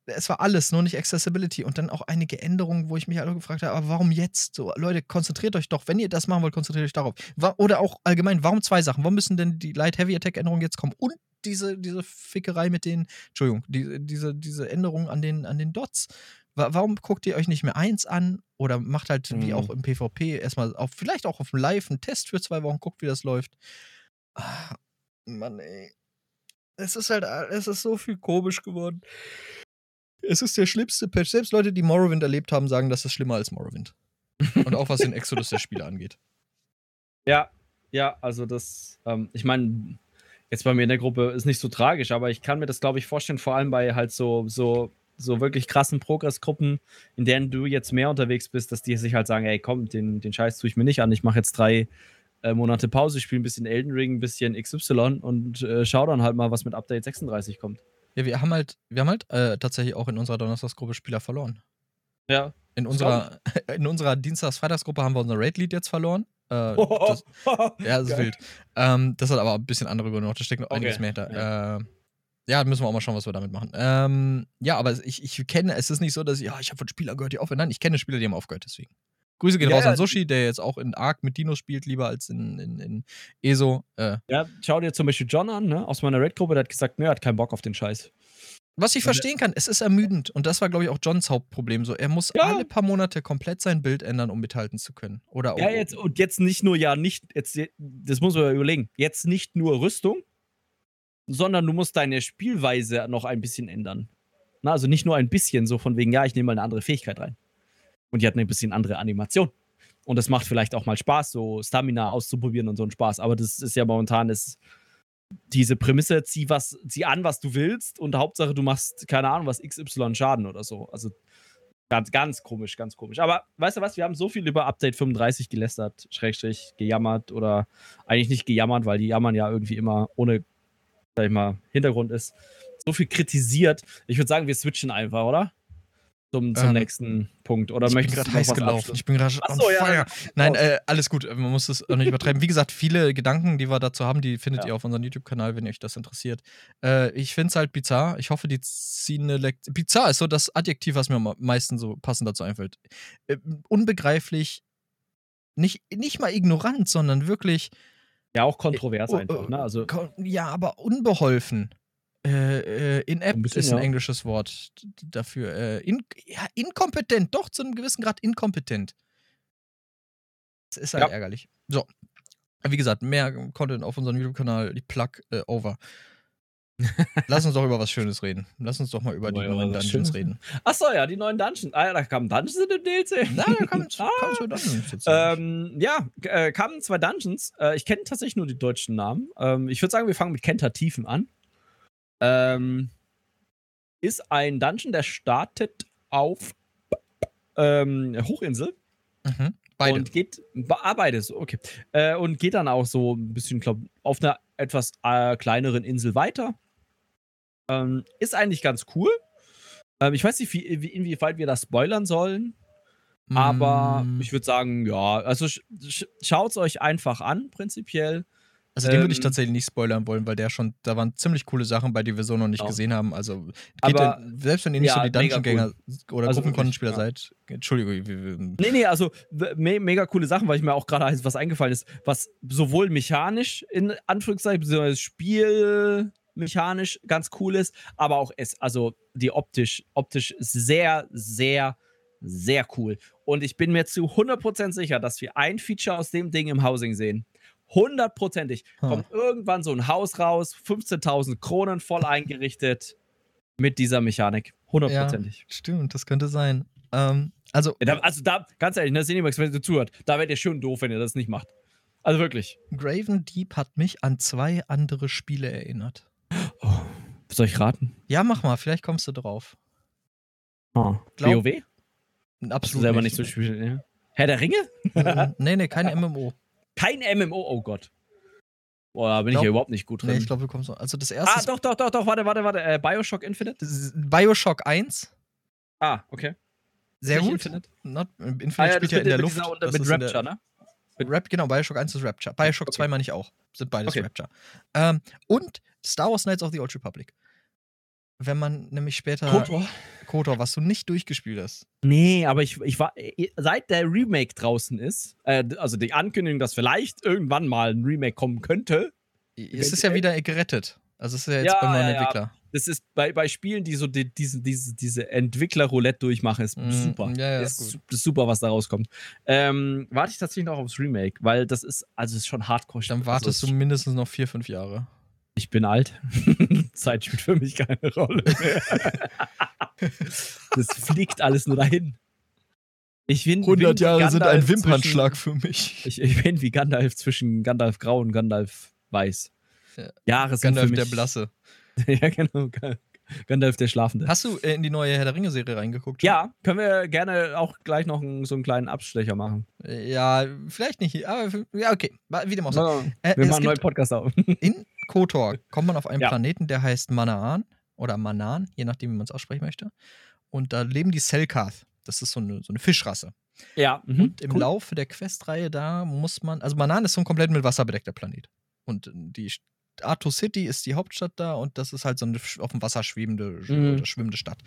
es war alles, nur nicht Accessibility. Und dann auch einige Änderungen, wo ich mich alle gefragt habe, aber warum jetzt? So, Leute, konzentriert euch doch, wenn ihr das machen wollt, konzentriert euch darauf. Oder auch allgemein, warum zwei Sachen? Warum müssen denn die Light Heavy Attack Änderungen jetzt kommen? Und diese, diese Fickerei mit den, Entschuldigung, die, diese, diese Änderung an den, an den Dots. Warum guckt ihr euch nicht mehr eins an oder macht halt mhm. wie auch im PvP erstmal auf, vielleicht auch auf dem Live einen Test für zwei Wochen, guckt, wie das läuft. Ah, Mann, ey. Es ist halt, es ist so viel komisch geworden. Es ist der schlimmste Patch. Selbst Leute, die Morrowind erlebt haben, sagen, das ist schlimmer als Morrowind. Und auch was den Exodus der Spiele angeht. <laughs> Ja, ja, also das, ähm, ich meine, jetzt bei mir in der Gruppe ist nicht so tragisch, aber ich kann mir das, glaube ich, vorstellen, vor allem bei halt so, so, so wirklich krassen Progressgruppen, in denen du jetzt mehr unterwegs bist, dass die sich halt sagen, ey, komm, den, den Scheiß tue ich mir nicht an, ich mache jetzt drei äh, Monate Pause, spiele ein bisschen Elden Ring, ein bisschen XY und äh, schau dann halt mal, was mit Update 36 kommt. Ja, wir haben halt, wir haben halt äh, tatsächlich auch in unserer Donnerstagsgruppe Spieler verloren. Ja. In unserer, <laughs> in unserer Dienstags-Freitagsgruppe haben wir unser Raid-Lied jetzt verloren. Äh, <laughs> das, ja, das ist wild. Ähm, das hat aber ein bisschen andere Gründe noch. Da steckt noch Okay. einiges mehr hinter. Ja. Äh, ja, müssen wir auch mal schauen, was wir damit machen. Ähm, ja, aber ich, ich kenne, es ist nicht so, dass ich, ja, ich habe von Spielern gehört, die aufhören. Nein, ich kenne Spieler, die haben aufgehört, deswegen. Grüße gehen Ja, raus an Sushi, der jetzt auch in Ark mit Dinos spielt, lieber als in, in, in ESO. Äh, Ja, schau dir zum Beispiel John an, ne, aus meiner Raid-Gruppe, der hat gesagt, ne, er hat keinen Bock auf den Scheiß. was ich verstehen kann, es ist ermüdend. Und das war, glaube ich, auch Johns Hauptproblem. So, er muss Ja. alle paar Monate komplett sein Bild ändern, um mithalten zu können. Oder Ja, jetzt, und jetzt nicht nur, ja, nicht, jetzt, das muss man überlegen, jetzt nicht nur Rüstung, sondern du musst deine Spielweise noch ein bisschen ändern. Na, also nicht nur ein bisschen, so von wegen, ja, ich nehme mal eine andere Fähigkeit rein. Und die hat eine bisschen andere Animation. Und das macht vielleicht auch mal Spaß, so Stamina auszuprobieren und so ein Spaß. Aber das ist ja momentan das, diese Prämisse, zieh, was, zieh an, was du willst und Hauptsache, du machst, keine Ahnung, was XY Schaden oder so. Also ganz, ganz komisch, ganz komisch. Aber weißt du was, wir haben so viel über Update 35 gelästert, Schrägstrich, gejammert oder eigentlich nicht gejammert, weil die jammern ja irgendwie immer ohne, sag ich mal, Hintergrund ist. So viel kritisiert. Ich würde sagen, wir switchen einfach, oder? Zum, zum Ähm, nächsten Punkt. Oder ich bin möchtest gerade du noch heiß was gelaufen. abschließen? Ich bin gerade Ach on so, ja, fire. Nein, äh, alles gut. Man muss es auch nicht übertreiben. Wie gesagt, viele Gedanken, die wir dazu haben, die findet Ja. ihr auf unserem YouTube-Kanal, wenn euch das interessiert. Äh, ich finde es halt bizarr. Ich hoffe, die ziehen eine Lektion. Bizarr ist so das Adjektiv, was mir am meisten so passend dazu einfällt. Äh, unbegreiflich. Nicht, nicht mal ignorant, sondern wirklich. Ja, auch kontrovers Oh, einfach, ne? Also, Ja, aber unbeholfen. Äh, äh, inept bisschen, ist ein ja. englisches Wort dafür. Äh, in, ja, inkompetent, doch zu einem gewissen Grad inkompetent. Das ist halt Ja. ärgerlich. So. Wie gesagt, mehr Content auf unserem YouTube-Kanal, die Plug äh, over. Lass uns doch über was Schönes reden. Lass uns doch mal über die Wollen wir neuen Dungeons Schönes reden. Achso, ja, die neuen Dungeons. Ah ja, da kamen Dungeons in dem DLC. Na, da kannst <laughs> Ah. kannst du Dungeons jetzt sagen. Ähm, ja, äh, kamen zwei Dungeons. Äh, ich kenne tatsächlich nur die deutschen Namen. Ähm, ich würde sagen, wir fangen mit Kenter Tiefen an. Ähm, ist ein Dungeon, der startet auf ähm, Hochinsel Mhm. Beide. und geht ah, beides, okay. Äh, und geht dann auch so ein bisschen, glaub, auf einer etwas äh, kleineren Insel weiter. Ähm, ist eigentlich ganz cool. Ähm, ich weiß nicht, wie, wie, inwieweit wir das spoilern sollen. Aber Mm, ich würde sagen, ja, also sch sch schaut es euch einfach an, prinzipiell. Also den würde ich ähm, tatsächlich nicht spoilern wollen, weil der schon, da waren ziemlich coole Sachen bei, die wir so noch nicht Genau. gesehen haben. Also geht Aber- in, selbst wenn ihr nicht ja, so die Dungeon-Gänger oder Also Gruppenkontenspieler wirklich, seid, Entschuldigung, wir, Nee, nee, also me mega coole Sachen, weil ich mir auch gerade was eingefallen ist, was sowohl mechanisch in Anführungszeichen, beziehungsweise spielmechanisch ganz cool ist, aber auch es, also die optisch, optisch sehr, sehr, sehr cool. Und ich bin mir zu 100% sicher, dass wir ein Feature aus dem Ding im Housing sehen. Hundertprozentig. Hm. Kommt irgendwann so ein Haus raus, 15.000 Kronen voll eingerichtet mit dieser Mechanik. Hundertprozentig. stimmt, das könnte sein. Ähm, also Ja, da, also da, ganz ehrlich, ne, Cinemax, wenn ihr zuhört, da werdet ihr schön doof, wenn ihr das nicht macht. Also wirklich. Graven Deep hat mich an zwei andere Spiele erinnert. Soll ich raten? Ja, mach mal, vielleicht kommst du drauf. Oh. Glaub- WoW? Hast du Absolut selber nicht so spielen, ja. Herr der Ringe? Nee, nee, keine MMO. Kein MMO, oh Gott. Boah, da bin ich Glaub- ja überhaupt nicht gut drin. Nee, ich glaube, du kommst. Also das erste ah, doch, doch, doch, doch, warte, warte, warte. Äh, Bioshock Infinite? Bioshock 1. Ah, okay. Sehr gut. Infinite? Not, Infinite Ah, ja, spielt ja in der Luft. dieser, mit Rapture, ne? Mit Rap, genau, Bioshock 1 ist Rapture. Bioshock Okay. 2 meine ich auch. Sind beides Okay. Rapture. Ähm, und Star Wars Knights of the Old Republic. Wenn man nämlich später. KOTOR? KOTOR, was du nicht durchgespielt hast. Nee, aber ich, ich war, seit der Remake draußen ist, äh, also die Ankündigung, dass vielleicht irgendwann mal ein Remake kommen könnte, Es ist ja wieder gerettet. Also es ist ja jetzt Ja, beim neuen ja, ja. Entwickler. das ist bei, bei Spielen, die so die, diese, diese, diese Entwickler-Roulette durchmachen, ist Mm, super. ja, ja, ist, ist gut. su- ist super, was da rauskommt. Ähm, warte ich tatsächlich noch aufs Remake, weil das ist, also ist schon hardcore. Dann also wartest es- du mindestens noch vier, fünf Jahre. Ich bin alt. <laughs> Zeit spielt für mich keine Rolle mehr. das fliegt alles nur dahin. Ich bin, bin wie Gandalf für mich. Zwischen, ich, ich bin wie Gandalf zwischen Gandalf Grau und Gandalf Weiß. Ja. Jahre sind Gandalf für mich, der Blasse. <laughs> ja, genau. Ga- Gandalf der Schlafende. Hast du äh, in die neue Herr der Ringe-Serie reingeguckt? schon? Ja, können wir gerne auch gleich noch einen, so einen kleinen Abstecher machen. Äh, Ja, vielleicht nicht hier, aber ja, okay. Wie dem auch sei. wir Äh, machen einen neuen Podcast auf. in KOTOR kommt man auf einen Ja. Planeten, der heißt Manaan oder Manan, je nachdem, wie man es aussprechen möchte. Und da leben die Selkath. Das ist so eine, so eine Fischrasse. Ja. Mhm. Und im cool. Laufe der Questreihe da muss man, also Manan ist so ein komplett mit Wasser bedeckter Planet. Und die Arthur City ist die Hauptstadt da und das ist halt so eine auf dem Wasser schwebende, mhm. schwimmende Stadt.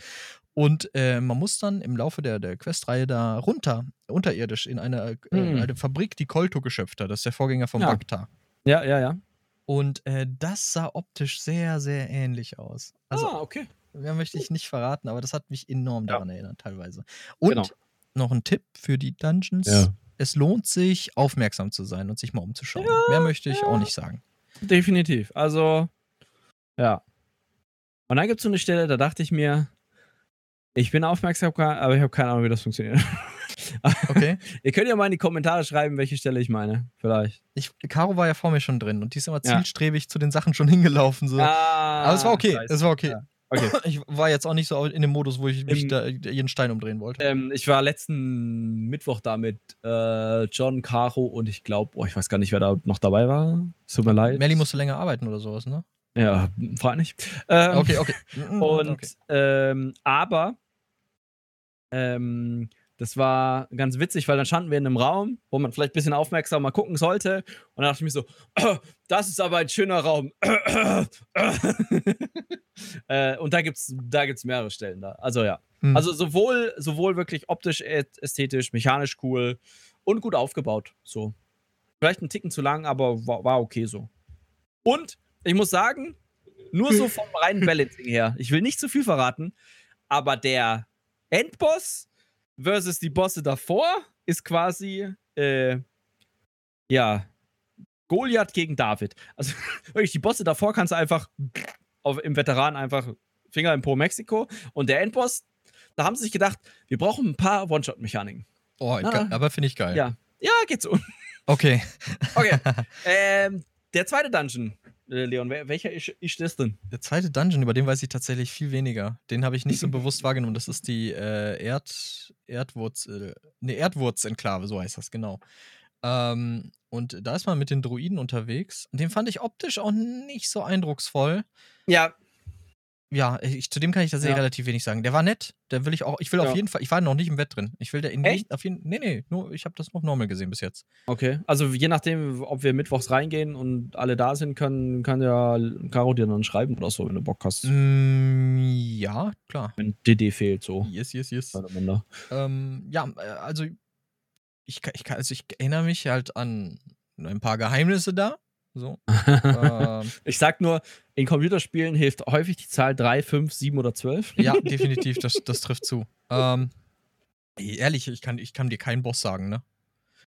Und äh, man muss dann im Laufe der, der Questreihe da runter, unterirdisch, in eine, äh, mhm. eine Fabrik, die Kolto geschöpft hat. Das ist der Vorgänger von ja. Bagta. Ja, ja, ja. Und äh, das sah optisch sehr, sehr ähnlich aus. Also, ah, okay. Mehr möchte ich nicht verraten, aber das hat mich enorm daran ja. erinnert, teilweise. Und genau. noch ein Tipp für die Dungeons. Ja. Es lohnt sich, aufmerksam zu sein und sich mal umzuschauen. Ja, Mehr möchte ich auch nicht sagen. Definitiv. Also, ja. Und dann gibt es so eine Stelle, da dachte ich mir, ich bin aufmerksam, aber ich habe keine Ahnung, wie das funktioniert. <laughs> Okay. <laughs> Ihr könnt ja mal in die Kommentare schreiben, welche Stelle ich meine. Vielleicht. Ich, Caro war ja vor mir schon drin und die ist immer zielstrebig ja. zu den Sachen schon hingelaufen. So. Ah, aber es war okay. Es war okay. Ja. Okay. <clears throat> Ich war jetzt auch nicht so in dem Modus, wo ich mich Im, da jeden Stein umdrehen wollte. Ähm, ich war letzten Mittwoch da mit äh, John, Caro und ich glaube, oh, ich weiß gar nicht, wer da noch dabei war. Tut mir leid. Melly musste länger arbeiten oder sowas, ne? Ja, frag nicht. Ähm, okay, okay. <laughs> und, okay. Ähm, aber, ähm, das war ganz witzig, weil dann standen wir in einem Raum, wo man vielleicht ein bisschen aufmerksam mal gucken sollte. Und dann dachte ich mir so, oh, <clears throat> das ist aber ein schöner Raum. <clears throat> äh, und da gibt es da gibt's mehrere Stellen da. Also ja. Hm. Also sowohl, sowohl wirklich optisch, ästhetisch, mechanisch cool und gut aufgebaut. So. Vielleicht ein Ticken zu lang, aber war, war okay so. Und ich muss sagen, nur so vom reinen <laughs> Balancing her. Ich will nicht zu viel verraten, aber der Endboss versus die Bosse davor ist quasi, äh, ja, Goliath gegen David. Also <laughs> wirklich, die Bosse davor kannst du einfach auf, im Veteran einfach Finger im Po Mexiko. Und der Endboss, da haben sie sich gedacht, wir brauchen ein paar One-Shot-Mechaniken. Oh, ah, aber finde ich geil. Ja, ja, geht so. Okay. Okay. <laughs> ähm, der zweite Dungeon, Leon, welcher ist, ist das denn? Der zweite Dungeon, über den weiß ich tatsächlich viel weniger. Den habe ich nicht so bewusst wahrgenommen. Das ist die äh, Erd, Erdwurz, äh, ne, Erdwurz-Enklave, so heißt das, genau. Ähm, und da ist man mit den Druiden unterwegs. Den fand ich optisch auch nicht so eindrucksvoll. Ja, ja, ich, zu dem kann ich tatsächlich ja. relativ wenig sagen. Der war nett, der will ich auch, ich will ja. auf jeden Fall, ich war noch nicht im Bett drin. Ich will da in Echt? auf jeden Nee, nee, nur ich habe das noch normal gesehen bis jetzt. Okay, also je nachdem, ob wir mittwochs reingehen und alle da sind, können, kann ja Caro dir dann schreiben oder so, wenn du Bock hast. Mm, ja, klar. Wenn DD fehlt, so. Yes, yes, yes. Ähm, ja, äh, also ich, ich, also ich erinnere mich halt an ein paar Geheimnisse da. So. <laughs> ähm, ich sag nur, in Computerspielen hilft häufig die Zahl 3, 5, 7 oder 12. Ja, <laughs> definitiv, das, das trifft zu. Ähm, ehrlich, ich kann, ich kann dir keinen Boss sagen, ne?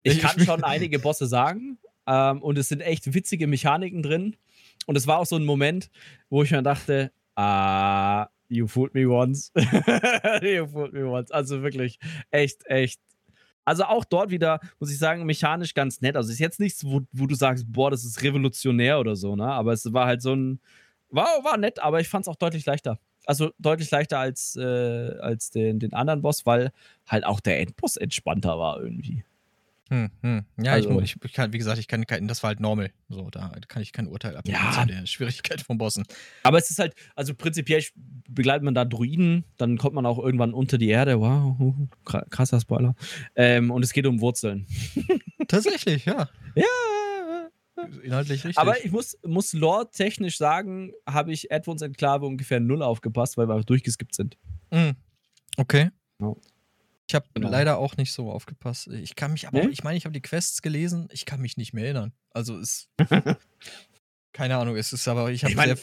Ich, ich kann schon einige Bosse sagen. Ähm, und es sind echt witzige Mechaniken drin. Und es war auch so ein Moment, wo ich mir dachte, ah, you fooled me once. <laughs> you fooled me once. Also wirklich, echt, echt also auch dort wieder, muss ich sagen, mechanisch ganz nett. Also ist jetzt nichts, wo, wo du sagst, boah, das ist revolutionär oder so, ne? Aber es war halt so ein, war, war nett, aber ich fand es auch deutlich leichter. Also deutlich leichter als, äh, als den, den anderen Boss, weil halt auch der Endboss entspannter war irgendwie. Hm, hm. Ja, also, ich, ich, kann, wie gesagt, ich kann, das war halt normal. So, da kann ich kein Urteil abgeben ja. zu der Schwierigkeit von Bossen. Aber es ist halt, also prinzipiell begleitet man da Druiden, dann kommt man auch irgendwann unter die Erde. Wow, krasser Spoiler. Ähm, und es geht um Wurzeln. <laughs> Tatsächlich, ja. Ja. Inhaltlich richtig. Aber ich muss, muss lore-technisch sagen, habe ich Edwards Enklave ungefähr null aufgepasst, weil wir durchgeskippt sind. Mhm. Okay. Ja. Ich habe genau. leider auch nicht so aufgepasst. Ich kann mich aber, nee? ich meine, ich habe die Quests gelesen, ich kann mich nicht mehr erinnern. Also es. <laughs> keine Ahnung, es ist aber, ich habe. Ich mein,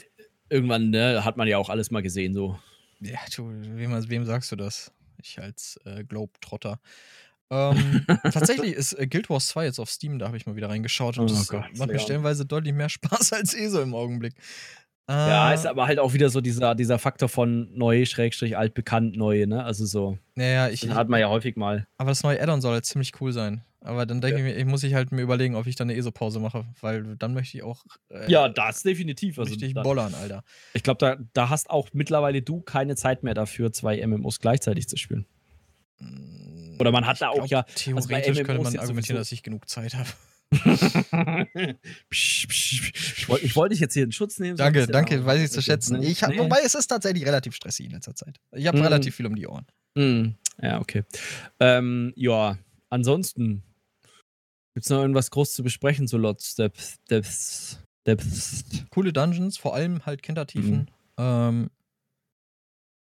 irgendwann ne, hat man ja auch alles mal gesehen, so. Ja, du, wem, wem sagst du das? Ich als äh, Globetrotter. Ähm, <laughs> tatsächlich ist äh, Guild Wars 2 jetzt auf Steam, da habe ich mal wieder reingeschaut und oh das Gott, macht mir stellenweise deutlich mehr <laughs> Spaß als eh so im Augenblick. Ja, ist aber halt auch wieder so dieser, dieser Faktor von neu, Schrägstrich, altbekannt, neu, ne? Also so. Naja, ich. Den hat man ja häufig mal. Aber das neue Addon soll halt ziemlich cool sein. Aber dann denke ja. ich mir, ich muss ich halt mir überlegen, ob ich dann eine ESO-Pause mache, weil dann möchte ich auch. Äh, ja, das definitiv. Also möchte ich da, bollern, Alter. Ich glaube, da, da hast auch mittlerweile du keine Zeit mehr dafür, zwei MMOs gleichzeitig zu spielen. Mm, Oder man hat ich da auch glaub, ja. Also theoretisch also könnte man argumentieren, dass ich genug Zeit habe <laughs> psch, psch, ich wollte wollt dich jetzt hier in Schutz nehmen. Danke, danke, weiß ich zu schätzen. Ich hab, nee. Wobei es ist tatsächlich relativ stressig in letzter Zeit. Ich habe mm. relativ viel um die Ohren. Mm. Ja, okay. Ähm, ja, ansonsten gibt es noch irgendwas groß zu besprechen zu Lots Depth, Depth, Depth. Coole Dungeons, vor allem halt Kindertiefen. Mhm. Ähm,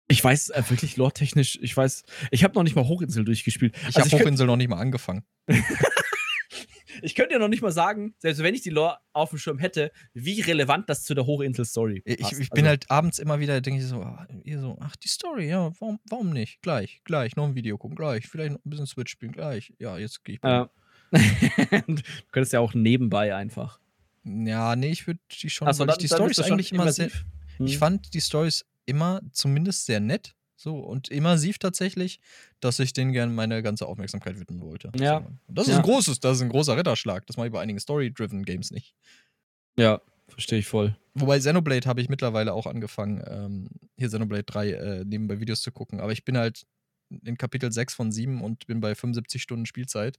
Ich weiß äh, wirklich lore-technisch, ich weiß, ich habe noch nicht mal Hochinsel durchgespielt. ich Also habe Hochinsel noch nicht mal angefangen. <laughs> Ich könnte ja noch nicht mal sagen, selbst wenn ich die Lore auf dem Schirm hätte, wie relevant das zu der Hochinsel-Story Ich, passt. ich bin Also, halt abends immer wieder, denke ich so, ah, ihr so, ach, die Story, ja, warum, warum nicht? Gleich, gleich, noch ein Video gucken, gleich, vielleicht noch ein bisschen Switch spielen, gleich. Ja, jetzt gehe ich. Äh, <laughs> du könntest ja auch nebenbei einfach. Ja, nee, ich würde die schon, weil ich die schon eigentlich immer sehr. Hm. ich fand die Stories immer zumindest sehr nett, so und immersiv tatsächlich, dass ich denen gerne meine ganze Aufmerksamkeit widmen wollte. Ja. Das ist Ja. ein großes, das ist ein großer Ritterschlag. Das mache ich bei einigen Story-driven Games nicht. Ja, verstehe ich voll. Wobei Xenoblade habe ich mittlerweile auch angefangen, ähm, hier Xenoblade 3 äh, nebenbei Videos zu gucken. Aber ich bin halt in Kapitel 6 von 7 und bin bei 75 Stunden Spielzeit.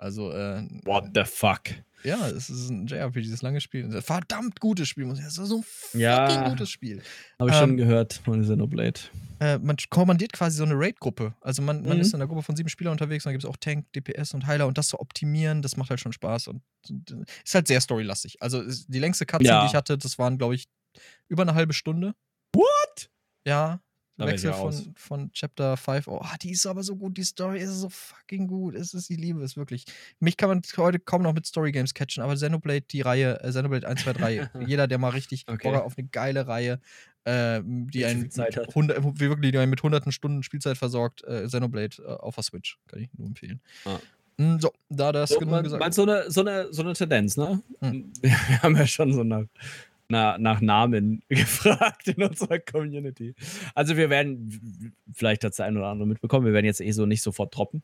Also, äh, What the fuck? ja, es ist ein JRPG, dieses lange Spiel. Ein verdammt gutes Spiel. muss ich sagen. So ein fucking Ja. gutes Spiel. Habe ich schon Ähm, gehört von Xenoblade. Äh, man kommandiert quasi so eine Raid-Gruppe. Also man, man Mhm. ist in einer Gruppe von sieben Spielern unterwegs und da gibt es auch Tank, DPS und Heiler und das zu optimieren, das macht halt schon Spaß und, ist halt sehr storylastig. Also die längste Cutscene, Ja. die ich hatte, das waren, glaube ich, über eine halbe Stunde. What? Ja. Wechsel von, von Chapter 5. Oh, die ist aber so gut, die Story ist so fucking gut. Es ist, ich liebe es wirklich. Mich kann man heute kaum noch mit Story Games catchen, aber Xenoblade, die Reihe, äh, Xenoblade 1, 2, 3, jeder, der mal richtig Okay. Bock auf eine geile Reihe, ähm, die einen Zeit hat. hundert- wie wirklich die einen mit hunderten Stunden Spielzeit versorgt, äh, Xenoblade äh, auf der Switch. Kann ich nur empfehlen. Ah. Mm, So, da das So, genug man, gesagt. man so, eine, so, eine, so eine Tendenz, ne? Hm. <laughs> Wir haben ja schon so nach, nach, nach Namen <laughs> gefragt in unserer Community. Also wir werden, vielleicht hat es der ein oder andere mitbekommen, wir werden jetzt eh so nicht sofort droppen.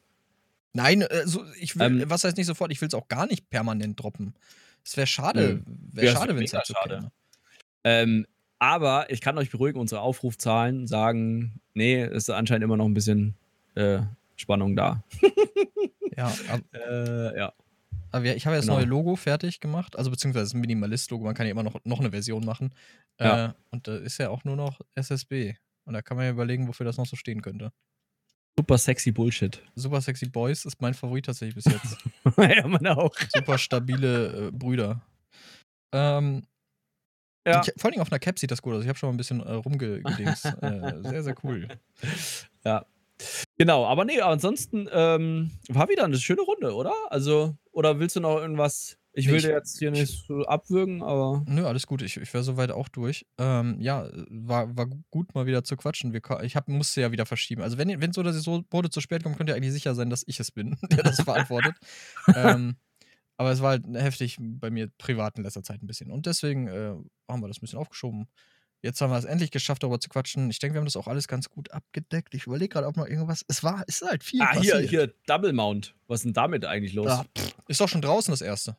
Nein, äh, so, ich will, Ähm, was heißt nicht sofort? Ich will es auch gar nicht permanent droppen. Es wäre schade. Wäre es schade, wär wenn es halt so schade. Ähm, aber ich kann euch beruhigen, unsere Aufrufzahlen sagen, nee, ist anscheinend immer noch ein bisschen äh, Spannung da. Ja, <laughs> Äh, ja. Aber wir- ich habe ja das Genau. neue Logo fertig gemacht, also beziehungsweise das Minimalist-Logo. Man kann ja immer noch, noch eine Version machen. Ja. Äh, und da ist ja auch nur noch SSB. Und da kann man ja überlegen, wofür das noch so stehen könnte. Super sexy Bullshit. Super Sexy Boys ist mein Favorit tatsächlich bis jetzt. <laughs> ja, man auch. Super stabile äh, Brüder. Ähm, Ja. ich, vor allem auf einer Cap sieht das gut aus. Ich habe schon mal ein bisschen äh, rumgedings. äh, sehr, sehr cool. Ja. Genau, aber nee, ansonsten ähm, war wieder eine schöne Runde, oder? Also, oder willst du noch irgendwas? Ich will Ich- dir jetzt hier nicht so abwürgen, aber. Nö, alles gut. Ich, ich wäre soweit auch durch. Ähm, ja, war, war gut, mal wieder zu quatschen. Wir, ich hab, musste ja wieder verschieben. Also, wenn, wenn so oder so Bode zu spät kommt, könnt ihr eigentlich sicher sein, dass ich es bin, <laughs> der das verantwortet. ähm, aber es war halt heftig bei mir privat in letzter Zeit ein bisschen. Und deswegen äh, haben wir das ein bisschen aufgeschoben. Jetzt haben wir es endlich geschafft, darüber zu quatschen. Ich denke, wir haben das auch alles ganz gut abgedeckt. Ich überlege gerade, ob noch irgendwas. Es war, es ist halt viel. Ah, hier, passiert. hier, Double Mount. Was ist denn damit eigentlich los? Ah, pff, ist doch schon draußen das erste.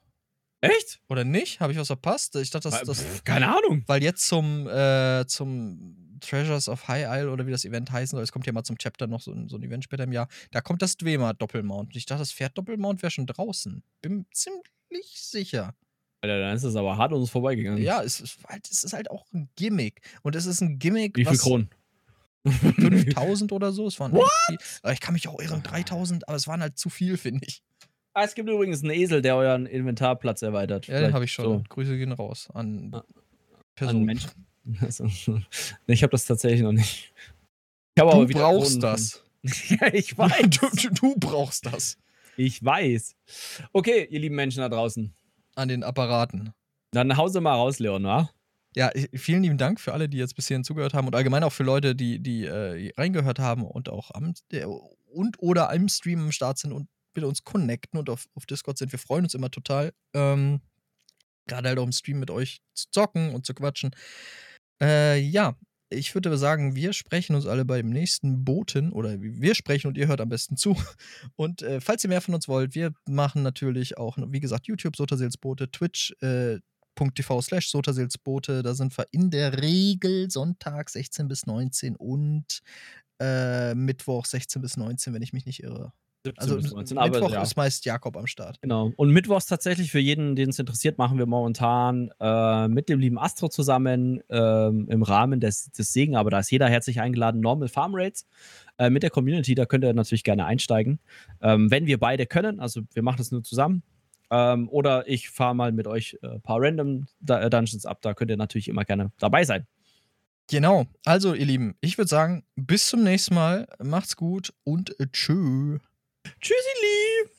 Echt? Oder nicht? Habe ich was verpasst? Ich dachte, das, das, pff, Keine Ahnung. weil jetzt zum, äh, zum Treasures of High Isle oder wie das Event heißen soll, es kommt ja mal zum Chapter noch so ein, so ein Event später im Jahr, da kommt das Dwemer Doppelmount. Ich dachte, das Pferd Doppelmount wäre schon draußen. Bin ziemlich sicher. Alter, dann ist das aber hart uns vorbeigegangen. Ja, es ist, halt, es ist halt auch ein Gimmick. Und es ist ein Gimmick, Wie viel was Kronen? 5000 oder so. Es waren. Aber Ich kann mich auch irren, 3000, aber es waren halt zu viel, finde ich. Ah, es gibt übrigens einen Esel, der euren Inventarplatz erweitert. Ja, den Vielleicht habe ich schon. So, Grüße gehen raus an Ah, Personen. an Menschen. <laughs> Also, ich habe das tatsächlich noch nicht. Ich Du aber brauchst das. <laughs> ja, ich <laughs> weiß. Du, du, du brauchst das. Ich weiß. Okay, ihr lieben Menschen da draußen. An den Apparaten. Dann hause mal raus, Leon, wa? Ja, vielen lieben Dank für alle, die jetzt bis hierhin zugehört haben und allgemein auch für Leute, die, die äh, reingehört haben und auch am der, und oder im Stream am Start sind und mit uns connecten und auf, auf Discord sind. Wir freuen uns immer total. Ähm, Gerade halt auch im Stream mit euch zu zocken und zu quatschen. Äh, ja, ich würde sagen, wir sprechen uns alle beim nächsten Boten oder wir sprechen und ihr hört am besten zu. <laughs> Und äh, falls ihr mehr von uns wollt, wir machen natürlich auch, wie gesagt, YouTube, Sotaseelsbote, Twitch, äh, .tv slash Sotaseelsbote. Da sind wir in der Regel Sonntag 16 bis 19 und äh, Mittwoch 16 bis 19, wenn ich mich nicht irre. Also Mittwoch ja. ist meist Jakob am Start. Genau. Und Mittwochs tatsächlich für jeden, den es interessiert, machen wir momentan äh, mit dem lieben Astro zusammen äh, im Rahmen des, des Segen, aber da ist jeder herzlich eingeladen, Normal Farm Rates äh, mit der Community. Da könnt ihr natürlich gerne einsteigen. Ähm, wenn wir beide können, also wir machen das nur zusammen. Ähm, oder ich fahre mal mit euch ein äh, paar Random äh, Dungeons ab. Da könnt ihr natürlich immer gerne dabei sein. Genau. Also, ihr Lieben, ich würde sagen, bis zum nächsten Mal. Macht's gut und tschö. Tschüssi, lieb.